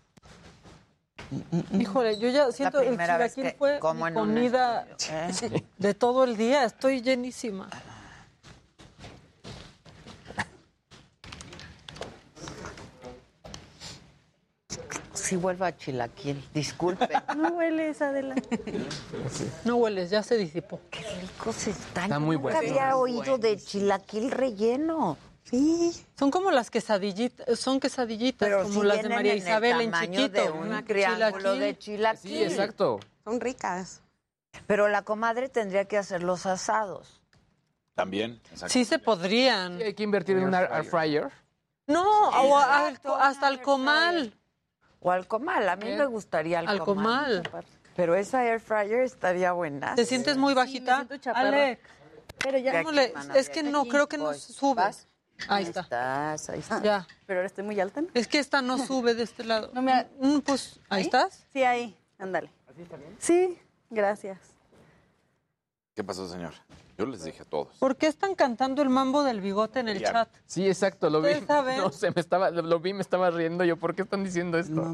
Híjole, yo ya siento el chilaquil que fue como en comida ¿Eh? de todo el día. Estoy llenísima. Sí vuelvo a Chilaquil. Disculpe. No hueles, Adela. No hueles, ya se disipó. Qué rico se está. Está muy Nunca bueno. había oído de chilaquil relleno. Sí. Son como las quesadillitas, son quesadillitas, Pero como sí las de María en el Isabel en chiquito. de un Una triángulo chilaquil. de chilaquil. Sí, exacto. Son ricas. Pero la comadre tendría que hacer los asados. También. exacto. Sí se podrían. Sí, hay que invertir en un air fryer. No, o al- hasta al comal. O al comal. A mí me gustaría al, Al comal. Pero esa air fryer estaría buena. ¿Te sientes muy bajita? Alex, Pero ya. ¿cómo le- es que no, creo que no Voy. ¿Vas? Ahí está. Estás, ahí está. Ya. Pero ahora estoy muy alta. ¿no? Es que esta no sube de este lado. No me- Mm, Pues, ¿ahí estás? Sí, ahí. Ándale. Sí, gracias. ¿Qué pasó, señor? Yo les dije a todos. ¿Por qué están cantando el mambo del bigote en el Ya. chat? Sí, exacto, lo vi. ¿Ustedes saben? No sé, me estaba, lo, vi, me estaba riendo yo. ¿Por qué están diciendo esto?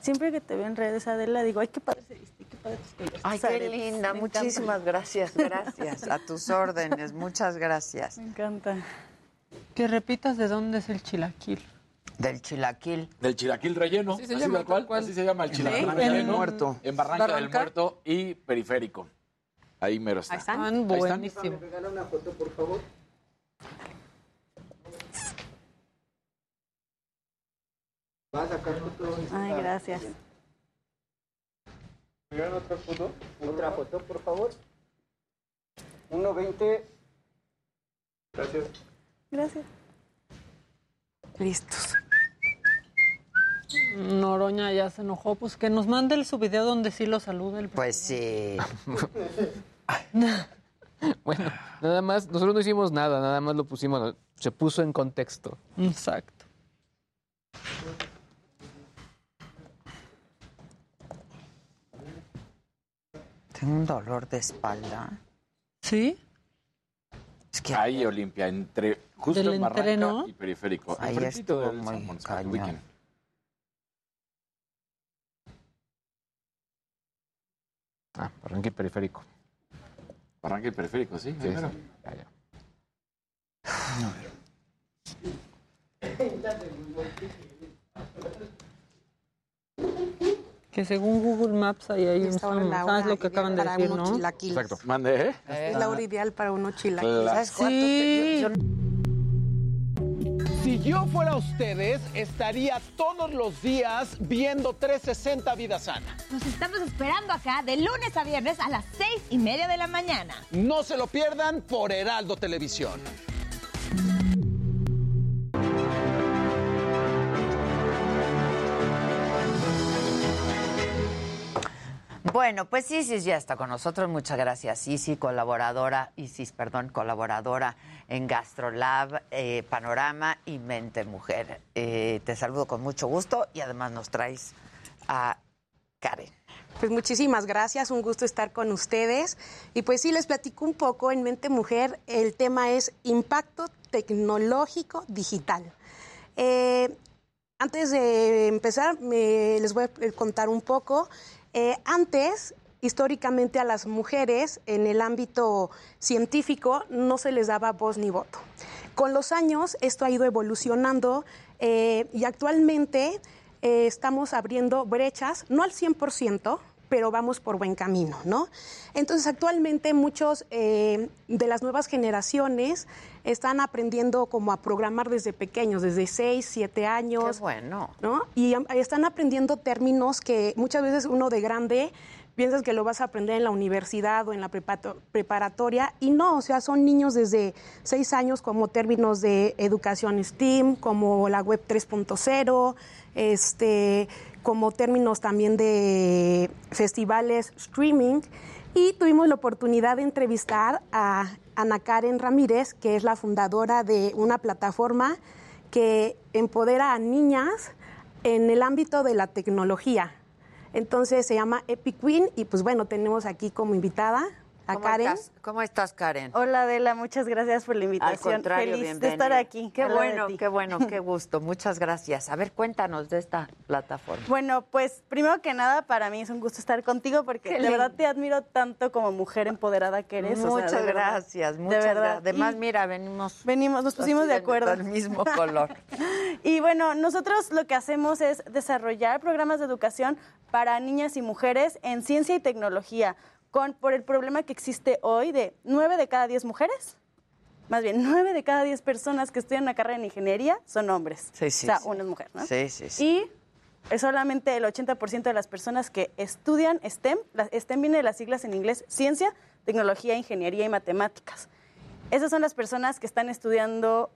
Siempre que te veo en redes, Adela, digo, ay, qué padre se viste, qué padre tus Ay, qué aretes". linda. Encanta. Muchísimas gracias, gracias. A tus órdenes, muchas gracias. Me encanta. Que repitas de dónde es el chilaquil. Del chilaquil. Del chilaquil relleno. Así se así llama, cual. tal cual. Así se llama el chilaquil Barranca relleno. del Muerto. En Barranca, del. Muerto y Periférico. Ahí mero está. Están Ahí están. buenísimos. regala una foto, por favor? ¿Va a sacar foto? Ay, gracias. ¿Miran otra foto? Otra foto, por favor. 1.20. Gracias. Gracias. Listos. Noroña ya se enojó. Pues que nos mande el su video donde sí lo saluda el Pues sí. Bueno, nada más, nosotros no hicimos nada, nada más lo pusimos, se puso en contexto. Exacto. Tengo un dolor de espalda. ¿Sí? Es que Ahí, Olimpia, entre justo Del en Barranca entreno. y Periférico. Ahí estuvo del muy cañón. Ah, arranque periférico. Barranca y Periférico, sí. Sí. Ya, ya. Que según Google Maps ahí hay un ¿Sabes hora lo que acaban de decir, no? Exacto. Mande, ¿eh? Es la hora ideal para unos chilaquiles. ¿Sabes cuánto? Sí. Yo- Si yo fuera ustedes, estaría todos los días viendo 360 Vida Sana. Nos estamos esperando acá de lunes a viernes a las seis y media de la mañana. No se lo pierdan por Heraldo Televisión. Bueno, pues Isis ya está con nosotros. Muchas gracias, Isis, colaboradora, Isis, perdón, colaboradora en Gastrolab, eh, Panorama y Mente Mujer. Eh, te saludo con mucho gusto y además nos traes a Karen. Pues muchísimas gracias, un gusto estar con ustedes. Y pues sí, les platico un poco en Mente Mujer. El tema es impacto tecnológico digital. Eh, antes de empezar, me- les voy a contar un poco. Eh, antes, históricamente a las mujeres en el ámbito científico no se les daba voz ni voto. Con los años esto ha ido evolucionando eh, y actualmente eh, estamos abriendo brechas, no al 100%, pero vamos por buen camino, ¿no? Entonces, actualmente muchos eh, de las nuevas generaciones están aprendiendo como a programar desde pequeños, desde 6, 7 años. Qué bueno. ¿no? Y están aprendiendo términos que muchas veces uno de grande piensas que lo vas a aprender en la universidad o en la preparatoria y no, o sea, son niños desde seis años como términos de educación STEAM, como la web 3.0, este, como términos también de festivales streaming y tuvimos la oportunidad de entrevistar a Ana Karen Ramírez, que es la fundadora de una plataforma que empodera a niñas en el ámbito de la tecnología. Entonces se llama Epic Queen y pues bueno, tenemos aquí como invitada a ¿Cómo Karen. estás? ¿Cómo estás, Karen? Hola Adela, muchas gracias por la Al invitación. contrario, Feliz bienvenida. de estar aquí. Qué al de bueno, qué bueno, qué gusto. Muchas gracias. A ver, cuéntanos de esta plataforma. Bueno, pues primero que nada, para mí es un gusto estar contigo porque Qué de lindo. verdad te admiro tanto como mujer empoderada que eres. o sea, Muchas de verdad. gracias, De muchas verdad. gracias. Además, Y mira, venimos. venimos, nos pusimos de acuerdo. del mismo color. Y bueno, nosotros lo que hacemos es desarrollar programas de educación para niñas y mujeres en ciencia y tecnología, con, por el problema que existe hoy de 9 de cada 10 mujeres, más bien 9 de cada 10 personas que estudian una carrera en ingeniería son hombres. Sí, sí, O sea, sí. una es mujer, ¿no? Sí, sí, sí. Y es solamente el 80% de las personas que estudian STEM, la- STEM viene de las siglas en inglés, ciencia, tecnología, ingeniería y matemáticas. Esas son las personas que están estudiando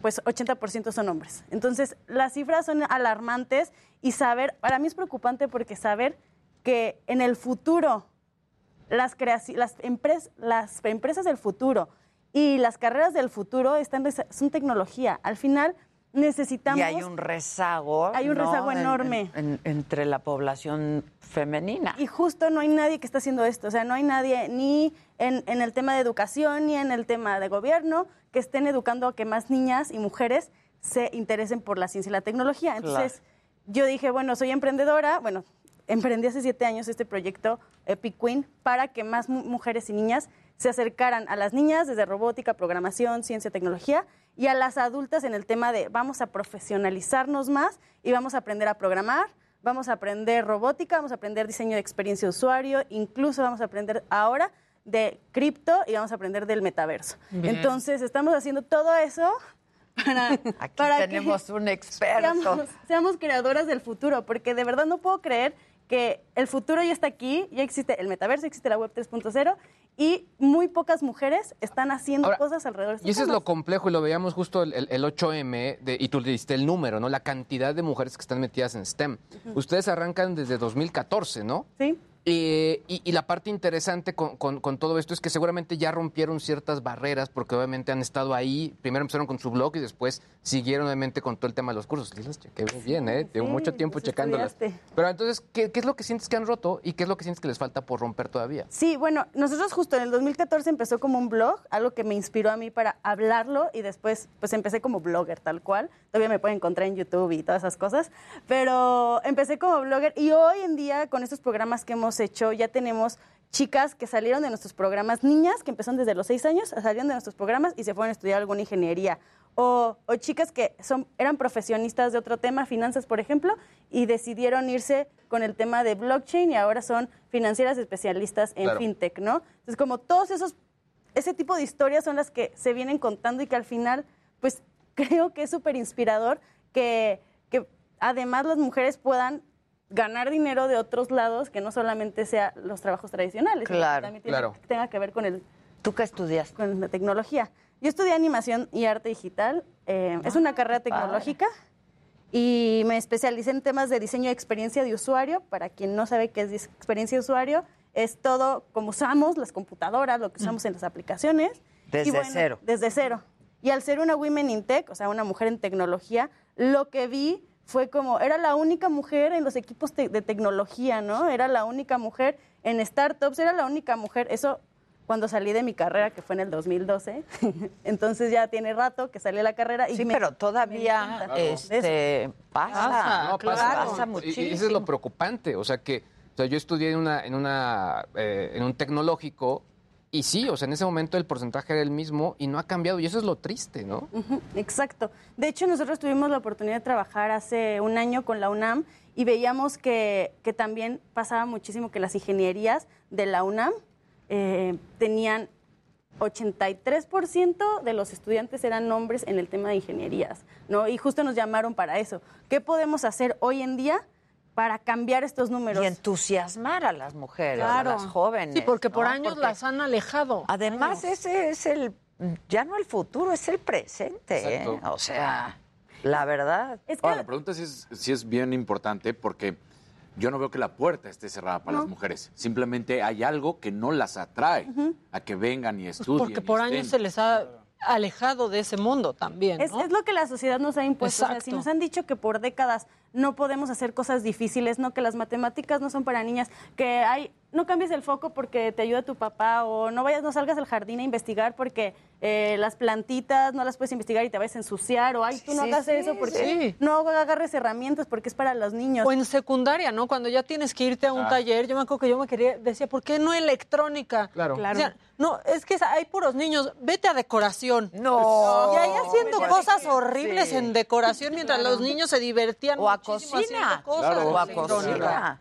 pues 80% son hombres. Entonces, las cifras son alarmantes y saber, para mí es preocupante porque saber que en el futuro las, las, empres- las empresas del futuro y las carreras del futuro están son tecnología. Al final necesitamos... Y hay un rezago. Hay un ¿no? rezago En- enorme. en- en- entre la población femenina. Y justo no hay nadie que está haciendo esto. O sea, no hay nadie ni en, en el tema de educación ni en el tema de gobierno que estén educando a que más niñas y mujeres se interesen por la ciencia y la tecnología. Entonces, yo dije, bueno, soy emprendedora. Bueno, emprendí hace siete años este proyecto Epic Queen para que más mu- mujeres y niñas se acercaran a las niñas desde robótica, programación, ciencia, tecnología y a las adultas en el tema de vamos a profesionalizarnos más y vamos a aprender a programar, vamos a aprender robótica, vamos a aprender diseño de experiencia de usuario, incluso vamos a aprender ahora de cripto y vamos a aprender del metaverso. Bien. Entonces, estamos haciendo todo eso para, Aquí para que tenemos un experto. Seamos, seamos creadoras del futuro, porque de verdad no puedo creer que el futuro ya está aquí, ya existe el metaverso, existe la web 3.0 y muy pocas mujeres están haciendo Ahora, cosas alrededor de estos Y eso es lo complejo, y lo veíamos justo el, el- el 8M, de- y tú le diste el número, ¿no? La cantidad de mujeres que están metidas en STEM. Ustedes arrancan desde 2014, ¿no? Sí. Eh, y, y la parte interesante con, con- con todo esto es que seguramente ya rompieron ciertas barreras porque obviamente han estado ahí, primero empezaron con su blog y después siguieron obviamente con todo el tema de los cursos. Los chequé bien, ¿eh? Tengo sí, mucho tiempo checándolas. estudiaste. Pero entonces, ¿qué, qué es lo que sientes que han roto y qué es lo que sientes que les falta por romper todavía? Sí, bueno, nosotros justo en el 2014 empezó como un blog, algo que me inspiró a mí para hablarlo y después pues empecé como blogger tal cual. Todavía me pueden encontrar en YouTube y todas esas cosas, pero empecé como blogger y hoy en día con estos programas que hemos hecho ya tenemos chicas que salieron de nuestros programas, niñas que empezaron desde los seis años, salieron de nuestros programas y se fueron a estudiar alguna ingeniería. O, o chicas que son, eran profesionistas de otro tema, finanzas, por ejemplo, y decidieron irse con el tema de blockchain y ahora son financieras especialistas en Claro. fintech, ¿no? Entonces, como todos esos, ese tipo de historias son las que se vienen contando y que al final, pues creo que es súper inspirador que, que además las mujeres puedan ganar dinero de otros lados que no solamente sea los trabajos tradicionales, sino que Claro, también tiene- claro. tenga que ver con el... ¿Tú qué estudias? Con la tecnología. Yo estudié animación y arte digital. eh, es una carrera tecnológica y me especialicé en temas de diseño de experiencia de usuario. Para quien no sabe qué es experiencia de usuario, es todo como usamos las computadoras, lo que usamos en las aplicaciones. Desde bueno, cero. Desde cero. Y al ser una women in tech, o sea, una mujer en tecnología, lo que vi fue como, era la única mujer en los equipos te- de tecnología, ¿no? Era la única mujer en startups, era la única mujer. Eso cuando salí de mi carrera, que fue en el 2012. Entonces ya tiene rato que salí de la carrera. Y Sí, me- pero todavía este, pasa, No, pasa, pasa, pasa Y- muchísimo. Y eso es lo preocupante. O sea que o sea, yo estudié en, una, en, una, eh, en un tecnológico y sí, o sea, en ese momento el porcentaje era el mismo y no ha cambiado. Y eso es lo triste, ¿no? Exacto. De hecho, nosotros tuvimos la oportunidad de trabajar hace un año con la UNAM y veíamos que, que también pasaba muchísimo que las ingenierías de la UNAM eh, tenían 83% de los estudiantes eran hombres en el tema de ingenierías, ¿no? Y justo nos llamaron para eso. ¿Qué podemos hacer hoy en día para cambiar estos números? Y entusiasmar a las mujeres, Claro. a las jóvenes. Sí, porque por ¿no? años Porque las han alejado. Además, ese es el, ya no el futuro, es el presente. ¿eh? O sea, la verdad. Ahora, la pregunta sí es, sí es bien importante porque yo no veo que la puerta esté cerrada para No. las mujeres. Simplemente hay algo que no las atrae a que vengan y estudien. Pues Porque por años se les ha alejado de ese mundo también, Es, ¿no? es lo que la sociedad nos ha impuesto. O sea, si nos han dicho que por décadas no podemos hacer cosas difíciles, no que las matemáticas no son para niñas, que hay no cambies el foco porque te ayuda tu papá o no vayas, no salgas al jardín a investigar porque eh, las plantitas no las puedes investigar y te vas a ensuciar o ay, tú no Sí, hagas sí, eso porque sí. no agarres herramientas porque es para los niños. O en secundaria, ¿no? Cuando ya tienes que irte a un Ah. taller, yo me acuerdo que yo me quería, decía, ¿por qué no electrónica? Claro. Claro. Decían, no, es que hay puros niños, vete a decoración. No. Y ahí haciendo cosas horribles sí. en decoración mientras Claro. los niños se divertían O a cocina. cosas Claro, o a electrónicas. cocina.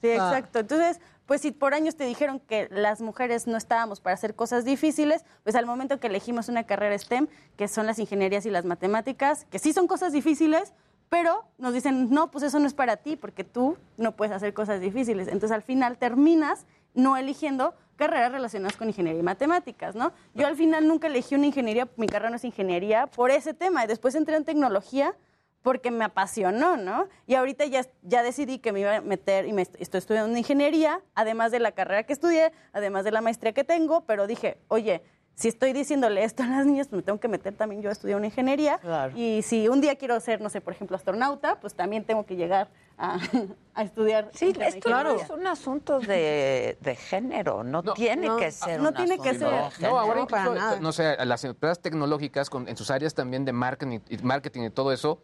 Sí, Ah. exacto. Entonces, pues si por años te dijeron que las mujeres no estábamos para hacer cosas difíciles, pues al momento que elegimos una carrera STEM, que son las ingenierías y las matemáticas, que sí son cosas difíciles, pero nos dicen, no, pues eso no es para ti, porque tú no puedes hacer cosas difíciles. Entonces al final terminas no eligiendo carreras relacionadas con ingeniería y matemáticas, ¿no? Yo al final nunca elegí una ingeniería, mi carrera no es ingeniería, por ese tema. Y después entré en tecnología porque me apasionó, ¿no? Y ahorita ya, ya decidí que me iba a meter y me est- estoy estudiando ingeniería, además de la carrera que estudié, además de la maestría que tengo, pero dije, oye, si estoy diciéndole esto a las niñas, pues me tengo que meter también yo a estudiar una ingeniería. Y si un día quiero ser, no sé, por ejemplo, astronauta, pues también tengo que llegar a, a estudiar. Sí, esto no ingeniería. es un asunto de, de género, no, tiene no, que ser no un tiene que ser. No, ahora No, para incluso, nada. no sé, las empresas tecnológicas con- en sus áreas también de marketing y, marketing y todo eso,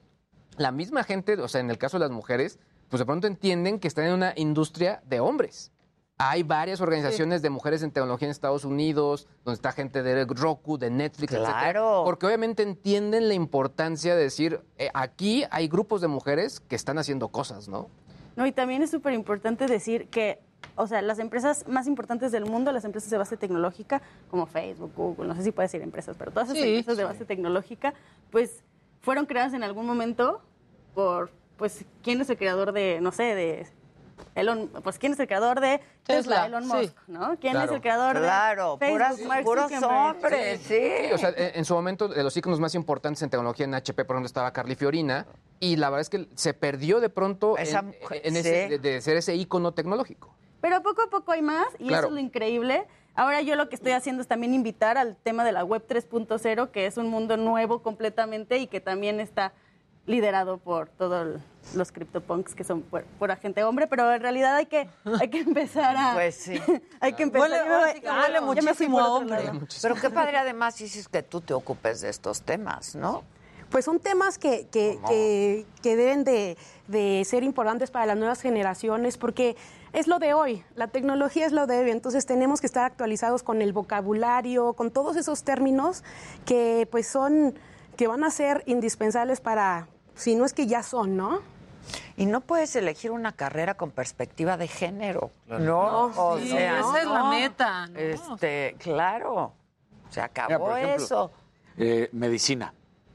la misma gente, o sea, en el caso de las mujeres, pues de pronto entienden que están en una industria de hombres. Hay varias organizaciones de mujeres en tecnología en Estados Unidos, donde está gente de Roku, de Netflix, etcétera, Claro. porque obviamente entienden la importancia de decir, eh, aquí hay grupos de mujeres que están haciendo cosas, ¿no? No, y también es súper importante decir que, o sea, las empresas más importantes del mundo, las empresas de base tecnológica, como Facebook, Google, no sé si puede decir empresas, pero todas esas Sí, empresas de base tecnológica, pues fueron creadas en algún momento por, pues, ¿quién es el creador de, no sé, de Elon, pues, ¿quién es el creador de Tesla? Tesla, Elon sí. Musk, ¿no? ¿Quién Claro. es el creador Claro, de Facebook? puras- puros hombres, sí. Sí, o sea, en, en su momento, de los íconos más importantes en tecnología en HP, por ejemplo, estaba Carly Fiorina, y la verdad es que se perdió de pronto Esa en, mujer, en ese- sí. de, de ser ese ícono tecnológico. Pero poco a poco hay más y Claro. eso es lo increíble. Ahora yo lo que estoy haciendo es también invitar al tema de la web 3.0, que es un mundo nuevo completamente y que también está liderado por todos los CryptoPunks que son por, por agente hombre, pero en realidad hay que, hay que empezar a... Pues sí. hay que empezar... Sí me fui muchísimo a hombre. Pero qué padre además dices que tú te ocupes de estos temas, ¿no? Pues son temas que, que, que, que deben de, de ser importantes para las nuevas generaciones porque es lo de hoy, la tecnología es lo de hoy, entonces tenemos que estar actualizados con el vocabulario, con todos esos términos que pues son, que van a ser indispensables para, si no es que ya son, ¿no? Y no puedes elegir una carrera con perspectiva de género. No, o sí, sea, esa es la meta, ¿no? Este, claro. Se acabó Mira, por ejemplo, eso. eh, medicina,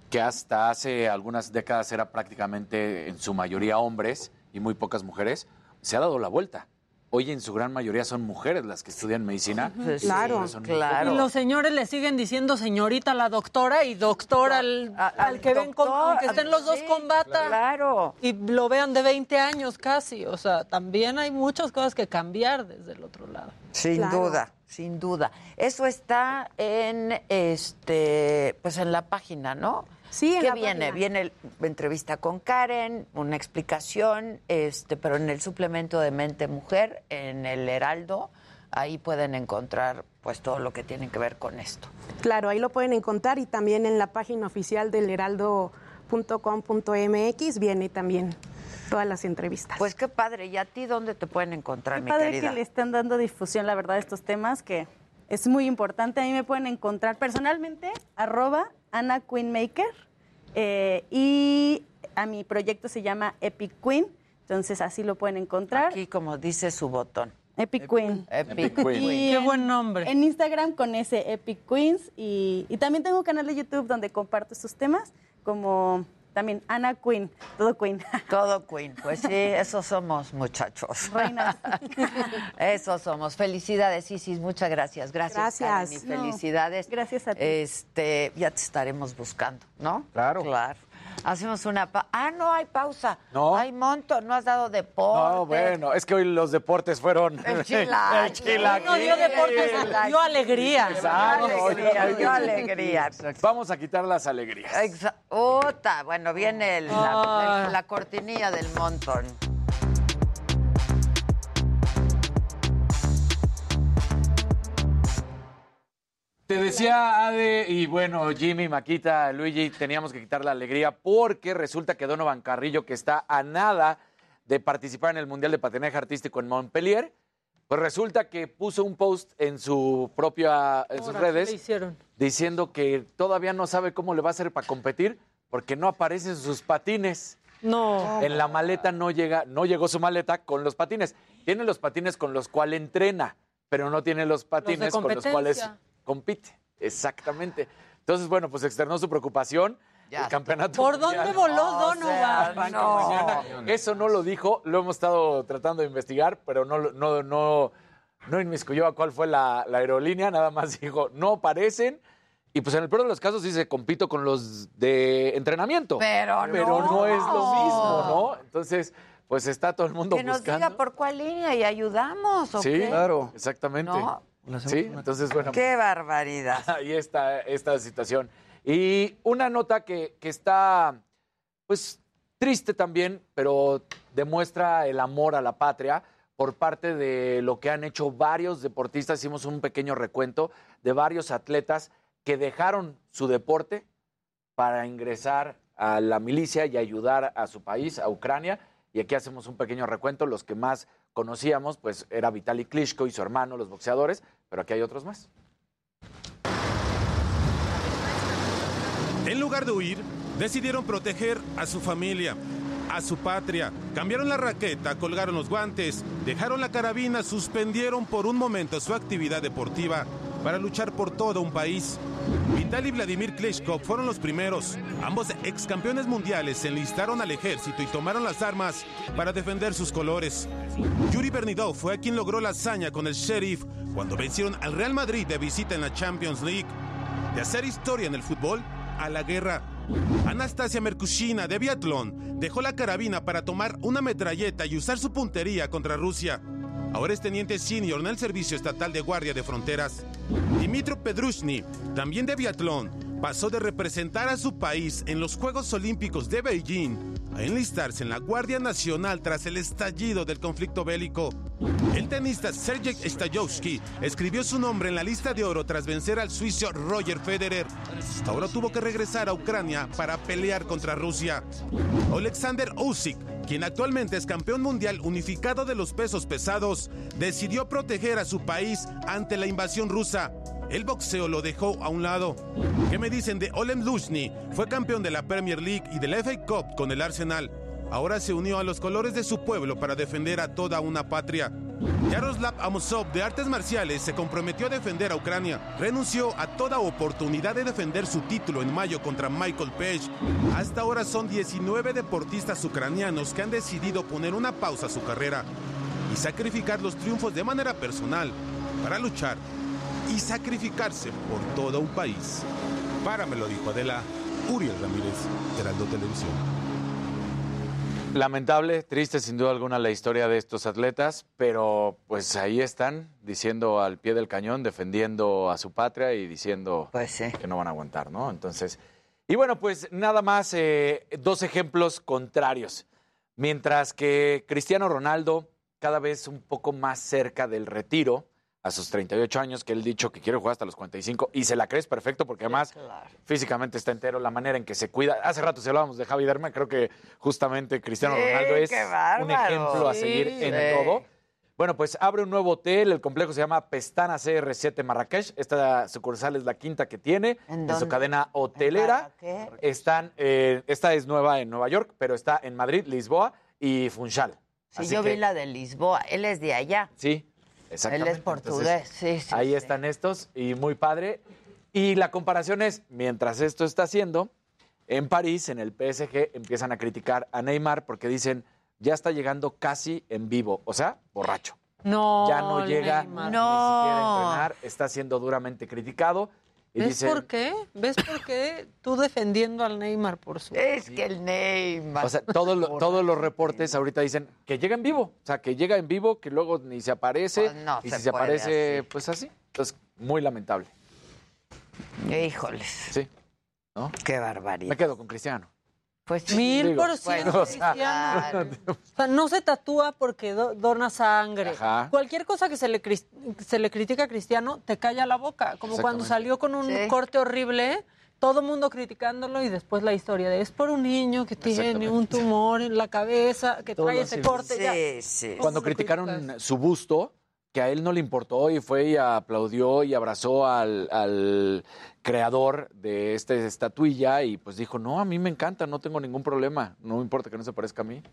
que hasta hace algunas décadas era prácticamente en su mayoría hombres y muy pocas mujeres, se ha dado la vuelta. Hoy en su gran mayoría son mujeres las que estudian medicina. Sí, Claro. son Y los señores le siguen diciendo señorita a la doctora y doctor al, al que ven con, aunque estén los dos con bata. Claro. Y lo vean de 20 años casi. O sea, también hay muchas cosas que cambiar desde el otro lado. Sin Claro. duda, sin duda. Eso está en este, pues en la página, ¿no? Sí, ¿Qué viene? página. Viene el- entrevista con Karen, una explicación, este, pero en el suplemento de Mente Mujer, en el Heraldo, ahí pueden encontrar pues todo lo que tiene que ver con esto. Claro, ahí lo pueden encontrar y también en la página oficial del heraldo.com.mx viene también todas las entrevistas. Pues qué padre. ¿Y a ti dónde te pueden encontrar, Qué mi padre querida? que le están dando difusión, la verdad, a estos temas que es muy importante. A mí me pueden encontrar personalmente, arroba Ana Queenmaker, eh, y a mi proyecto se llama Epic Queen, entonces así lo pueden encontrar. Aquí, como dice su botón. Epic Queen. Epic Y Queen. Qué en- buen nombre. En Instagram con ese Epic Queens y, y también tengo un canal de YouTube donde comparto estos temas como también Ana Queen, todo Queen. Todo Queen. Pues sí, esos somos, muchachos. Reinas. Esos somos. Felicidades, Isis. Muchas gracias. Gracias, Gracias. Karen, y No, felicidades. gracias a ti. Este, ya te estaremos buscando, ¿no? Claro. Claro. Hacemos una pa Ah, no hay pausa. No. Hay monto, no has dado deporte. No, bueno, es que hoy los deportes fueron... El chilaquil. El chilaquil. No dio deportes, dio alegría. Exacto. Dio alegría, dio alegría. Vamos a quitar las alegrías. Exa- Ota, bueno, viene el- la, el- la cortinilla del montón. Te decía Ade y bueno, Jimmy, Maquita, Luigi, teníamos que quitar la alegría porque resulta que Donovan Carrillo, que está a nada de participar en el Mundial de Patinaje Artístico en Montpellier, pues resulta que puso un post en su propia, en sus Ahora, ¿qué redes diciendo que todavía no sabe cómo le va a hacer para competir porque no aparecen sus patines. No. En la maleta no llega, no llegó su maleta con los patines. Tiene los patines con los cuales entrena, pero no tiene los patines con los cuales. Compite. Exactamente. Entonces, bueno, pues externó su preocupación. Ya el campeonato. ¿Por dónde voló O sea, Donovan? no. Mañana. Eso no lo dijo, lo hemos estado tratando de investigar, pero no, lo- no, no, no inmiscuyó a cuál fue la, la aerolínea, nada más dijo, no aparecen. Y pues en el peor de los casos dice, compito con los de entrenamiento. Pero Pero no. no es lo mismo, ¿no? Entonces, pues está todo el mundo Que nos buscando. diga por cuál línea y ayudamos, ¿o Sí, qué? claro. Exactamente. No. Sí, entonces, bueno. Qué barbaridad. Ahí está esta situación. Y una nota que, que está, pues, triste también, pero demuestra el amor a la patria por parte de lo que han hecho varios deportistas. Hicimos un pequeño recuento de varios atletas que dejaron su deporte para ingresar a la milicia y ayudar a su país, a Ucrania. Y aquí hacemos un pequeño recuento. Los que más conocíamos, pues, era Vitaly Klitschko y su hermano, los boxeadores, pero aquí hay otros más. En lugar de huir, decidieron proteger a su familia, a su patria. Cambiaron la raqueta, colgaron los guantes, dejaron la carabina, suspendieron por un momento su actividad deportiva para luchar por todo un país. Vitaly y Vladimir Klitschko fueron los primeros. Ambos ex campeones mundiales se enlistaron al ejército y tomaron las armas para defender sus colores. Yuri Bernidov fue quien logró la hazaña con el Sheriff cuando vencieron al Real Madrid de visita en la Champions League. De hacer historia en el fútbol a la guerra. Anastasia Merkushina de biatlón dejó la carabina para tomar una metralleta y usar su puntería contra Rusia. Ahora es teniente senior en el Servicio Estatal de Guardia de Fronteras. Dimitro Pedrushny, también de biatlón, pasó de representar a su país en los Juegos Olímpicos de Beijing a enlistarse en la Guardia Nacional tras el estallido del conflicto bélico. El tenista Sergei Stajowski escribió su nombre en la lista de oro tras vencer al suizo Roger Federer. Ahora tuvo que regresar a Ucrania para pelear contra Rusia. Alexander Usyk, quien actualmente es campeón mundial unificado de los pesos pesados, decidió proteger a su país ante la invasión rusa. El boxeo lo dejó a un lado. ¿Qué me dicen de Olem Lushny? Fue campeón de la Premier League y de la FA Cup con el Arsenal. Ahora se unió a los colores de su pueblo para defender a toda una patria. Yaroslav Amosov de artes marciales se comprometió a defender a Ucrania. Renunció a toda oportunidad de defender su título en mayo contra Michael Page. Hasta ahora son 19 deportistas ucranianos que han decidido poner una pausa a su carrera. y sacrificar los triunfos de manera personal para luchar y sacrificarse por todo un país. Para me lo dijo Adela, Uriel Ramírez, Heraldo Televisión. Lamentable, triste sin duda alguna la historia de estos atletas, pero pues ahí están diciendo al pie del cañón, defendiendo a su patria y diciendo que no van a aguantar, ¿no? Entonces, y bueno, pues nada más eh, dos ejemplos contrarios. Mientras que Cristiano Ronaldo, cada vez un poco más cerca del retiro, a sus 38 años, que él dicho que quiere jugar hasta los 45, y se la crees perfecto, porque además físicamente está entero, la manera en que se cuida. Hace rato si hablábamos de Javi Derma, creo que justamente Cristiano Sí, Ronaldo es un ejemplo a Sí. seguir en todo. Bueno, pues abre un nuevo hotel, el complejo se llama Pestana CR7 Marrakech. Esta sucursal es la quinta que tiene en, su cadena hotelera. Están, eh, esta es nueva en Nueva York, pero está en Madrid, Lisboa y Funchal. Sí, Así yo que- vi la de Lisboa. Él es de allá. Sí, Él es portugués, sí, sí. Ahí están estos y muy padre. Y la comparación es, mientras esto está haciendo, en París, en el PSG, empiezan a criticar a Neymar porque dicen, ya está llegando casi en vivo, o sea, borracho. No, ya no llega Neymar. ni siquiera a entrenar, está siendo duramente criticado. Y ¿Ves dicen, por qué? ¿Ves por qué? Tú defendiendo al Neymar por su... Es que el Neymar. O sea, todos lo- todos los reportes ahorita dicen que llega en vivo. O sea, que llega en vivo, que luego ni se aparece. Pues no y se si se aparece, así. pues así. Entonces, muy lamentable. Híjoles. Sí. ¿No? Qué barbaridad. Me quedo con Cristiano. Pues Mil Digo, por ciento bueno, o sea, cristiano. O sea, no se tatúa porque do- dona sangre. Ajá. Cualquier cosa que se le, se le critica a Cristiano te calla la boca. Como cuando salió con un Sí. corte horrible, todo el mundo criticándolo y después la historia de es por un niño que tiene un tumor en la cabeza, que Todo trae ese corte. ya. Sí, sí. Cuando ¿Cómo lo criticaron criticas? su busto, que a él no le importó y fue y aplaudió y abrazó al, al creador de esta estatuilla y pues dijo, no, a mí me encanta, no tengo ningún problema, no me importa que no se parezca a mí.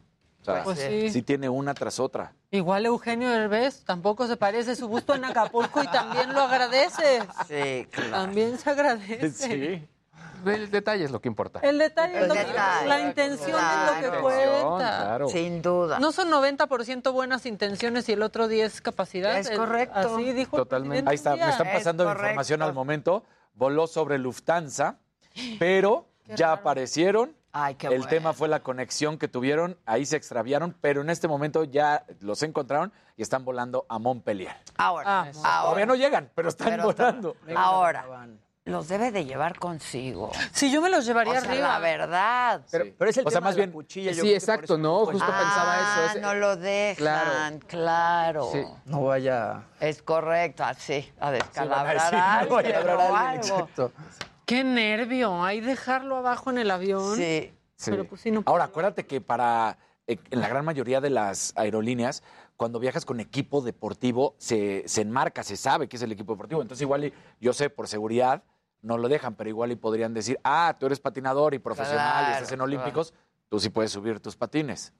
O sea, Pues sí. sí tiene una tras otra. Igual Eugenio Derbez tampoco se parece su busto en Acapulco y también lo agradece. Sí, claro. También se agradece. Sí. El detalle es lo que importa. El detalle es El lo que- la intención es lo que cuenta. Claro. Sin duda. No son 90% buenas intenciones y el otro 10 capacidad. Es correcto. Así dijo Totalmente. Ahí está, me están Es pasando correcto. información al momento. Voló sobre Lufthansa, pero ya aparecieron. Ay, qué el bueno. tema fue la conexión que tuvieron, ahí se extraviaron, pero en este momento ya los encontraron y están volando a Montpellier. Ahora, Ah, ahora, Todavía no llegan, pero están Pero volando. ahora, los debe de llevar consigo. Sí, yo me los llevaría O sea, arriba. la verdad. Pero, Sí. pero es el O sea, tema más de la bien- cuchilla. yo Sí, exacto, eso ¿no? Justo pensaba eso, Ah, es- no lo dejan, claro. Sí. No vaya... Es correcto, así, a descalabrar decir, a no alguien vaya a hablar o a alguien, algo. exacto. Qué nervio. Ahí dejarlo abajo en el avión. Sí. Sí. Pero pues sí, no Ahora, acuérdate que para eh, en la gran mayoría de las aerolíneas, cuando viajas con equipo deportivo, se, se enmarca, se sabe que es el equipo deportivo. Entonces, igual, y- yo sé, por seguridad, no lo dejan, pero igual y podrían decir, ah, tú eres patinador y profesional y Claro, estás en claro. Olímpicos, tú sí puedes subir tus patines.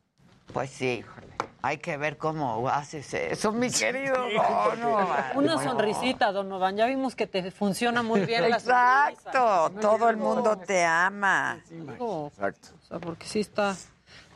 Pues sí, híjole. Hay que ver cómo haces eso, mi querido Donovan. Una sonrisita, Donovan. Ya vimos que te funciona muy bien la Exacto, todo el mundo te ama. sonrisa. Exacto. O sea, porque sí está...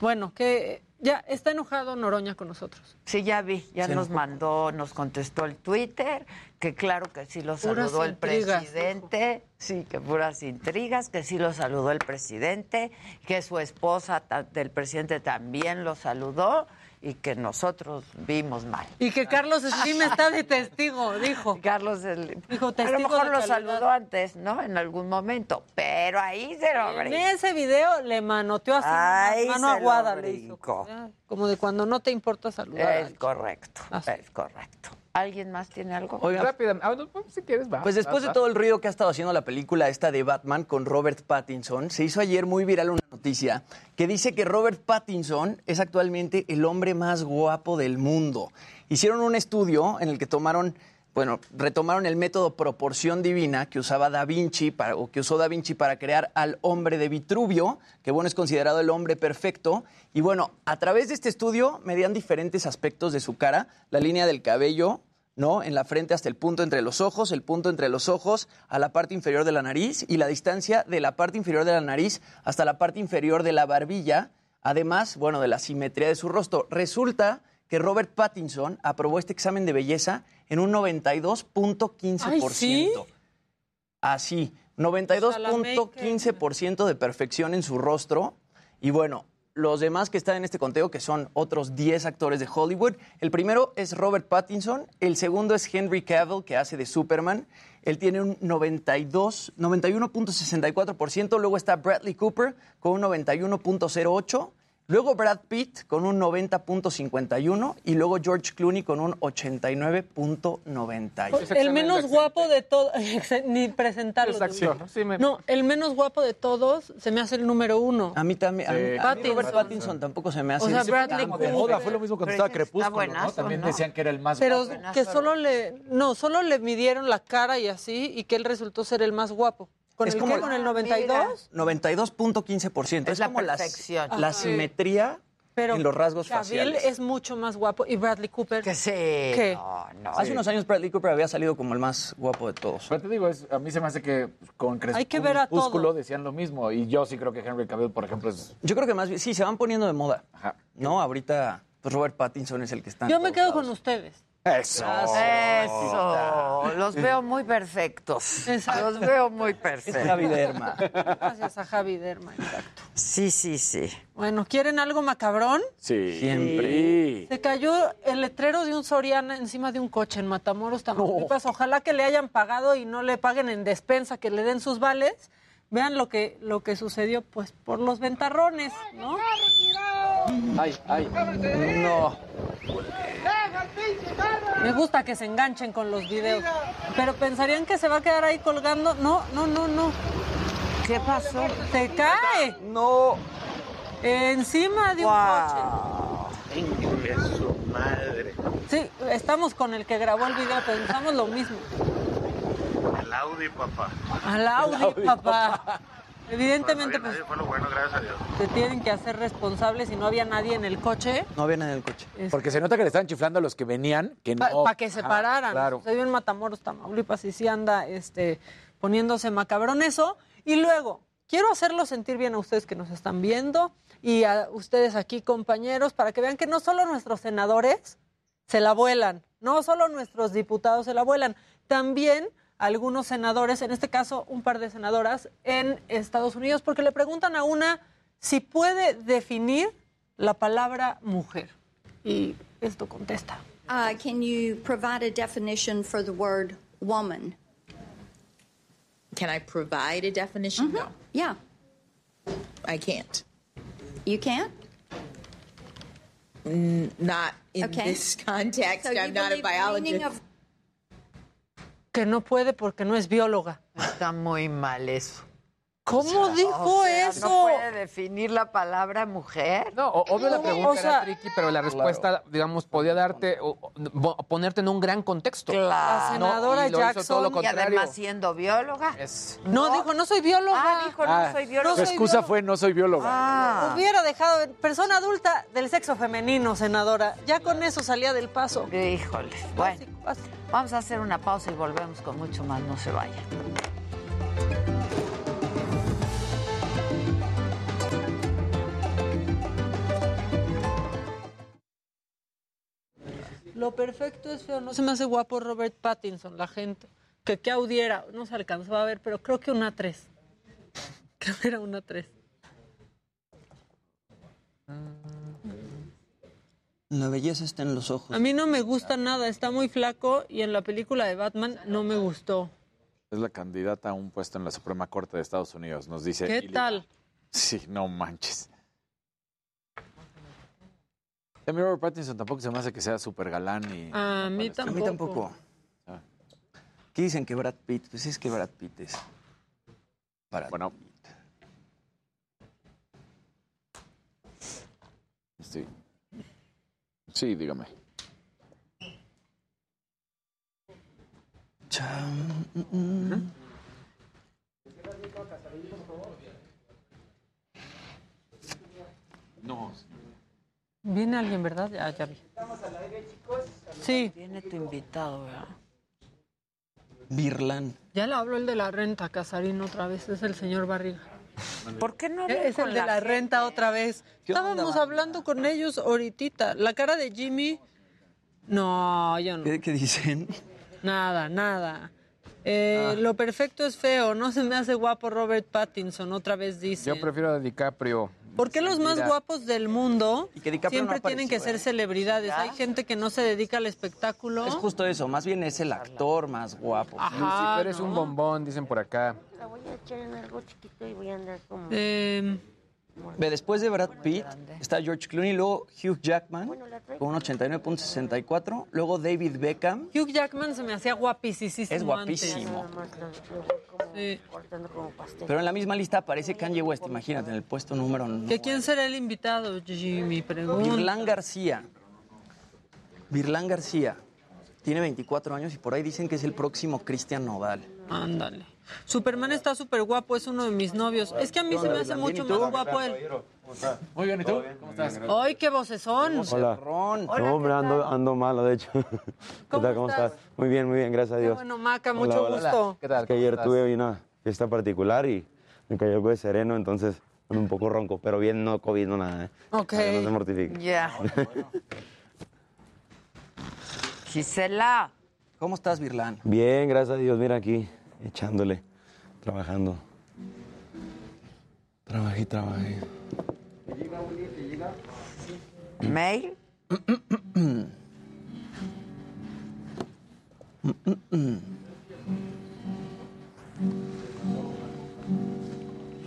Bueno, que ya está enojado Noroña con nosotros. Sí, ya vi, ya nos mandó, nos contestó el Twitter, que claro que sí lo Puras saludó el intrigas, presidente, sí, que puras intrigas, que sí lo saludó el presidente, que su esposa del presidente también lo saludó y que nosotros vimos mal. Y que Carlos Slim está de testigo, dijo. Carlos el, Dijo a lo testigo mejor de lo calidad. saludó antes, ¿no? En algún momento, pero ahí se lo En brincó. ese video le manoteó así, Ay, mano se lo aguada le hizo. Como de cuando no te importa saludar. Es correcto, Así. es correcto. ¿Alguien más tiene algo? Rápida, ah, no, pues, si quieres, va. Pues después de todo el ruido que ha estado haciendo la película esta de Batman con Robert Pattinson, se hizo ayer muy viral una noticia que dice que Robert Pattinson es actualmente el hombre más guapo del mundo. Hicieron un estudio en el que tomaron, bueno, retomaron el método proporción divina que usaba Da Vinci para, o que usó Da Vinci para crear al hombre de Vitruvio, que bueno es considerado el hombre perfecto. Y bueno, a través de este estudio medían diferentes aspectos de su cara, la línea del cabello, ¿no? En la frente hasta el punto entre los ojos, el punto entre los ojos a la parte inferior de la nariz y la distancia de la parte inferior de la nariz hasta la parte inferior de la barbilla, además, bueno, de la simetría de su rostro. Resulta que Robert Pattinson aprobó este examen de belleza en un 92.15%. Ay, ¿sí? Así, O sea, la 92.15% de perfección en su rostro. Y bueno, los demás que están en este conteo, que son otros 10 actores de Hollywood. El primero es Robert Pattinson, el segundo es Henry Cavill, que hace de Superman. Él tiene un 92, 91.64%. Luego está Bradley Cooper con un 91.08%. Luego Brad Pitt con un 90.51 y luego George Clooney con un 89.90. El menos guapo de todos, ni presentarlo. Es acción, ¿no? Sí, me- No, el menos guapo de todos se me hace el número uno. A mí también. a mí- Sí. a mí Robert Pattinson. Pattinson tampoco se me hace. O sea, Bradley de moda, fue lo mismo cuando estaba Pero Crepúsculo, está ¿no? También buenazo, ¿no? decían que era el más Pero guapo. que solo le, no, solo le midieron la cara y así, y que él resultó ser el más guapo. ¿Con Es el como qué? ¿Con el 92? 92.15%. Es, Es la como la- perfección. la, simetría Pero en los rasgos Cavill faciales. es mucho más guapo y Bradley Cooper. Que sí. ¿Qué? Hace unos años Bradley Cooper había salido como el más guapo de todos. Pero te digo, es- a mí se me hace que con Hay que ver a Crepúsculo decían lo mismo. Y yo sí creo que Henry Cavill, por ejemplo, es... Yo creo que más bien, sí, se van poniendo de moda. Ajá. No, ahorita pues Robert Pattinson es el que está. en Yo me quedo lados. con ustedes. Eso. Eso. Los veo muy perfectos. Exacto. Los veo muy Es perfectos. Javi Derma. Gracias a Javi Derma, exacto. Sí, sí, sí. Bueno, ¿quieren algo macabrón? Sí. Siempre. Se cayó el letrero de un Soriana encima de un coche en Matamoros, Tamaulipas. Ojalá que le hayan pagado y no le paguen en despensa, que le den sus vales. Vean lo que, lo que sucedió, pues, por los ventarrones, ¿no? Ay, ay. No. Me gusta que se enganchen con los videos. Pero pensarían que se va a quedar ahí colgando. No, no, no, no. ¿Qué pasó? Se cae. No. Encima de un coche. Ingue su madre. Sí, estamos con el que grabó el video, pensamos lo mismo. El Audi, papá. Al Audi, papá. Evidentemente, Bueno, pues, nadie fue lo bueno, gracias a Dios. se tienen que hacer responsables si no había nadie en el coche. No había nadie en el coche. Porque se nota que le estaban chiflando a los que venían, que Para no... que se Ajá, pararan. Claro. Se vio en Matamoros, Tamaulipas, y sí anda este, poniéndose macabrón eso. Y luego, quiero hacerlo sentir bien a ustedes que nos están viendo y a ustedes aquí, compañeros, para que vean que no solo nuestros senadores se la vuelan, no solo nuestros diputados se la vuelan, también algunos senadores, en este caso un par de senadoras en Estados Unidos, porque le preguntan a una si puede definir la palabra mujer. Y esto contesta. Uh, can you provide a definition for the word woman? Can I provide a definition? No, Yeah. I can't. You can't? N- not in Okay. this context. So I'm not a biologist. Que no puede porque no es bióloga. Está muy mal eso. ¿Cómo dijo O sea, eso? ¿No puede definir la palabra mujer? No, o- obvio la pregunta o sea- era tricky, pero la respuesta, digamos, podía darte, o, o, ponerte en un gran contexto. Claro. La senadora Jackson. todo lo Y además siendo bióloga. Es- No, dijo, no soy bióloga. Ah, dijo, no soy bióloga. Su excusa fue no soy bióloga. Ah. Hubiera dejado persona adulta del sexo femenino, senadora. Ya con eso salía del paso. Híjole. Bueno, Básico, básico. Vamos a hacer una pausa y volvemos con mucho más. No se vayan. Lo perfecto es feo. No se me hace guapo Robert Pattinson, la gente. Que qué audiera. No se alcanzó a ver, pero creo que una 3. Creo que era una 3. La belleza está en los ojos. A mí no me gusta nada. Está muy flaco y en la película de Batman no me gustó. Es la candidata a un puesto en la Suprema Corte de Estados Unidos, nos dice. ¿Qué tal? Sí, no manches. A mí Robert Pattinson tampoco se me hace que sea súper galán y... A mí A tampoco. mí tampoco. Ah. ¿Qué dicen que Brad Pitt? Pues es que Brad Pitt es. Brad Bueno. Pitt. Sí. Sí, dígame. Cham, mm. No. Viene alguien, ¿verdad? Ya, ya vi. Sí, Viene tu invitado, ¿verdad? Birlan. ya le habló el de la renta, Casarín, otra vez. Es el señor Barriga. ¿Por qué no Es el de la renta otra vez. Estábamos hablando con ellos ahorita. La cara de Jimmy. No, yo no. ¿Qué, qué dicen? Nada, nada. Eh, Lo perfecto es feo. No se me hace guapo Robert Pattinson. Otra vez dice. Yo prefiero a DiCaprio. ¿Por qué los más guapos del mundo que DiCaprio no siempre tienen que ser celebridades? Hay gente que no se dedica al espectáculo. Es justo eso, más bien es el actor más guapo. Ajá, Lucifer es un bombón, dicen por acá. La voy a echar en algo chiquito y voy a andar como... Eh, Ve, después de Brad Pitt está George Clooney, luego Hugh Jackman con un 89.64, luego David Beckham. Hugh Jackman se me hacía guapísimo. Es guapísimo. Sí. Pero en la misma lista aparece Kanye West, imagínate, en el puesto número ¿Que quién será el invitado, Jimmy? Pregunta. Virlán García. Virlán García. Tiene 24 años y por ahí dicen que es el próximo Cristian Nodal. Ándale. Superman está súper guapo, es uno de mis novios. Es que a mí se me hace mucho más guapo él. Muy bien, ¿y tú? ¿Cómo estás? ¡Ay, qué vocesón! Hola. No, hombre, ando, ando malo, de hecho. ¿Qué tal? ¿Cómo estás? Muy bien, muy bien, gracias a Dios. Bueno, Maca, Hola, mucho hola. gusto. Es que ayer tuve una fiesta particular y me cayó algo de sereno, entonces ando un poco ronco, pero bien, no COVID, no nada. ¿eh? Ok. Que No se mortifique. Ya. Gisela. ¿Cómo estás, Virlán? Bien, gracias a Dios, mira aquí, echándole, trabajando. Trabajé, trabajé. ¿Mail?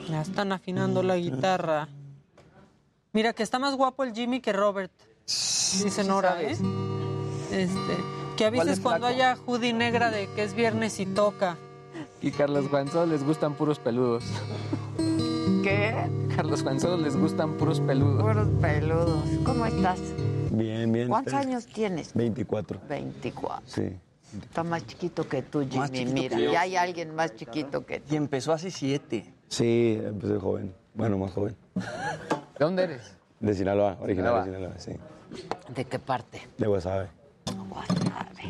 Ya están afinando la guitarra. Mira, que está más guapo el Jimmy que Robert. Dice Nora, ¿eh? Este, que avises es cuando haya hoodie negra de que es viernes y toca. Y Carlos Guanzó les gustan puros peludos. ¿Qué? Carlos Guanzó les gustan puros peludos. Puros peludos. ¿Cómo estás? Bien, bien. ¿Cuántos años tienes? 24. 24. Sí. Está más chiquito que tú, Más Jimmy. chiquito Mira, que ya hay alguien más chiquito que tú. Y empezó hace siete. Sí, empecé joven. Bueno, más joven. ¿De dónde eres? De Sinaloa, original de Sinaloa. Sinaloa, sí. ¿De qué parte? De Guasave.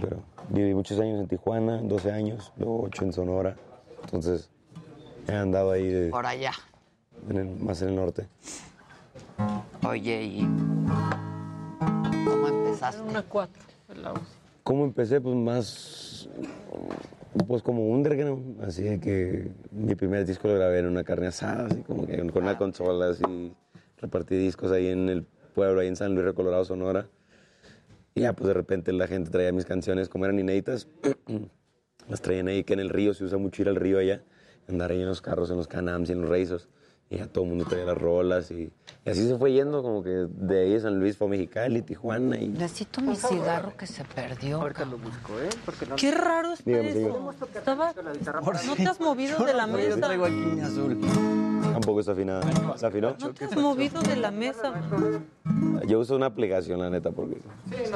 Pero viví muchos años en Tijuana, 12 años, luego 8 en Sonora. Entonces, he andado ahí de- Por allá. en el- más en el norte. Oye, ¿y cómo empezaste? Una cuatro. ¿Cómo empecé? Pues más, pues como underground, así de que mi primer disco lo grabé en una carne asada, así como que con una consola, así, repartí discos ahí en el pueblo, ahí en San Luis Colorado, Sonora. Y ya, pues de repente la gente traía mis canciones, como eran inéditas, las traían ahí, que en el río, se usa mucho ir al río allá, andar ahí en los carros, en los canams y en los razors. Y ya todo el mundo traía las rolas y, y así se fue yendo, como que de ahí a San Luis fue a Mexicali, Tijuana y... Necesito mi cigarro que se perdió. Ahorita lo busco, ¿eh? Qué raro está Dígame, eso. Estaba- ¿No te has movido de la Yo mesa? traigo aquí mi azul. Tampoco está afinada. ¿Se afinó? ¿No te has movido de la mesa? Yo uso una aplicación, la neta, porque... Sí.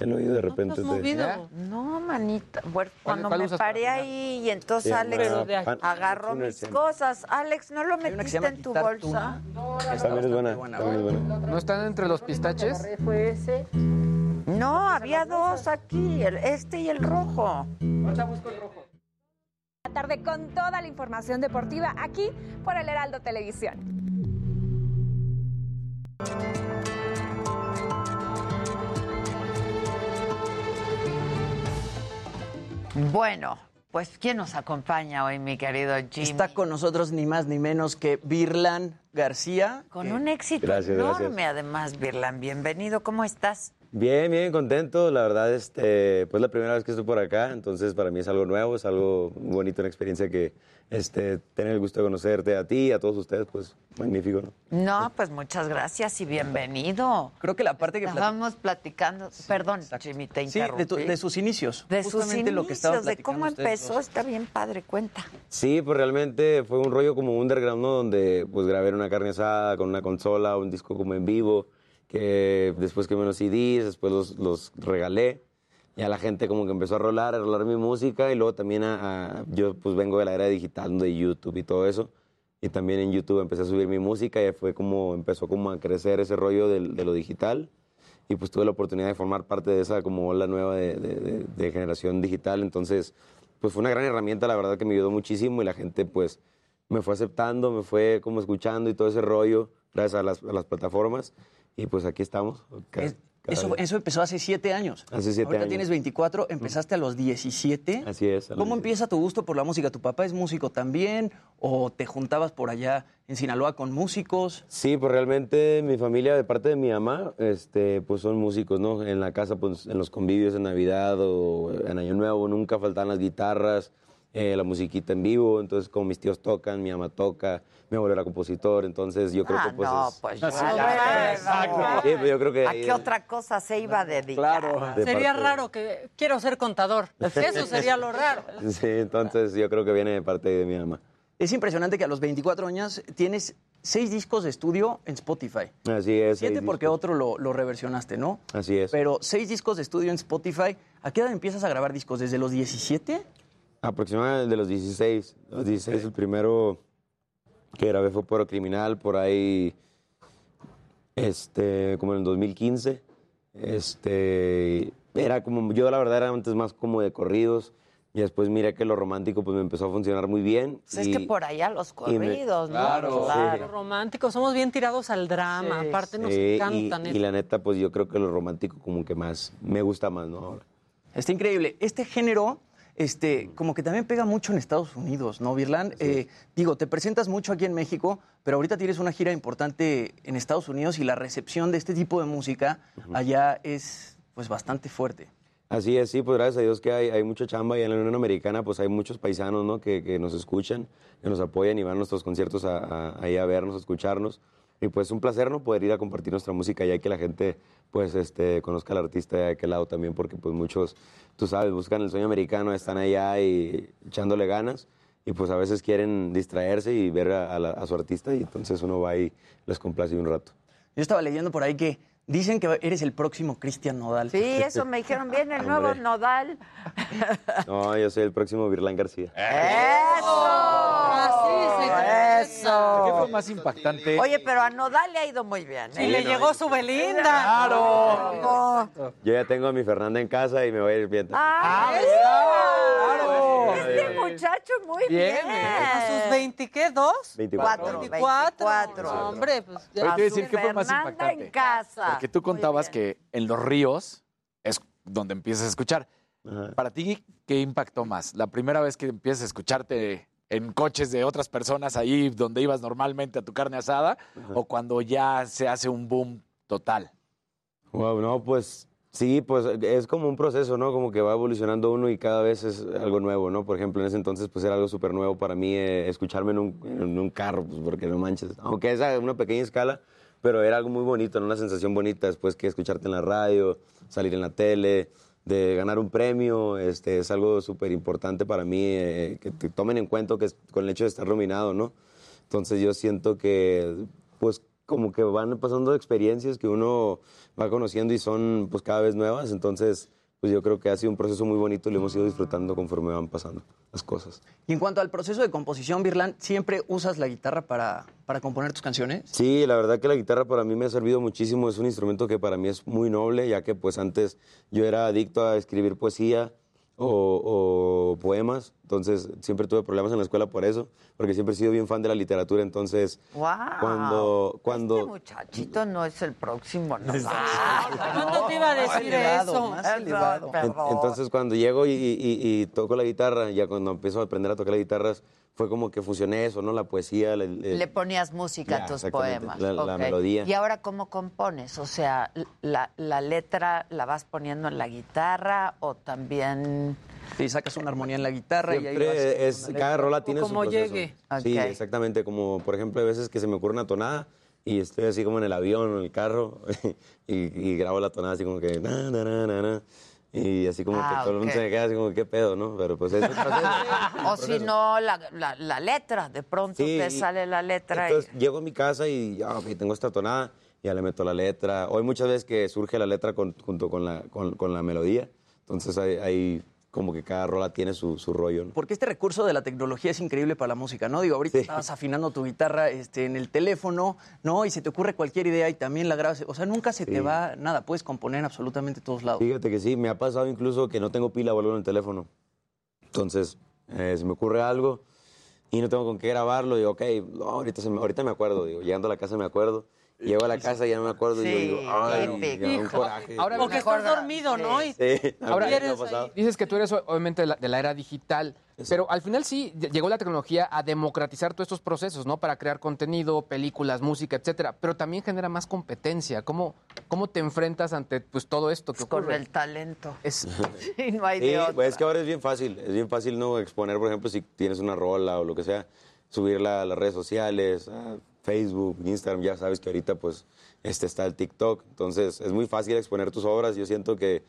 El oído de repente has te... movido? No, manita. Bueno, cuando me paré ahí y entonces Se Alex agarró mis cosas. Alex, ¿no lo metiste en tu bolsa? También es buena, también es buena. ¿No están entre los pistaches? No, había dos aquí, el- este y el rojo. La tarde con toda la información deportiva aquí por el Heraldo Televisión. Bueno, pues ¿quién nos acompaña hoy, mi querido Jimmy? Está con nosotros ni más ni menos que Virlán García. Con un éxito Gracias, enorme, gracias. además, Virlan. Bienvenido, ¿cómo estás? Bien, bien, contento. La verdad, este, pues la primera vez que estoy por acá, entonces para mí es algo nuevo, es algo muy bonito, una experiencia que este, tener el gusto de conocerte a ti y a todos ustedes, pues magnífico, ¿no? No, pues muchas gracias y bienvenido. Creo que la parte que Estábamos platicando, perdón, Jimmy, te Sí, interrumpí. de, tu- de sus inicios. De sus inicios, lo que de cómo empezó, dos. está bien padre, cuenta. Sí, pues realmente fue un rollo como underground, ¿no? Donde pues grabé una carne asada con una consola, un disco como en vivo, que después quemé unos CDs, después los, los regalé. Y a la gente como que empezó a rolar, a rolar mi música y luego también a, a- yo pues vengo de la era digital, de YouTube y todo eso. Y también en YouTube empecé a subir mi música y fue como, empezó como a crecer ese rollo del- de, lo digital. Y pues tuve la oportunidad de formar parte de esa como ola nueva de, de- de- de generación digital. Entonces, pues fue una gran herramienta, la verdad que me ayudó muchísimo y la gente pues me fue aceptando, me fue como escuchando y todo ese rollo, gracias a las, a las plataformas. Y pues aquí estamos. ca- Es- Eso, eso empezó hace siete años. Hace siete Ahorita años. tienes 24, empezaste a los 17. Así es. ¿Cómo empieza tu gusto por la música? ¿Tu papá es músico también? ¿O te juntabas por allá en Sinaloa con músicos? Sí, pues realmente mi familia, de parte de mi mamá, este, pues son músicos, ¿no? En la casa, pues en los convivios de Navidad o en Año Nuevo nunca faltan las guitarras, eh, la musiquita en vivo, entonces como mis tíos tocan, mi mamá toca, mi abuelo era compositor, entonces yo creo Ah, que pues no, es- pues Sí, ya. exacto. Sí, pues yo creo que ¿A qué otra cosa se iba a dedicar? Claro. De Sería parte- raro que quiero ser contador. Eso sería lo raro. Sí, entonces yo creo que viene de parte de mi mamá. Es impresionante que a los 24 años tienes seis discos de estudio en Spotify. Así es. Siete porque otro lo, lo reversionaste, ¿no? Así es. Pero seis discos de estudio en Spotify. ¿A qué edad empiezas a grabar discos? ¿Desde los 17? Aproximadamente de los 16. Los 16, el primero que grabé fue Puro Criminal, por ahí, este, como en el 2015. Este, era como, yo la verdad era antes más como de corridos, y después miré que lo romántico pues me empezó a funcionar muy bien. Pues es y- que por allá los y me- corridos, ¿no? Claro. Los románticos, somos bien tirados al drama. Aparte nos Sí, y- encantan. y, eso. la neta, pues yo creo que lo romántico como que más, me gusta más, ¿no? Ahora. Está increíble. Este género, este, como que también pega mucho en Estados Unidos, ¿no, Virlan? Eh, digo, te presentas mucho aquí en México, pero ahorita tienes una gira importante en Estados Unidos y la recepción de este tipo de música allá es, pues, bastante fuerte. Así es, sí, pues gracias a Dios que hay, hay mucha chamba y en la Unión Americana pues hay muchos paisanos, ¿no? Que, que nos escuchan, que nos apoyan y van a nuestros conciertos a, a- ahí a vernos, a escucharnos. Y pues un placer, ¿no? Poder ir a compartir nuestra música y que la gente pues este, conozca al artista de aquel lado también porque pues muchos, tú sabes, buscan el sueño americano, están allá y echándole ganas y pues a veces quieren distraerse y ver a, a la- a su artista y entonces uno va y les complace un rato. Yo estaba leyendo por ahí que dicen que eres el próximo Cristian Nodal. Sí, eso me dijeron. Viene el nuevo Hombre. Nodal. No, yo soy el próximo Virlán García. ¡Eso! ¿Qué fue más impactante? Oye, pero a Nodal le ha ido muy bien. ¿eh? Y le llegó su Belinda. ¡Claro! Yo ya tengo a mi Fernanda en casa y me voy a ir bien. ¡Ah, ¡Claro! Este muchacho muy bien. Bien, ¿A sus 20 qué? ¿Dos? 24. 24. 24. Hombre, pues Oye, ya. te iba a decir, ¿qué fue más Fernanda impactante? en casa. Porque tú contabas que en los ríos es donde empiezas a escuchar. Ajá. Para ti, ¿qué impactó más? ¿La primera vez que empiezas a escucharte en coches de otras personas ahí donde ibas normalmente a tu carne asada? ¿O cuando ya se hace un boom total? Wow, no, pues sí, pues es como un proceso, ¿no? Como que va evolucionando uno y cada vez es algo nuevo, ¿no? Por ejemplo, en ese entonces pues era algo súper nuevo para mí eh, escucharme en un, en un carro, pues porque no manches. Aunque es a una pequeña escala, pero era algo muy bonito. Una sensación bonita después que escucharte en la radio, salir en la tele, de ganar un premio, este, es algo súper importante para mí, eh, que te tomen en cuenta que es- con el hecho de estar nominado, ¿no? Entonces yo siento que, pues, como que van pasando experiencias que uno va conociendo y son, pues, cada vez nuevas. Entonces, pues yo creo que ha sido un proceso muy bonito y lo hemos ido disfrutando conforme van pasando las cosas. Y en cuanto al proceso de composición, Virlan, ¿siempre usas la guitarra para, para componer tus canciones? Sí, la verdad que la guitarra para mí me ha servido muchísimo. Es un instrumento que para mí es muy noble, ya que pues antes yo era adicto a escribir poesía o, o poemas. Entonces siempre tuve problemas en la escuela por eso, porque siempre he sido bien fan de la literatura. Entonces, Wow. cuando... cuando Este muchachito no es el próximo Nodal. ¿Cuándo te iba a decir eso? elevado. Entonces cuando llego y, y- y- toco la guitarra, ya cuando empiezo a aprender a tocar la guitarra, fue como que fusioné eso, ¿no? La poesía, la- el- Le ponías música Ya, a tus poemas. la- la ok. melodía. ¿Y ahora cómo compones? O sea, la, la letra la vas poniendo en la guitarra o también... Sí, sacas una armonía en la guitarra y ahí vas Siempre es, cada rola tiene su como proceso. llegue. Sí, Ok. exactamente, como por ejemplo hay veces que se me ocurre una tonada y estoy así como en el avión o en el carro y, y grabo la tonada así como que na, na, na, na, na, y así como Ah, que todo el mundo ok. se me queda así como qué pedo, ¿no? Pero pues es el proceso. O si no, la, la- la letra. De pronto Sí, te y- sale la letra. y- Entonces llego a mi casa y ya, ok, tengo esta tonada, ya le meto la letra. Hoy muchas veces que surge la letra con- junto con la, con, con la melodía, entonces hay, hay como que cada rola tiene su, su rollo, ¿no? Porque este recurso de la tecnología es increíble para la música, ¿no? Digo, ahorita Sí. estabas afinando tu guitarra este, en el teléfono, ¿no? Y se te ocurre cualquier idea y también la grabas. O sea, nunca se te va nada, puedes componer en absolutamente todos lados. Fíjate que sí, me ha pasado incluso que no tengo pila o algo en el teléfono. Entonces, eh, se me ocurre algo y no tengo con qué grabarlo. Digo, ok, no, ahorita, se me, ahorita me acuerdo. Digo, llegando a la casa me acuerdo. Llego a la casa y ya no me acuerdo. y yo digo, ay, un coraje. Ahora- Porque estás dormido, ¿no? Y Sí, Ahora, pasado. dices que tú eres obviamente de la, de la era digital, pero al final sí ll- llegó la tecnología a democratizar todos estos procesos, ¿no? Para crear contenido, películas, música, etcétera. Pero también genera más competencia. ¿Cómo, cómo te enfrentas ante pues todo esto que Con ocurre? el talento. Es, Sí, no hay Sí, de otra. pues es que ahora es bien fácil, es bien fácil no exponer, por ejemplo, si tienes una rola o lo que sea, subirla a las redes sociales, a Facebook, Instagram, ya sabes que ahorita pues este está el TikTok, entonces es muy fácil exponer tus obras, yo siento que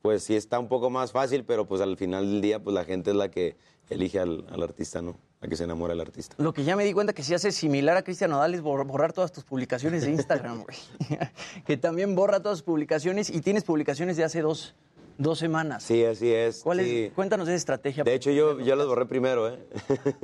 pues sí está un poco más fácil, pero pues al final del día pues la gente es la que elige al, al artista, ¿no? La que se enamora del artista. Lo que ya me di cuenta que si hace similar a Cristian Nodal es bor- borrar todas tus publicaciones de Instagram, güey. que también borra todas tus publicaciones y tienes publicaciones de hace dos, dos semanas. Sí, así es. ¿Cuál sí. es? Cuéntanos esa estrategia. De hecho, yo, yo los borré primero, ¿eh?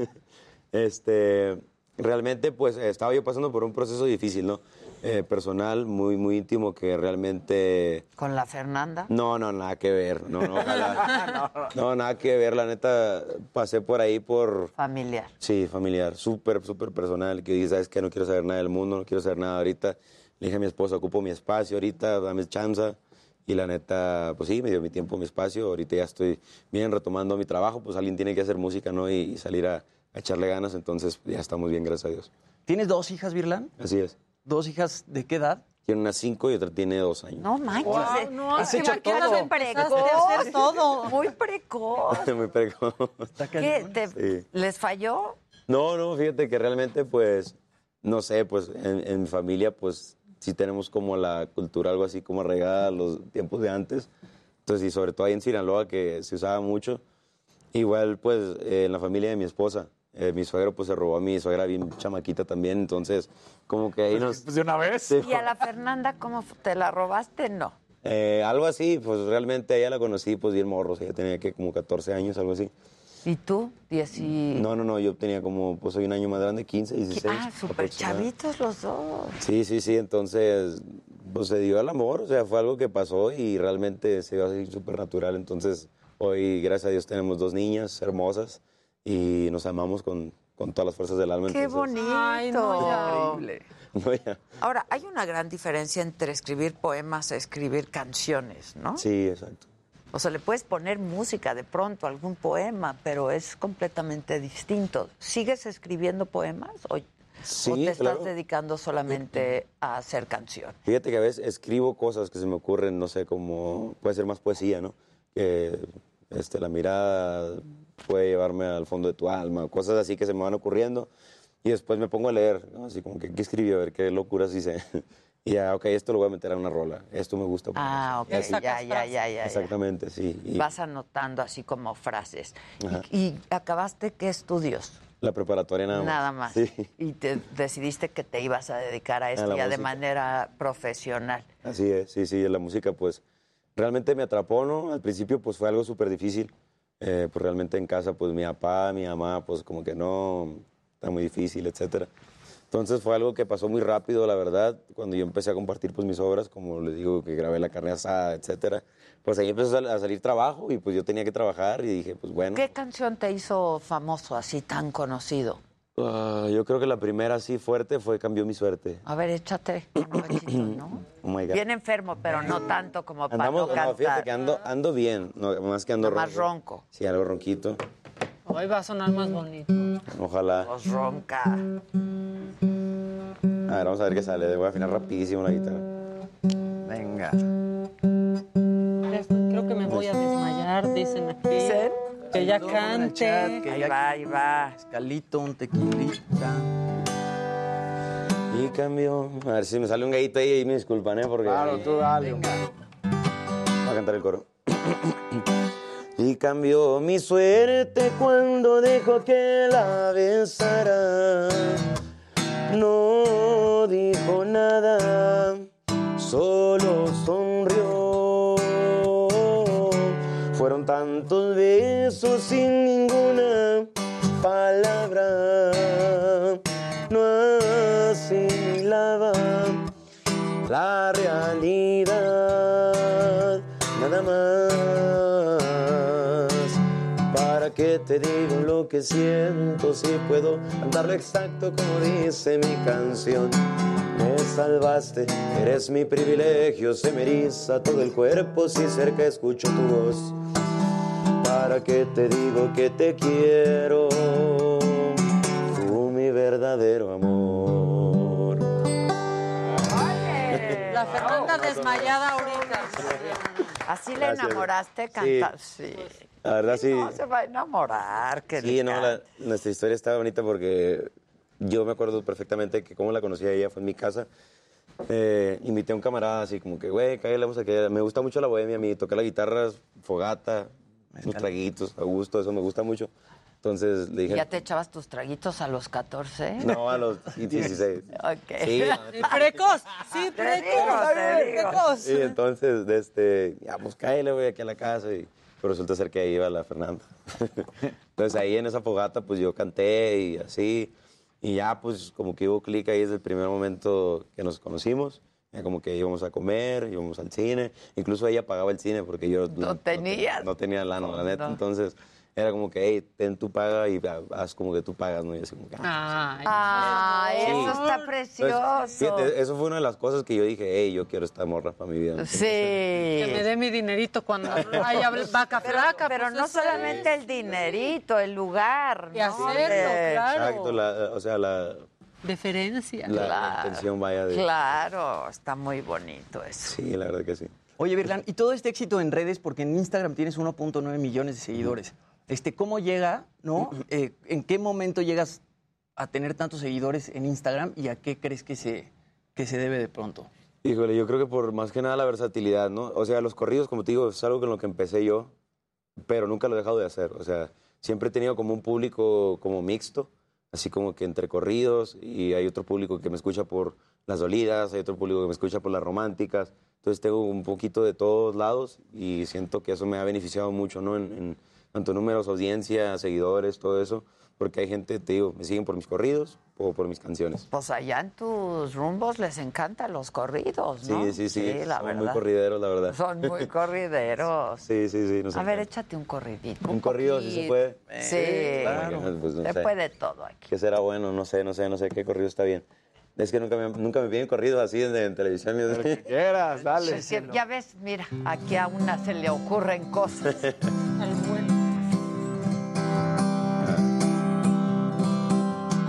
este, realmente, pues, estaba yo pasando por un proceso difícil, ¿no? Eh, personal, muy, muy íntimo, que realmente... Con la Fernanda. No, no, nada que ver. No, no, ojalá. no, nada que ver. La neta, pasé por ahí por... Familiar. Sí, familiar, súper, súper personal, que dije, ¿sabes qué? No quiero saber nada del mundo, no quiero saber nada ahorita. Le dije a mi esposa, ocupo mi espacio ahorita, dame chance. Y la neta, pues sí, me dio mi tiempo, mi espacio. Ahorita ya estoy bien retomando mi trabajo, pues alguien tiene que hacer música, ¿no? Y, y salir a, a echarle ganas, entonces ya estamos bien, gracias a Dios. ¿Tienes dos hijas, Virlan? Así es. ¿Dos hijas de qué edad? Tiene una cinco y otra tiene dos años. No manches. Wow, no, es has que hecho todo. precoz. todo. Muy precoz. Muy precoz. ¿Qué? ¿Te- Sí. ¿Les falló? No, no, fíjate que realmente, pues, no sé, pues en, en mi familia, pues sí tenemos como la cultura algo así como arraigada a los tiempos de antes. Entonces, y sobre todo ahí en Sinaloa, que se usaba mucho. Igual, pues, eh, en la familia de mi esposa. Eh, mi suegro, pues, se robó a mi suegra bien chamaquita también. Entonces, como que ahí nos... Pues de una vez. Sí. ¿Y a la Fernanda cómo te la robaste? No. Eh, algo así, pues, realmente ella la conocí, pues, bien morros. Ella tenía que como 14 años, algo así. ¿Y tú? Diez y... No, no, no, yo tenía como, pues, soy un año más grande, 15, 16. Ah, súper chavitos los dos. Sí, sí, sí, entonces pues se dio el amor, o sea, fue algo que pasó y realmente se dio así súper natural. Entonces, hoy, gracias a Dios, tenemos dos niñas hermosas y nos amamos con, con todas las fuerzas del alma. ¡Qué entonces- bonito! Ay, no. Increíble. No, ya. Ahora, hay una gran diferencia entre escribir poemas a escribir canciones, ¿no? Sí, exacto. O sea, le puedes poner música de pronto, algún poema, pero es completamente distinto. ¿Sigues escribiendo poemas o, Sí, o te estás claro. dedicando solamente a hacer canciones? Fíjate que a veces escribo cosas que se me ocurren, no sé, como puede ser más poesía, ¿no? Que este, la mirada puede llevarme al fondo de tu alma, cosas así que se me van ocurriendo. Y después me pongo a leer, ¿no? Así como que, ¿qué escribió? A ver qué locuras hice. Y ya, ok, esto lo voy a meter a una rola. Esto me gusta. por Ah, ok, así. ya, ya, ya, ya. Exactamente, sí. Y Vas anotando así como frases. ¿Y, y acabaste qué estudios? la preparatoria nada más. Nada más. Sí, Y te decidiste que te ibas a dedicar a esto ya de manera profesional. así es, sí, sí, la música pues realmente me atrapó, ¿no? Al principio pues fue algo súper difícil. Eh, pues realmente en casa pues mi papá, mi mamá pues como que no, está muy difícil, etcétera. Entonces fue algo que pasó muy rápido, la verdad, cuando yo empecé a compartir pues mis obras, como les digo, que grabé la carne asada, etcétera. Pues ahí empezó a sal- a salir trabajo y pues yo tenía que trabajar y dije, pues bueno. ¿Qué canción te hizo famoso, así tan conocido? Ah, yo creo que la primera así fuerte fue Cambió mi suerte. A ver, échate un cachito, ¿no? Oh my God. Bien enfermo, pero no tanto como para Andamos, no no, cantar. fíjate que ando, ando bien, no, más que ando Más ronco. Sí, algo ronquito. Hoy va a sonar más bonito. Ojalá. Voz ronca. A ver, vamos a ver qué sale. Voy a afinar rapidísimo la guitarra. Venga. Creo que me voy a desmayar, dicen aquí. ¿Dicen? Que ya chat, cante. que Ahí ya- va, ahí va. Escalito, un tequilita. Y cambió. A ver si me sale un gallito ahí y me disculpan, ¿eh? Porque. Claro, tú dale. Voy a cantar el coro. Y cambió mi suerte cuando dejó que la besara. No dijo nada, solo sonrió. Fueron tantos besos sin ninguna palabra. No asimilaba la realidad nada más para qué te digo lo que siento? Si puedo cantarlo exacto como dice mi canción. Me salvaste, eres mi privilegio, se me eriza todo el cuerpo si cerca escucho tu voz. ¿Para qué te digo que te quiero? Tú mi verdadero amor. La Fernanda desmayada ahorita. Así le Gracias. enamoraste, Sí. canta. Sí. La verdad sí. No se va a enamorar, que Sí, no, la- nuestra historia está bonita porque yo me acuerdo perfectamente que como la conocí a ella fue en mi casa. Eh, invité a un camarada así como que, güey, cállale, vamos a que Me gusta mucho la bohemia, a mí tocar la guitarra, fogata, unos traguitos, a gusto, eso me gusta mucho. Entonces le dije, ¿Ya te echabas tus traguitos a los 14? no, a los 16. Ok. Sí, Sí, precoz, sí, precoz, precoz. Y entonces, de este, ya, pues cállale, güey, aquí a la casa. Y, pero resulta ser que ahí iba la Fernanda. entonces ahí en esa fogata, pues yo canté y así. Y ya, pues como que hubo clic ahí desde el primer momento que nos conocimos. Ya como que íbamos a comer, íbamos al cine. Incluso ella pagaba el cine porque yo No tenías. no tenía lana, la neta. No. Entonces era como que, hey, ten tu paga y haz como que tú pagas, ¿no? Y así como que, Ay, Sí. eso está Entonces, precioso. fíjate, eso fue una de las cosas que yo dije, hey, yo quiero esta morra para mi vida. Sí. Que me dé mi dinerito cuando haya vaca Pero, flaca. pero pues no es. solamente el dinerito, el lugar. Y ¿no? hacerlo, De- claro. Exacto, la, o sea, la, Deferencia. la Claro. intención vaya de... Claro, está muy bonito eso. Sí, la verdad que sí. Oye, Virlan, y todo este éxito en redes, porque en Instagram tienes 1.9 millones de seguidores. Este, ¿Cómo llega, no? Eh, ¿En qué momento llegas a tener tantos seguidores en Instagram y a qué crees que se, que se debe de pronto? Híjole, yo creo que por más que nada la versatilidad, ¿no? O sea, los corridos, como te digo, es algo con lo que empecé yo, pero nunca lo he dejado de hacer. O sea, siempre he tenido como un público como mixto, así como que entre corridos, y hay otro público que me escucha por las dolidas, hay otro público que me escucha por las románticas. Entonces tengo un poquito de todos lados y siento que eso me ha beneficiado mucho, ¿no? En, en tanto números, audiencia, seguidores, todo eso, porque hay gente, te digo, me siguen por mis corridos o por mis canciones. Pues allá en tus rumbos les encantan los corridos, Sí, ¿no? sí, sí, la son verdad. muy corrideros, la verdad. Son muy corrideros. Sí, sí, sí. nos A ver, échate un corridito. Un corrido, si se puede. Sí, Bueno, pues, no se sé. puede todo aquí. ¿Qué será bueno? No sé, no sé, no sé qué corrido está bien. Es que nunca me, nunca me piden corridos así en, en televisión. quieras, dale. Que ya ves, mira, aquí a una se le ocurren cosas.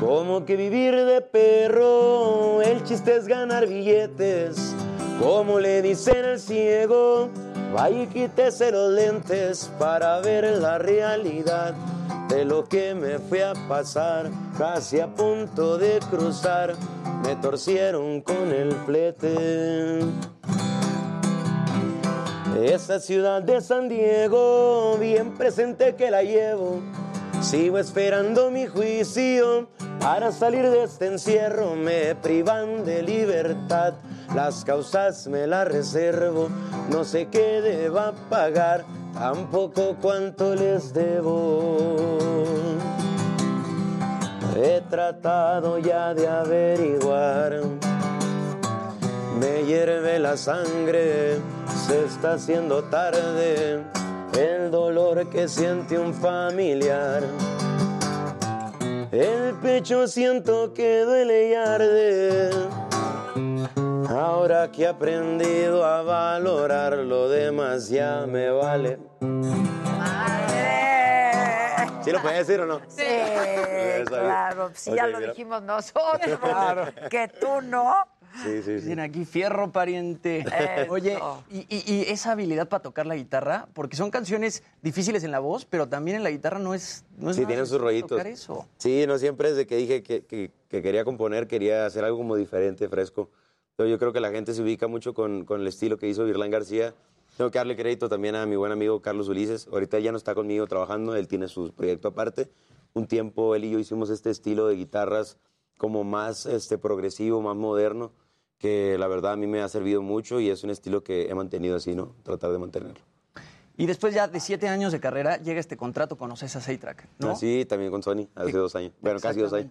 Como que vivir de perro, el chiste es ganar billetes. Como le dicen al ciego, vaya y quítese los lentes para ver la realidad de lo que me fue a pasar. Casi a punto de cruzar, me torcieron con el flete. Esa ciudad de San Diego, bien presente que la llevo. Sigo esperando mi juicio para salir de este encierro. Me privan de libertad, las causas me las reservo. No sé qué deba pagar, tampoco cuánto les debo. He tratado ya de averiguar. Me hierve la sangre, se está haciendo tarde. El dolor que siente un familiar. El pecho siento que duele y arde. Ahora que he aprendido a valorar lo demás, ya me vale. ¿Sí lo puedes decir o no? Sí, claro, si ok, ya lo mira. dijimos nosotros. Claro. Que tú no. Sí, sí, sí. Dicen aquí, fierro pariente. Eso. Oye, y, y- y esa habilidad para tocar la guitarra, porque son canciones difíciles en la voz, pero también en la guitarra no es. No es Sí, nada tienen sus rollitos. tocar eso. Sí, no siempre desde que dije que, que- que quería componer, quería hacer algo como diferente, fresco. Yo creo que la gente se ubica mucho con, con el estilo que hizo Virlán García. Tengo que darle crédito también a mi buen amigo Carlos Ulises. Ahorita ya no está conmigo trabajando, él tiene su proyecto aparte. Un tiempo él y yo hicimos este estilo de guitarras como más este, progresivo, más moderno, que la verdad a mí me ha servido mucho y es un estilo que he mantenido así, ¿no? Tratar de mantenerlo. Y después ya de siete años de carrera llega este contrato con Ocesa Seitrack, ¿no? Así también con Sony, hace dos años. Bueno, casi dos años.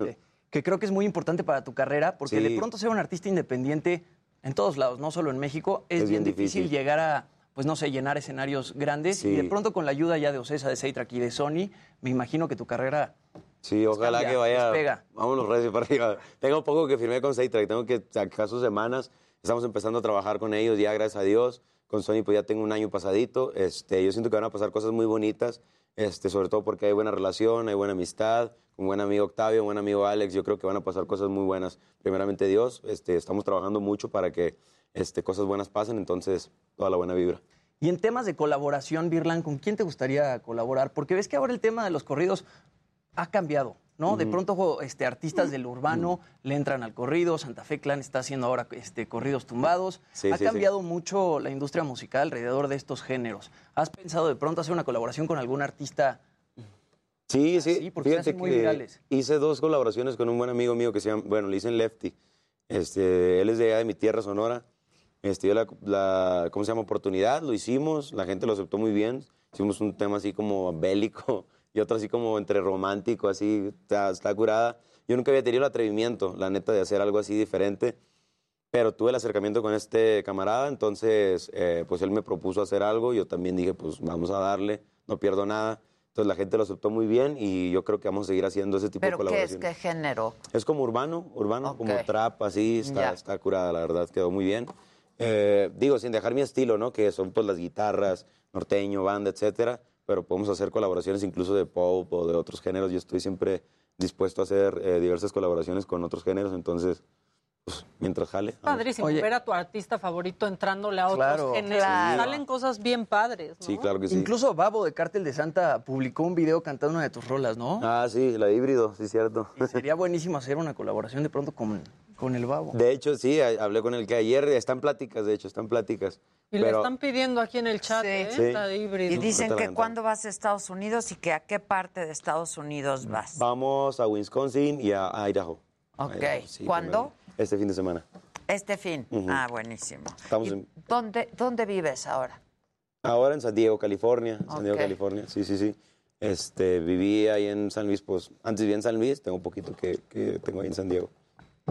Que creo que es muy importante para tu carrera, porque Sí. de pronto ser un artista independiente en todos lados, no solo en México, es, Es bien difícil. llegar a pues no sé, llenar escenarios grandes. Sí. Y de pronto con la ayuda ya de Ocesa, de Seitrack y de Sony, me imagino que tu carrera Sí, ojalá cambia, que vaya. despega. Vámonos recio para arriba. Tengo poco que firmé con Seitrack, tengo que sacar sus semanas. Estamos empezando a trabajar con ellos ya, gracias a Dios. Con Sony pues ya tengo un año pasadito. Este, yo siento que van a pasar cosas muy bonitas, este, sobre todo porque hay buena relación, hay buena amistad, con buen amigo Octavio, buen amigo Alex. Yo creo que van a pasar cosas muy buenas. Primeramente Dios, este, estamos trabajando mucho para que este, cosas buenas pasen, entonces toda la buena vibra. Y en temas de colaboración, Virlan, ¿con quién te gustaría colaborar? Porque ves que ahora el tema de los corridos ha cambiado, ¿no? De pronto este, artistas del urbano le entran al corrido, Santa Fe Clan está haciendo ahora este, corridos tumbados. Sí, ha sí, sí. cambiado mucho la industria musical alrededor de estos géneros. ¿Has pensado de pronto hacer una colaboración con algún artista? Sí, sí. porque se Fíjate hacen muy que virales. hice dos colaboraciones con un buen amigo mío que se llama, bueno, le dicen Lefty. Este, él es de allá de mi tierra, Sonora. Este, la, la- ¿cómo se llama? Oportunidad, lo hicimos, la gente lo aceptó muy bien. Hicimos un tema así como bélico y otro así como entre romántico, así, está, está curada. Yo nunca había tenido el atrevimiento, la neta, de hacer algo así diferente. Pero tuve el acercamiento con este camarada, entonces eh, pues él me propuso hacer algo, yo también dije pues vamos a darle, no pierdo nada. Entonces la gente lo aceptó muy bien y yo creo que vamos a seguir haciendo ese tipo de ¿Pero qué es? colaboraciones. ¿Qué género? Es como urbano, urbano, como Ok. trap, así, está, está curada, la verdad, quedó muy bien. Eh, digo, sin dejar mi estilo, ¿no? Que son pues las guitarras, norteño, banda, etcétera, pero podemos hacer colaboraciones incluso de pop o de otros géneros. Yo estoy siempre dispuesto a hacer eh, diversas colaboraciones con otros géneros, entonces, pues, mientras jale. Padrísimo ver a tu artista favorito entrándole a otros Claro. géneros. Claro. Salen cosas bien padres, ¿no? Sí, claro que sí. Incluso Babo de Cártel de Santa publicó un video cantando una de tus rolas, ¿no? Ah, sí, la de híbrido, sí, cierto. Sería buenísimo hacer una colaboración de pronto con, con el Babo. De hecho, sí, hablé con él que ayer está en pláticas, de hecho, está en pláticas. Y le pero están pidiendo aquí en el chat, ¿eh? Sí. Está de híbrido. Y dicen que cuándo vas a Estados Unidos y que a qué parte de Estados Unidos vas. vamos a Wisconsin y a Idaho. Ok. Idaho, sí, ¿Cuándo? primero. Este fin de semana. Este fin. Ah, buenísimo. Estamos ¿Y en- ¿Dónde, ¿Dónde vives ahora? Ahora en San Diego, California. San Diego. California. Sí, sí, sí. Este, viví ahí en San Luis, pues antes vivía en San Luis, tengo un poquito que, que tengo ahí en San Diego.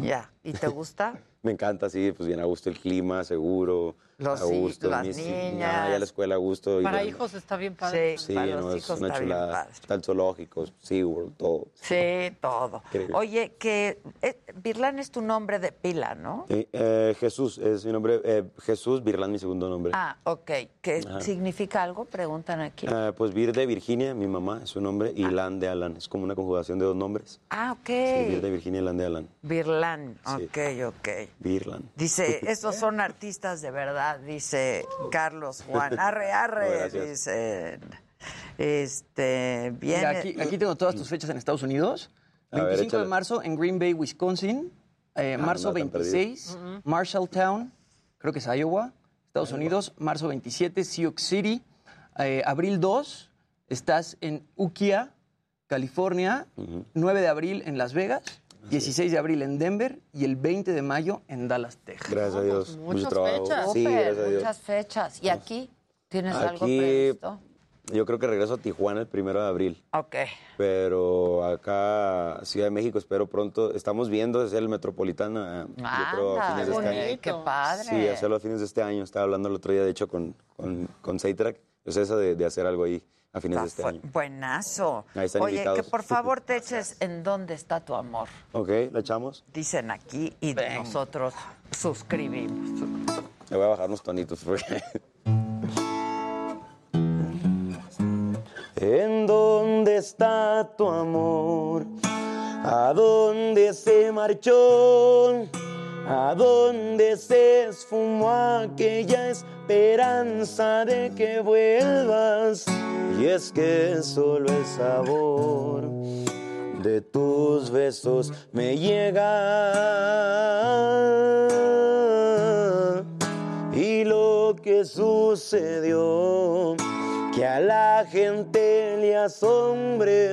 Ya. ¿Y te gusta? Me encanta, sí, pues bien a gusto el clima, seguro. Los a gusto, las mis- niñas. ah, ya la escuela a gusto. y Para la- hijos está bien padre. Sí, para no, los es hijos una está bien chulada. padre. Está el zoológico, SeaWorld, todo. Sí, todo. Increíble. Oye, que eh, Virlán es tu nombre de pila, ¿no? Eh, eh, Jesús es mi nombre. eh, Jesús Virlán, mi segundo nombre. Ah, ok. ¿Qué Ajá. significa algo? Preguntan aquí. Ah, pues Vir de Virginia, mi mamá es su nombre, y Lan de Alan. Es como una conjugación de dos nombres. Ah, ok. Sí, Vir de Virginia y Lan de Alan. Virlán. Sí. Ok, ok. Dice, estos son artistas de verdad, dice Carlos Juan. Arre, arre, dicen. Este, bien. Mira, aquí, aquí tengo todas tus fechas en Estados Unidos. A ver, 25 de marzo en Green Bay, Wisconsin. Eh, Ah, marzo no tan 26, Marshalltown, creo que es Iowa, Estados Unidos. Marzo 27, Sioux City. Eh, abril 2, estás en Ukiah, California. 9 de abril en Las Vegas. 16 de abril en Denver y el 20 de mayo en Dallas, Texas. Gracias a Dios. Mucho muchas trabajo. fechas. Sí, Súper, gracias a Dios. muchas fechas. ¿Y aquí? ¿Tienes algo Aquí, previsto? yo creo que regreso a Tijuana el primero de abril. Ok. Pero acá, Ciudad de México, espero pronto. Estamos viendo hacer el Metropolitano, eh, yo creo, a fines de este año. qué, qué padre. Sí, hacerlo a fines de este año. Estaba hablando el otro día, de hecho, con, con, con Seitrack. Es esa de, de hacer algo ahí a fines de este año. Buenazo. Ahí están Oye, invitados. que por favor te eches en dónde está tu amor. Ok, ¿la echamos? Dicen aquí y nosotros suscribimos. Le voy a bajar unos tonitos. porque- ¿En dónde está tu amor? ¿A dónde se marchó? ¿A dónde se esfumó aquella esperanza de que vuelvas? Y es que solo el sabor de tus besos me llega. Y lo que sucedió, que a la gente le asombre.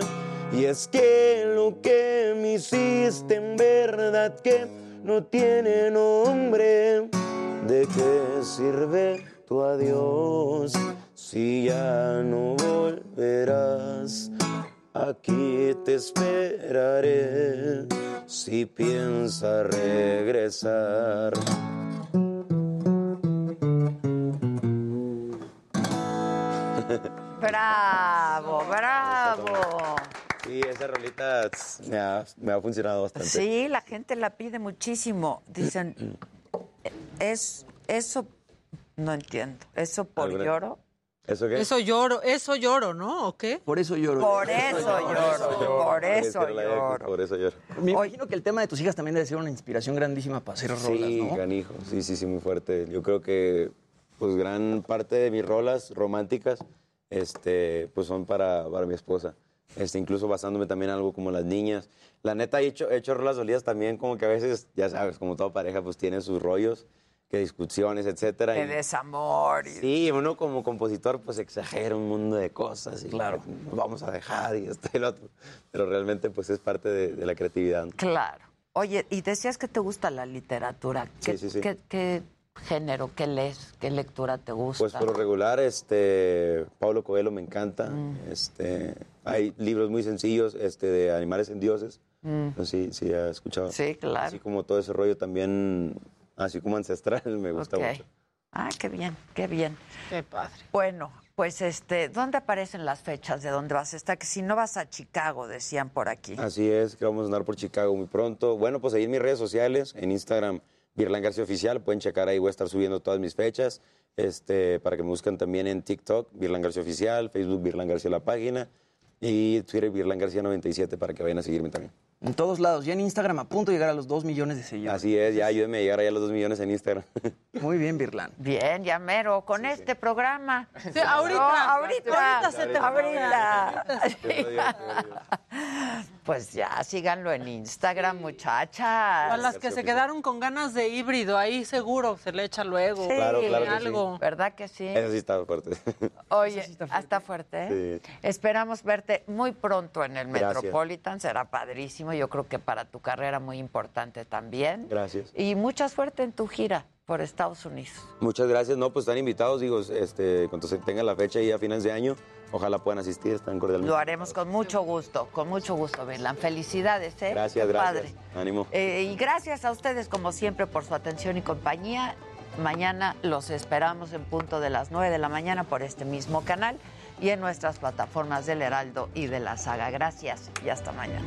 Y es que lo que me hiciste en verdad que no tiene nombre. ¿De qué sirve tu adiós si ya no volverás? Aquí te esperaré si piensas regresar. Bravo, bravo. Sí, esa rolita me ha, me ha funcionado bastante. Sí, la gente la pide muchísimo. Dicen, es eso no entiendo. ¿Eso por ¿Alguna- lloro? ¿Eso qué? Eso lloro, eso lloro, ¿no? ¿O qué? Por eso lloro. Por eso lloro, por eso lloro. Por eso lloro. Me imagino que el tema de tus hijas también debe ser una inspiración grandísima para hacer rolas, Sí, ¿no? canijo, sí, sí, sí, muy fuerte. Yo creo que pues gran parte de mis rolas románticas este, pues son para, para mi esposa. Este, incluso basándome también en algo como las niñas. La neta, he hecho, he hecho rolas dolidas también, como que a veces, ya sabes, como toda pareja, pues tiene sus rollos, que discusiones, etcétera. Y- desamor. y- Sí, uno como compositor pues exagera un mundo de cosas y claro, nos vamos a dejar y esto y lo otro, pero realmente pues es parte de, de la creatividad. Claro. Oye, y decías que te gusta la literatura. ¿Qué, Sí, sí, sí. qué- qué género, qué lees, qué lectura te gusta? Pues por lo regular, este, Pablo Coelho me encanta, Mm. este, hay libros muy sencillos, este, de animales en dioses, Mm. no sé si, si has escuchado. Sí, claro. Así como todo ese rollo también, así como ancestral, me gusta Ok. mucho. Ah, qué bien, qué bien. Qué padre. Bueno, pues este, ¿dónde aparecen las fechas de dónde vas a estar? Que si no vas a Chicago, decían por aquí. Así es, que vamos a andar por Chicago muy pronto. Bueno, pues ahí en mis redes sociales, en Instagram, Virlan García Oficial, pueden checar ahí, voy a estar subiendo todas mis fechas, este, para que me busquen también en TikTok, Virlan García Oficial, Facebook, Virlan García la página, y Twitter, Virlan García 97, para que vayan a seguirme también. En todos lados. Ya en Instagram a punto de llegar a los 2 millones de seguidores. Así es, ya ayúdenme a llegar allá a los dos millones en Instagram. Muy bien, Virlan. Bien, ya mero, con este programa. Sí, ahorita. No, ahorita. Ahorita se te Ahorita. Ahorita. Pues ya, síganlo en Instagram, muchachas. A las que se quedaron con ganas de híbrido, ahí seguro se le echa luego. Sí, Claro, claro que sí. algo. ¿Verdad que sí? Eso sí está fuerte. Oye, hasta fuerte. ¿eh? Sí. Esperamos verte muy pronto en el Gracias. Metropolitan, será padrísimo. Yo creo que para tu carrera muy importante también. Gracias. Y mucha suerte en tu gira por Estados Unidos. Muchas gracias. No, pues están invitados, digo, este, cuando se tenga la fecha ahí a finales de año, ojalá puedan asistir, están cordialmente. Lo haremos con mucho gusto, con mucho gusto, Virlan. Felicidades, ¿eh? Gracias, Qué gracias. Padre. Ánimo. Eh, y gracias a ustedes, como siempre, por su atención y compañía. Mañana los esperamos en punto de las 9 de la mañana por este mismo canal y en nuestras plataformas del Heraldo y de la Saga. Gracias y hasta mañana.